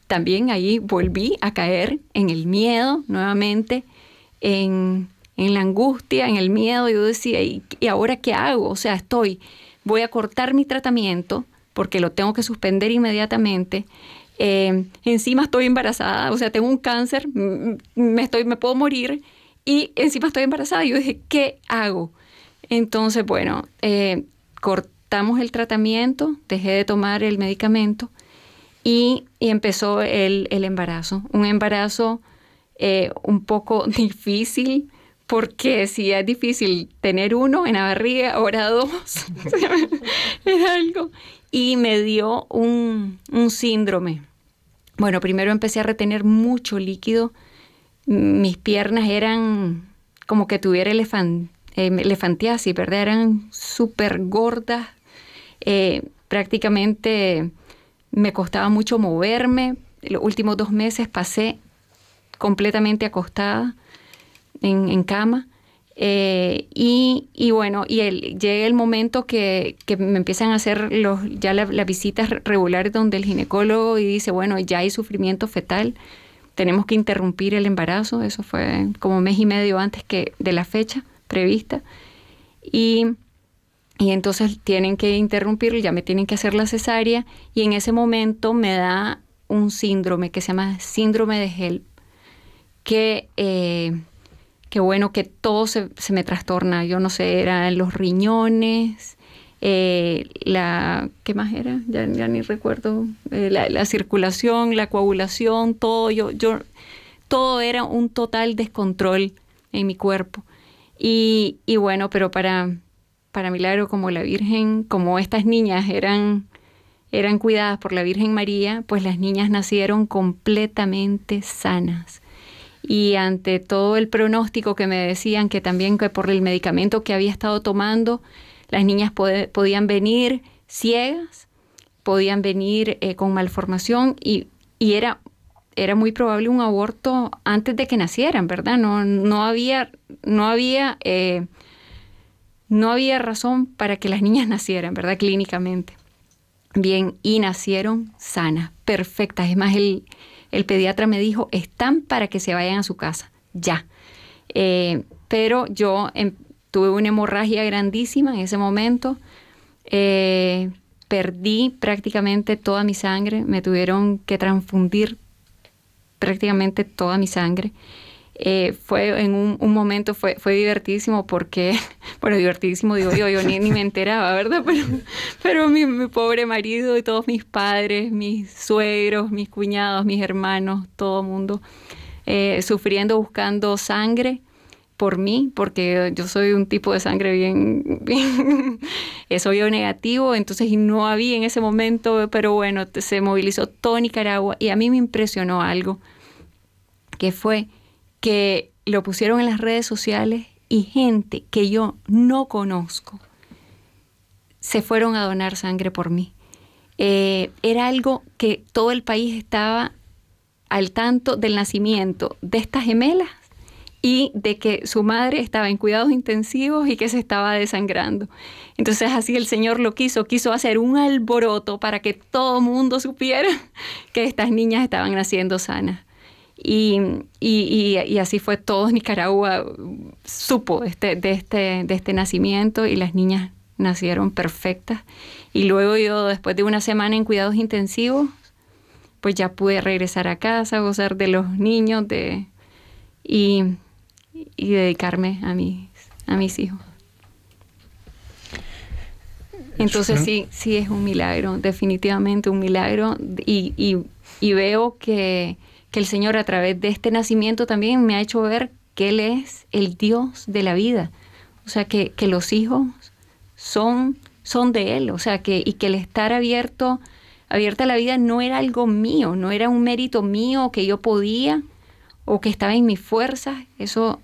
[SPEAKER 8] También ahí volví a caer en el miedo nuevamente, en, la angustia, en el miedo. Yo decía, ¿y, ¿y ahora qué hago? O sea, estoy, voy a cortar mi tratamiento porque lo tengo que suspender inmediatamente eh, encima estoy embarazada, o sea, tengo un cáncer, me, estoy, me puedo morir y encima estoy embarazada. Y yo dije, ¿qué hago? Entonces, bueno, eh, cortamos el tratamiento, dejé de tomar el medicamento y, empezó el, embarazo. Un embarazo eh, un poco [LAUGHS] difícil porque si es difícil tener uno en la barriga, ahora dos, [LAUGHS] es [LAUGHS] algo. Y me dio un, un síndrome bueno, primero empecé a retener mucho líquido. Mis piernas eran como que tuviera elefant, eh, elefantiasis, ¿verdad? Eran súper gordas. Eh, prácticamente me costaba mucho moverme. Los últimos dos meses pasé completamente acostada en cama. Eh, y, bueno, y el, llega el momento que, me empiezan a hacer los, ya las visitas regulares donde el ginecólogo y dice, bueno, ya hay sufrimiento fetal, tenemos que interrumpir el embarazo, eso fue como mes y medio antes que de la fecha prevista. Y, y entonces tienen que interrumpirlo, ya me tienen que hacer la cesárea y en ese momento me da un síndrome que se llama síndrome de HELP, que... Eh, Qué bueno que todo se, me trastorna. Yo no sé, eran los riñones, eh, la, ¿qué más era? Ya, ni recuerdo. Eh, la, circulación, la coagulación, todo. Yo, yo, todo era un total descontrol en mi cuerpo. Y, bueno, pero para, para milagro, como la Virgen, como estas niñas eran, eran cuidadas por la Virgen María, pues las niñas nacieron completamente sanas. Y ante todo el pronóstico que me decían que también que por el medicamento que había estado tomando, las niñas podían venir ciegas, podían venir eh, con malformación y, y era era muy probable un aborto antes de que nacieran, ¿verdad? No, no había, no había, eh, no había razón para que las niñas [LAUGHS] nacieran, ¿verdad? Clínicamente. Bien, y nacieron sanas, perfectas. Es más, el, pediatra me dijo, están para que se vayan a su casa, ya. Eh, pero yo em, tuve una hemorragia grandísima en ese momento. Eh, perdí prácticamente toda mi sangre, me tuvieron que transfundir prácticamente toda mi sangre. Eh, fue en un, momento, fue, fue divertidísimo porque, [LAUGHS] bueno, divertidísimo digo yo, yo ni, ni me enteraba, ¿verdad? Pero, pero mi, mi, pobre marido y todos mis padres, mis suegros, mis cuñados, mis hermanos, todo mundo, eh, sufriendo, buscando sangre por mí, porque yo soy un tipo de sangre bien, [LAUGHS] bien soy yo negativo, entonces no había en ese momento, pero bueno, se movilizó todo Nicaragua y a mí me impresionó algo, que fue que lo pusieron en las redes sociales y gente que yo no conozco se fueron a donar sangre por mí. Eh, era algo que todo el país estaba al tanto del nacimiento de estas gemelas y de que su madre estaba en cuidados intensivos y que se estaba desangrando. Entonces así el Señor lo quiso, quiso hacer un alboroto para que todo mundo supiera [LAUGHS] que estas niñas estaban naciendo sanas. Y, y, así fue todo Nicaragua supo este, de, este, de este nacimiento y las niñas nacieron perfectas. Y luego yo, después de una semana en cuidados intensivos, pues ya pude regresar a casa, gozar de los niños, de, y, y dedicarme a mis, a mis hijos. Entonces sí, sí es un milagro, definitivamente un milagro. Y, y, y veo que, que, el Señor a través de este nacimiento también me ha hecho ver que Él es el Dios de la vida. O sea, que, que los hijos son, son de Él. O sea, que, y que el estar abierto, abierta a la vida no era algo mío, no era un mérito mío que yo podía o que estaba en mis fuerzas. Eso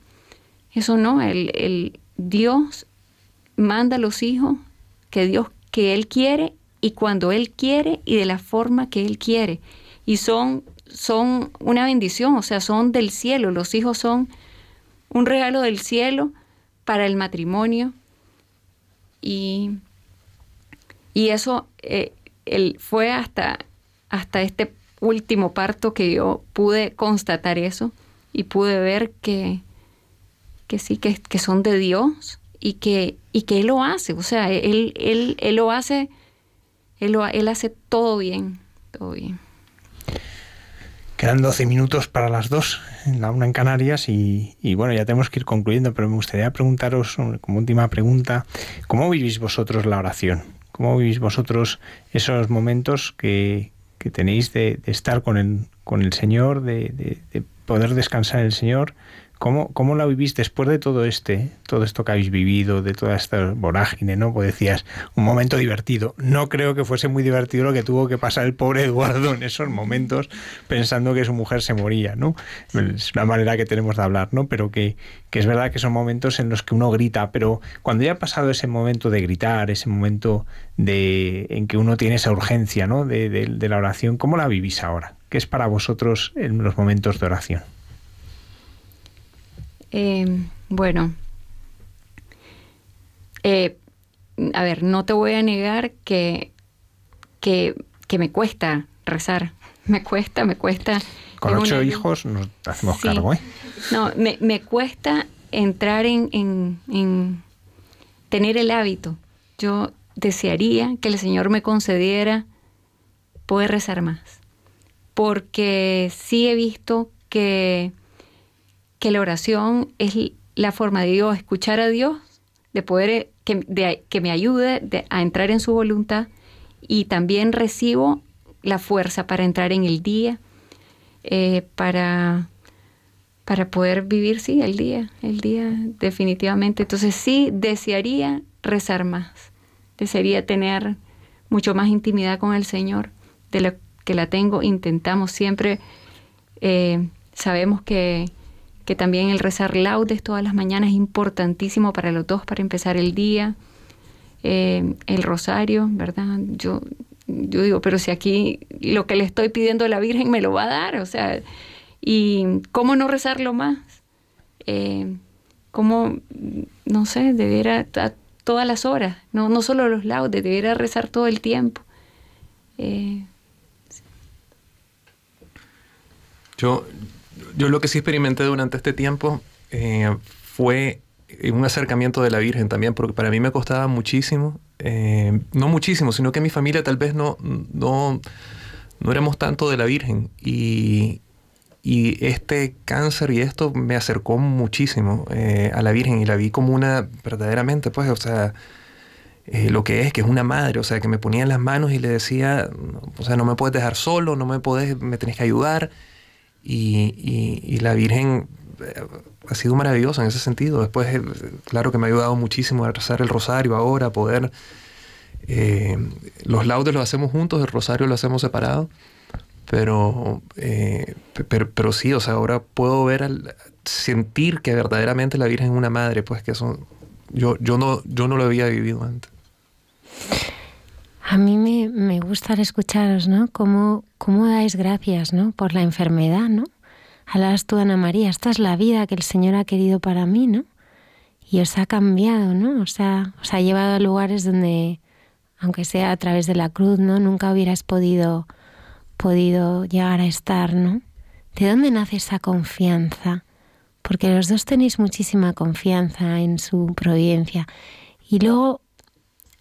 [SPEAKER 8] eso no, el, Dios manda a los hijos que Dios que Él quiere y cuando Él quiere y de la forma que Él quiere. Y son, son una bendición, o sea, son del cielo. Los hijos son un regalo del cielo para el matrimonio. Y, y eso eh, fue hasta, hasta este último parto que yo pude constatar eso y pude ver que, que sí, que, que son de Dios y que, y que Él lo hace. O sea, Él, él, él lo hace, él, lo, él hace todo bien, todo bien.
[SPEAKER 2] Quedan 12 minutos para las dos, la una en Canarias, y, y, bueno, ya tenemos que ir concluyendo, pero me gustaría preguntaros como última pregunta, ¿cómo vivís vosotros la oración? ¿Cómo vivís vosotros esos momentos que, que tenéis de, estar con el, con el Señor, de, de, de poder descansar en el Señor? ¿Cómo, ¿Cómo la vivís después de todo este, todo esto que habéis vivido, de toda esta vorágine, ¿no? Pues decías, un momento divertido. No creo que fuese muy divertido lo que tuvo que pasar el pobre Eduardo en esos momentos, pensando que su mujer se moría, ¿no? Es una manera que tenemos de hablar, ¿no? Pero que, que es verdad que son momentos en los que uno grita, pero cuando ya ha pasado ese momento de gritar, ese momento de, en que uno tiene esa urgencia, ¿no? De, de, de la oración, ¿cómo la vivís ahora? ¿Qué es para vosotros en los momentos de oración?
[SPEAKER 8] Eh, bueno, eh, a ver, no te voy a negar que, que, me cuesta rezar. [LAUGHS] Me cuesta, me cuesta.
[SPEAKER 2] Con ocho hijos nos hacemos cargo, ¿eh?
[SPEAKER 8] No, me, me cuesta entrar en, en, en, tener el hábito. Yo desearía que el Señor me concediera poder rezar más. Porque sí he visto que que la oración es la forma de Dios, escuchar a Dios, de poder que, que me ayude a entrar en su voluntad y también recibo la fuerza para entrar en el día, eh, para, para poder vivir, sí, el día, el día definitivamente. Entonces sí, desearía rezar más, desearía tener mucho más intimidad con el Señor de lo que la tengo. Intentamos siempre, eh, sabemos que, que también el rezar laudes todas las mañanas es importantísimo para los dos, para empezar el día. Eh, el rosario, ¿verdad? Yo, yo digo, pero si aquí lo que le estoy pidiendo a la Virgen me lo va a dar, o sea, ¿y cómo no rezarlo más? Eh, ¿Cómo, no sé, debiera a todas las horas, no, no solo los laudes, debiera rezar todo el tiempo? Eh,
[SPEAKER 6] yo, yo lo que sí experimenté durante este tiempo eh, fue un acercamiento de la Virgen también, porque para mí me costaba muchísimo, eh, no muchísimo, sino que mi familia tal vez no, no, no éramos tanto de la Virgen. Y, y este cáncer y esto me acercó muchísimo eh, a la Virgen y la vi como una, verdaderamente, pues, o sea, eh, lo que es, que es una madre, o sea, que me ponía en las manos y le decía, o sea, no me puedes dejar solo, no me puedes, me tenés que ayudar. Y, y, la Virgen ha sido maravilloso en ese sentido. Después, eh, claro que me ha ayudado muchísimo a rezar el rosario ahora, a poder... Eh, los laudes los hacemos juntos, el rosario lo hacemos separado, pero, eh, pero, pero, sí, o sea, ahora puedo ver, sentir que verdaderamente la Virgen es una madre, pues que eso yo, yo, no, yo no lo había vivido antes.
[SPEAKER 1] A mí me, me gusta escucharos, ¿no? Cómo, cómo dais gracias, ¿no? Por la enfermedad, ¿no? Hablabas tú, Ana María, esta es la vida que el Señor ha querido para mí, ¿no? Y os ha cambiado, ¿no? O sea, os ha llevado a lugares donde, aunque sea a través de la cruz, ¿no? Nunca hubieras podido, podido llegar a estar, ¿no? ¿De dónde nace esa confianza? Porque los dos tenéis muchísima confianza en su providencia. Y luego,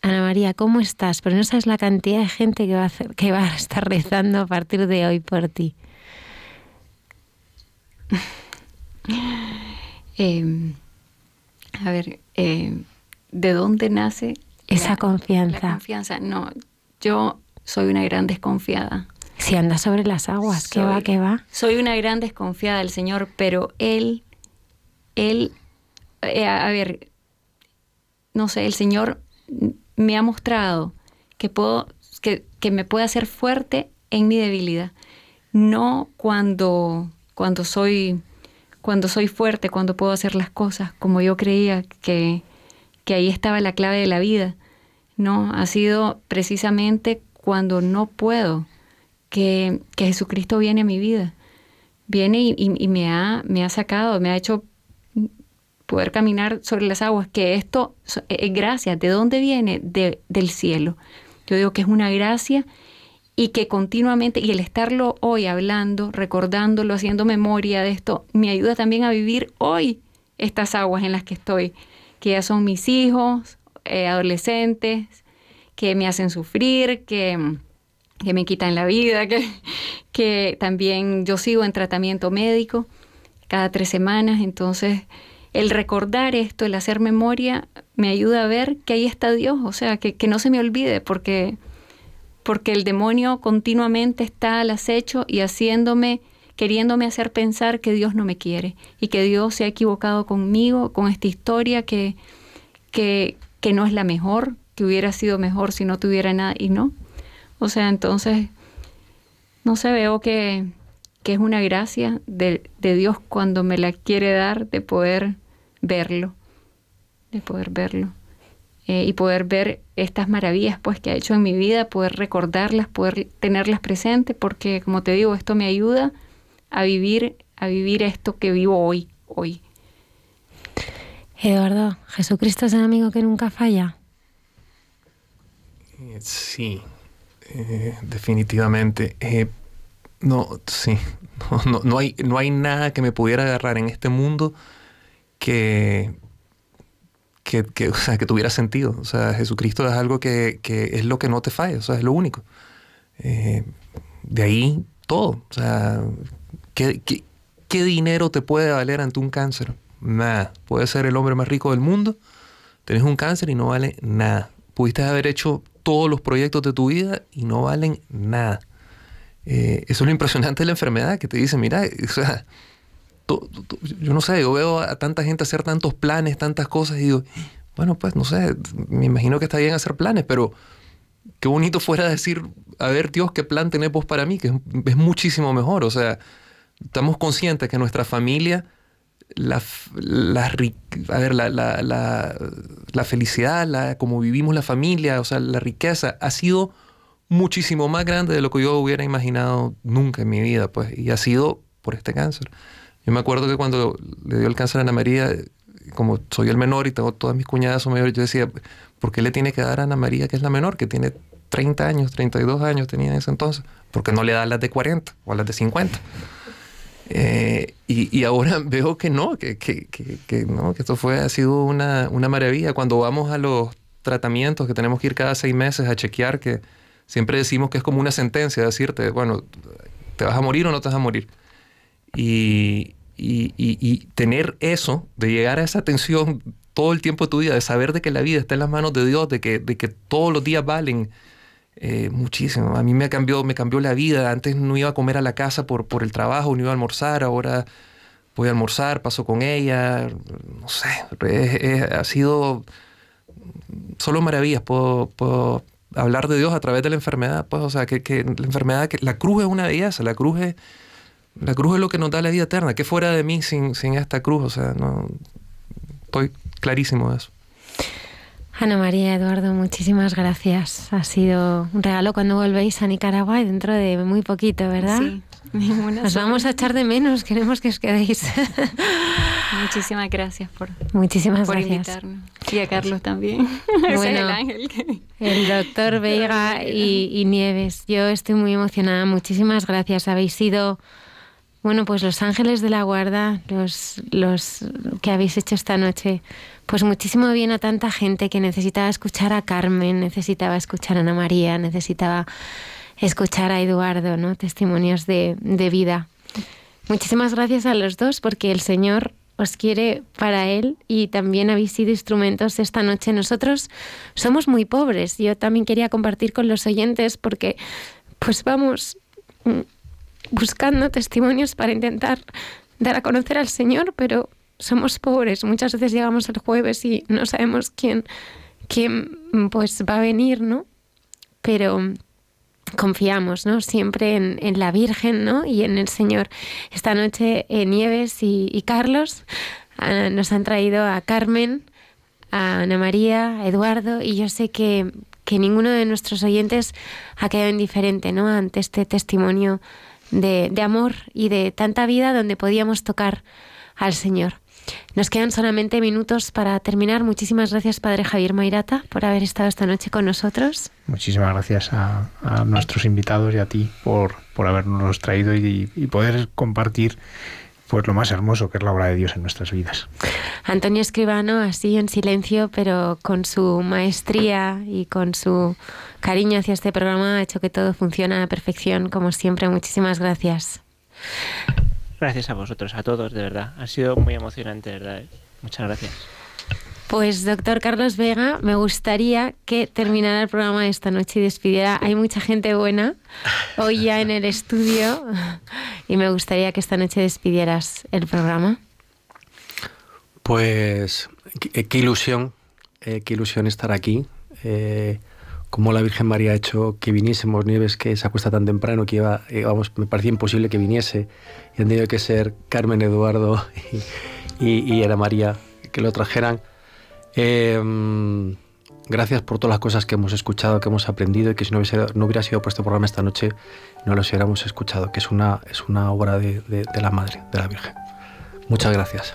[SPEAKER 1] Ana María, ¿cómo estás? Pero no sabes la cantidad de gente que va a, hacer, que va a estar rezando a partir de hoy por ti. [LAUGHS]
[SPEAKER 8] eh, a ver, eh, ¿de dónde nace
[SPEAKER 1] esa
[SPEAKER 8] la,
[SPEAKER 1] confianza?
[SPEAKER 8] La confianza, no, yo soy una gran desconfiada.
[SPEAKER 1] Si anda sobre las aguas, ¿qué va, qué va?
[SPEAKER 8] Soy una gran desconfiada del Señor, pero Él, Él, eh, a ver, no sé, el Señor me ha mostrado que puedo, que, que me puede hacer fuerte en mi debilidad. No cuando cuando soy, cuando soy fuerte, cuando puedo hacer las cosas como yo creía que, que ahí estaba la clave de la vida. No, ha sido precisamente cuando no puedo que, que Jesucristo viene a mi vida. Viene y, y, y, me, ha, me ha sacado, me ha hecho poder caminar sobre las aguas, que esto es gracia. ¿De dónde viene? De, del cielo. Yo digo que es una gracia y que continuamente, y el estarlo hoy hablando, recordándolo, haciendo memoria de esto, me ayuda también a vivir hoy estas aguas en las que estoy, que ya son mis hijos, eh, adolescentes, que me hacen sufrir, que, que me quitan la vida, [LAUGHS] que, que también yo sigo en tratamiento médico cada tres semanas, entonces el recordar esto, el hacer memoria, me ayuda a ver que ahí está Dios, o sea, que, que no se me olvide, porque porque el demonio continuamente está al acecho y haciéndome, queriéndome hacer pensar que Dios no me quiere y que Dios se ha equivocado conmigo, con esta historia que, que, que no es la mejor, que hubiera sido mejor si no tuviera nada y no. O sea, entonces, no sé, veo que, que es una gracia de, de Dios cuando me la quiere dar de poder verlo, de poder verlo. Eh, y poder ver estas maravillas pues que ha hecho en mi vida, poder recordarlas, poder tenerlas presentes, porque como te digo, esto me ayuda a vivir, a vivir esto que vivo hoy, hoy.
[SPEAKER 1] Eduardo, ¿Jesucristo es el amigo que nunca falla?
[SPEAKER 6] Sí, eh, definitivamente. Eh, no, sí, [LAUGHS] no, no, no, hay, no hay nada que me pudiera agarrar en este mundo que, que, o sea, que tuviera sentido. O sea, Jesucristo es algo que, que es lo que no te falla, o sea, es lo único. Eh, de ahí todo. O sea, ¿qué, ¿qué, qué, dinero te puede valer ante un cáncer? Nada. Puedes ser el hombre más rico del mundo, tenés un cáncer y no vale nada. Pudiste haber hecho todos los proyectos de tu vida y no valen nada. Eh, eso es lo impresionante de la enfermedad, que te dice, mira, o sea, yo no sé, yo veo a tanta gente hacer tantos planes, tantas cosas y digo, bueno, pues no sé, me imagino que está bien hacer planes, pero qué bonito fuera decir, a ver Dios, qué plan tenés vos para mí, que es, muchísimo mejor. O sea, estamos conscientes que nuestra familia, la, la, a ver, la, la, la felicidad, la, como vivimos la familia, o sea, la riqueza, ha sido muchísimo más grande de lo que yo hubiera imaginado nunca en mi vida, pues, y ha sido por este cáncer. Yo me acuerdo que cuando le dio el cáncer a Ana María, como soy el menor y tengo todas mis cuñadas son mayores, yo decía, ¿por qué le tiene que dar a Ana María, que es la menor, que tiene 30 años, 32 años tenía en ese entonces? ¿Por qué no le da a las de 40 o a las de 50? Eh, y, ahora [LAUGHS] veo que no, que, que, que, no, que esto fue, ha sido una, una maravilla. Cuando vamos a los tratamientos, que tenemos que ir cada seis meses a chequear, que siempre decimos que es como una sentencia, decirte, bueno, ¿te vas a morir o no te vas a morir? Y, y, tener eso, de llegar a esa tensión todo el tiempo de tu vida, de saber de que la vida está en las manos de Dios, de que, de que todos los días valen eh, muchísimo. A mí me cambió, me cambió la vida. Antes no iba a comer a la casa por, por el trabajo, no iba a almorzar, ahora voy a almorzar, paso con ella, no sé, ha sido solo maravillas. Puedo, puedo, hablar de Dios a través de la enfermedad, pues, o sea, que, que la enfermedad, que la cruz es una belleza, la cruz es la cruz es lo que nos da la vida eterna. ¿Qué fuera de mí sin, sin esta cruz? O sea, no estoy clarísimo de eso.
[SPEAKER 1] Ana María Eduardo, muchísimas gracias. Ha sido un regalo cuando volvéis a Nicaragua y dentro de muy poquito, ¿verdad? Sí. Os vamos a echar de menos, queremos que os quedéis. [LAUGHS]
[SPEAKER 8] Muchísimas gracias por,
[SPEAKER 1] Muchísimas
[SPEAKER 8] por
[SPEAKER 1] gracias.
[SPEAKER 8] invitarnos. Y a Carlos también. [LAUGHS]
[SPEAKER 1] Bueno,
[SPEAKER 8] el ángel.
[SPEAKER 1] El doctor [LAUGHS] Vega y, y Nieves. Yo estoy muy emocionada. Muchísimas gracias. Habéis sido bueno, pues los ángeles de la guarda, los, los que habéis hecho esta noche, pues muchísimo bien a tanta gente que necesitaba escuchar a Carmen, necesitaba escuchar a Ana María, necesitaba escuchar a Eduardo, ¿no? Testimonios de, de vida. Muchísimas gracias a los dos porque el Señor os quiere para Él y también habéis sido instrumentos esta noche. Nosotros somos muy pobres. Yo también quería compartir con los oyentes porque, pues vamos, buscando testimonios para intentar dar a conocer al Señor, pero somos pobres. Muchas veces llegamos el jueves y no sabemos quién, quién pues va a venir, ¿no? Pero confiamos, ¿no? Siempre en, la Virgen, ¿no? Y en el Señor. Esta noche eh, Nieves y, Carlos ah, nos han traído a Carmen, a Ana María, a Eduardo, y yo sé que, que ninguno de nuestros oyentes ha quedado indiferente, ¿no? Ante este testimonio de, amor y de tanta vida donde podíamos tocar al Señor. Nos quedan solamente minutos para terminar. Muchísimas gracias, Padre Javier Mairata, por haber estado esta noche con nosotros.
[SPEAKER 2] Muchísimas gracias a, nuestros invitados y a ti por, por habernos traído y poder compartir pues lo más hermoso que es la obra de Dios en nuestras vidas.
[SPEAKER 1] Antonio Escribano, así en silencio, pero con su maestría y con su cariño hacia este programa ha hecho que todo funcione a la perfección, como siempre. Muchísimas gracias.
[SPEAKER 4] Gracias a vosotros, a todos, de verdad. Ha sido muy emocionante, de verdad. Muchas gracias.
[SPEAKER 1] Pues doctor Carlos Vega, me gustaría que terminara el programa de esta noche y despidiera. Hay mucha gente buena hoy ya en el estudio y me gustaría que esta noche despidieras el programa.
[SPEAKER 3] Pues qué, ilusión, eh, qué ilusión estar aquí. Eh, como la Virgen María ha hecho que viniésemos, Nieves, que se acuesta tan temprano, que iba, eh, vamos, me parecía imposible que viniese. Y han tenido que ser Carmen, Eduardo [LAUGHS] y, y Ana María que lo trajeran. Em, gracias por todas las cosas que hemos escuchado, que hemos aprendido y que si no, no hubiera sido por este programa esta noche, no los hubiéramos escuchado, que es una, es una obra de la Madre, de la Virgen. Muchas gracias.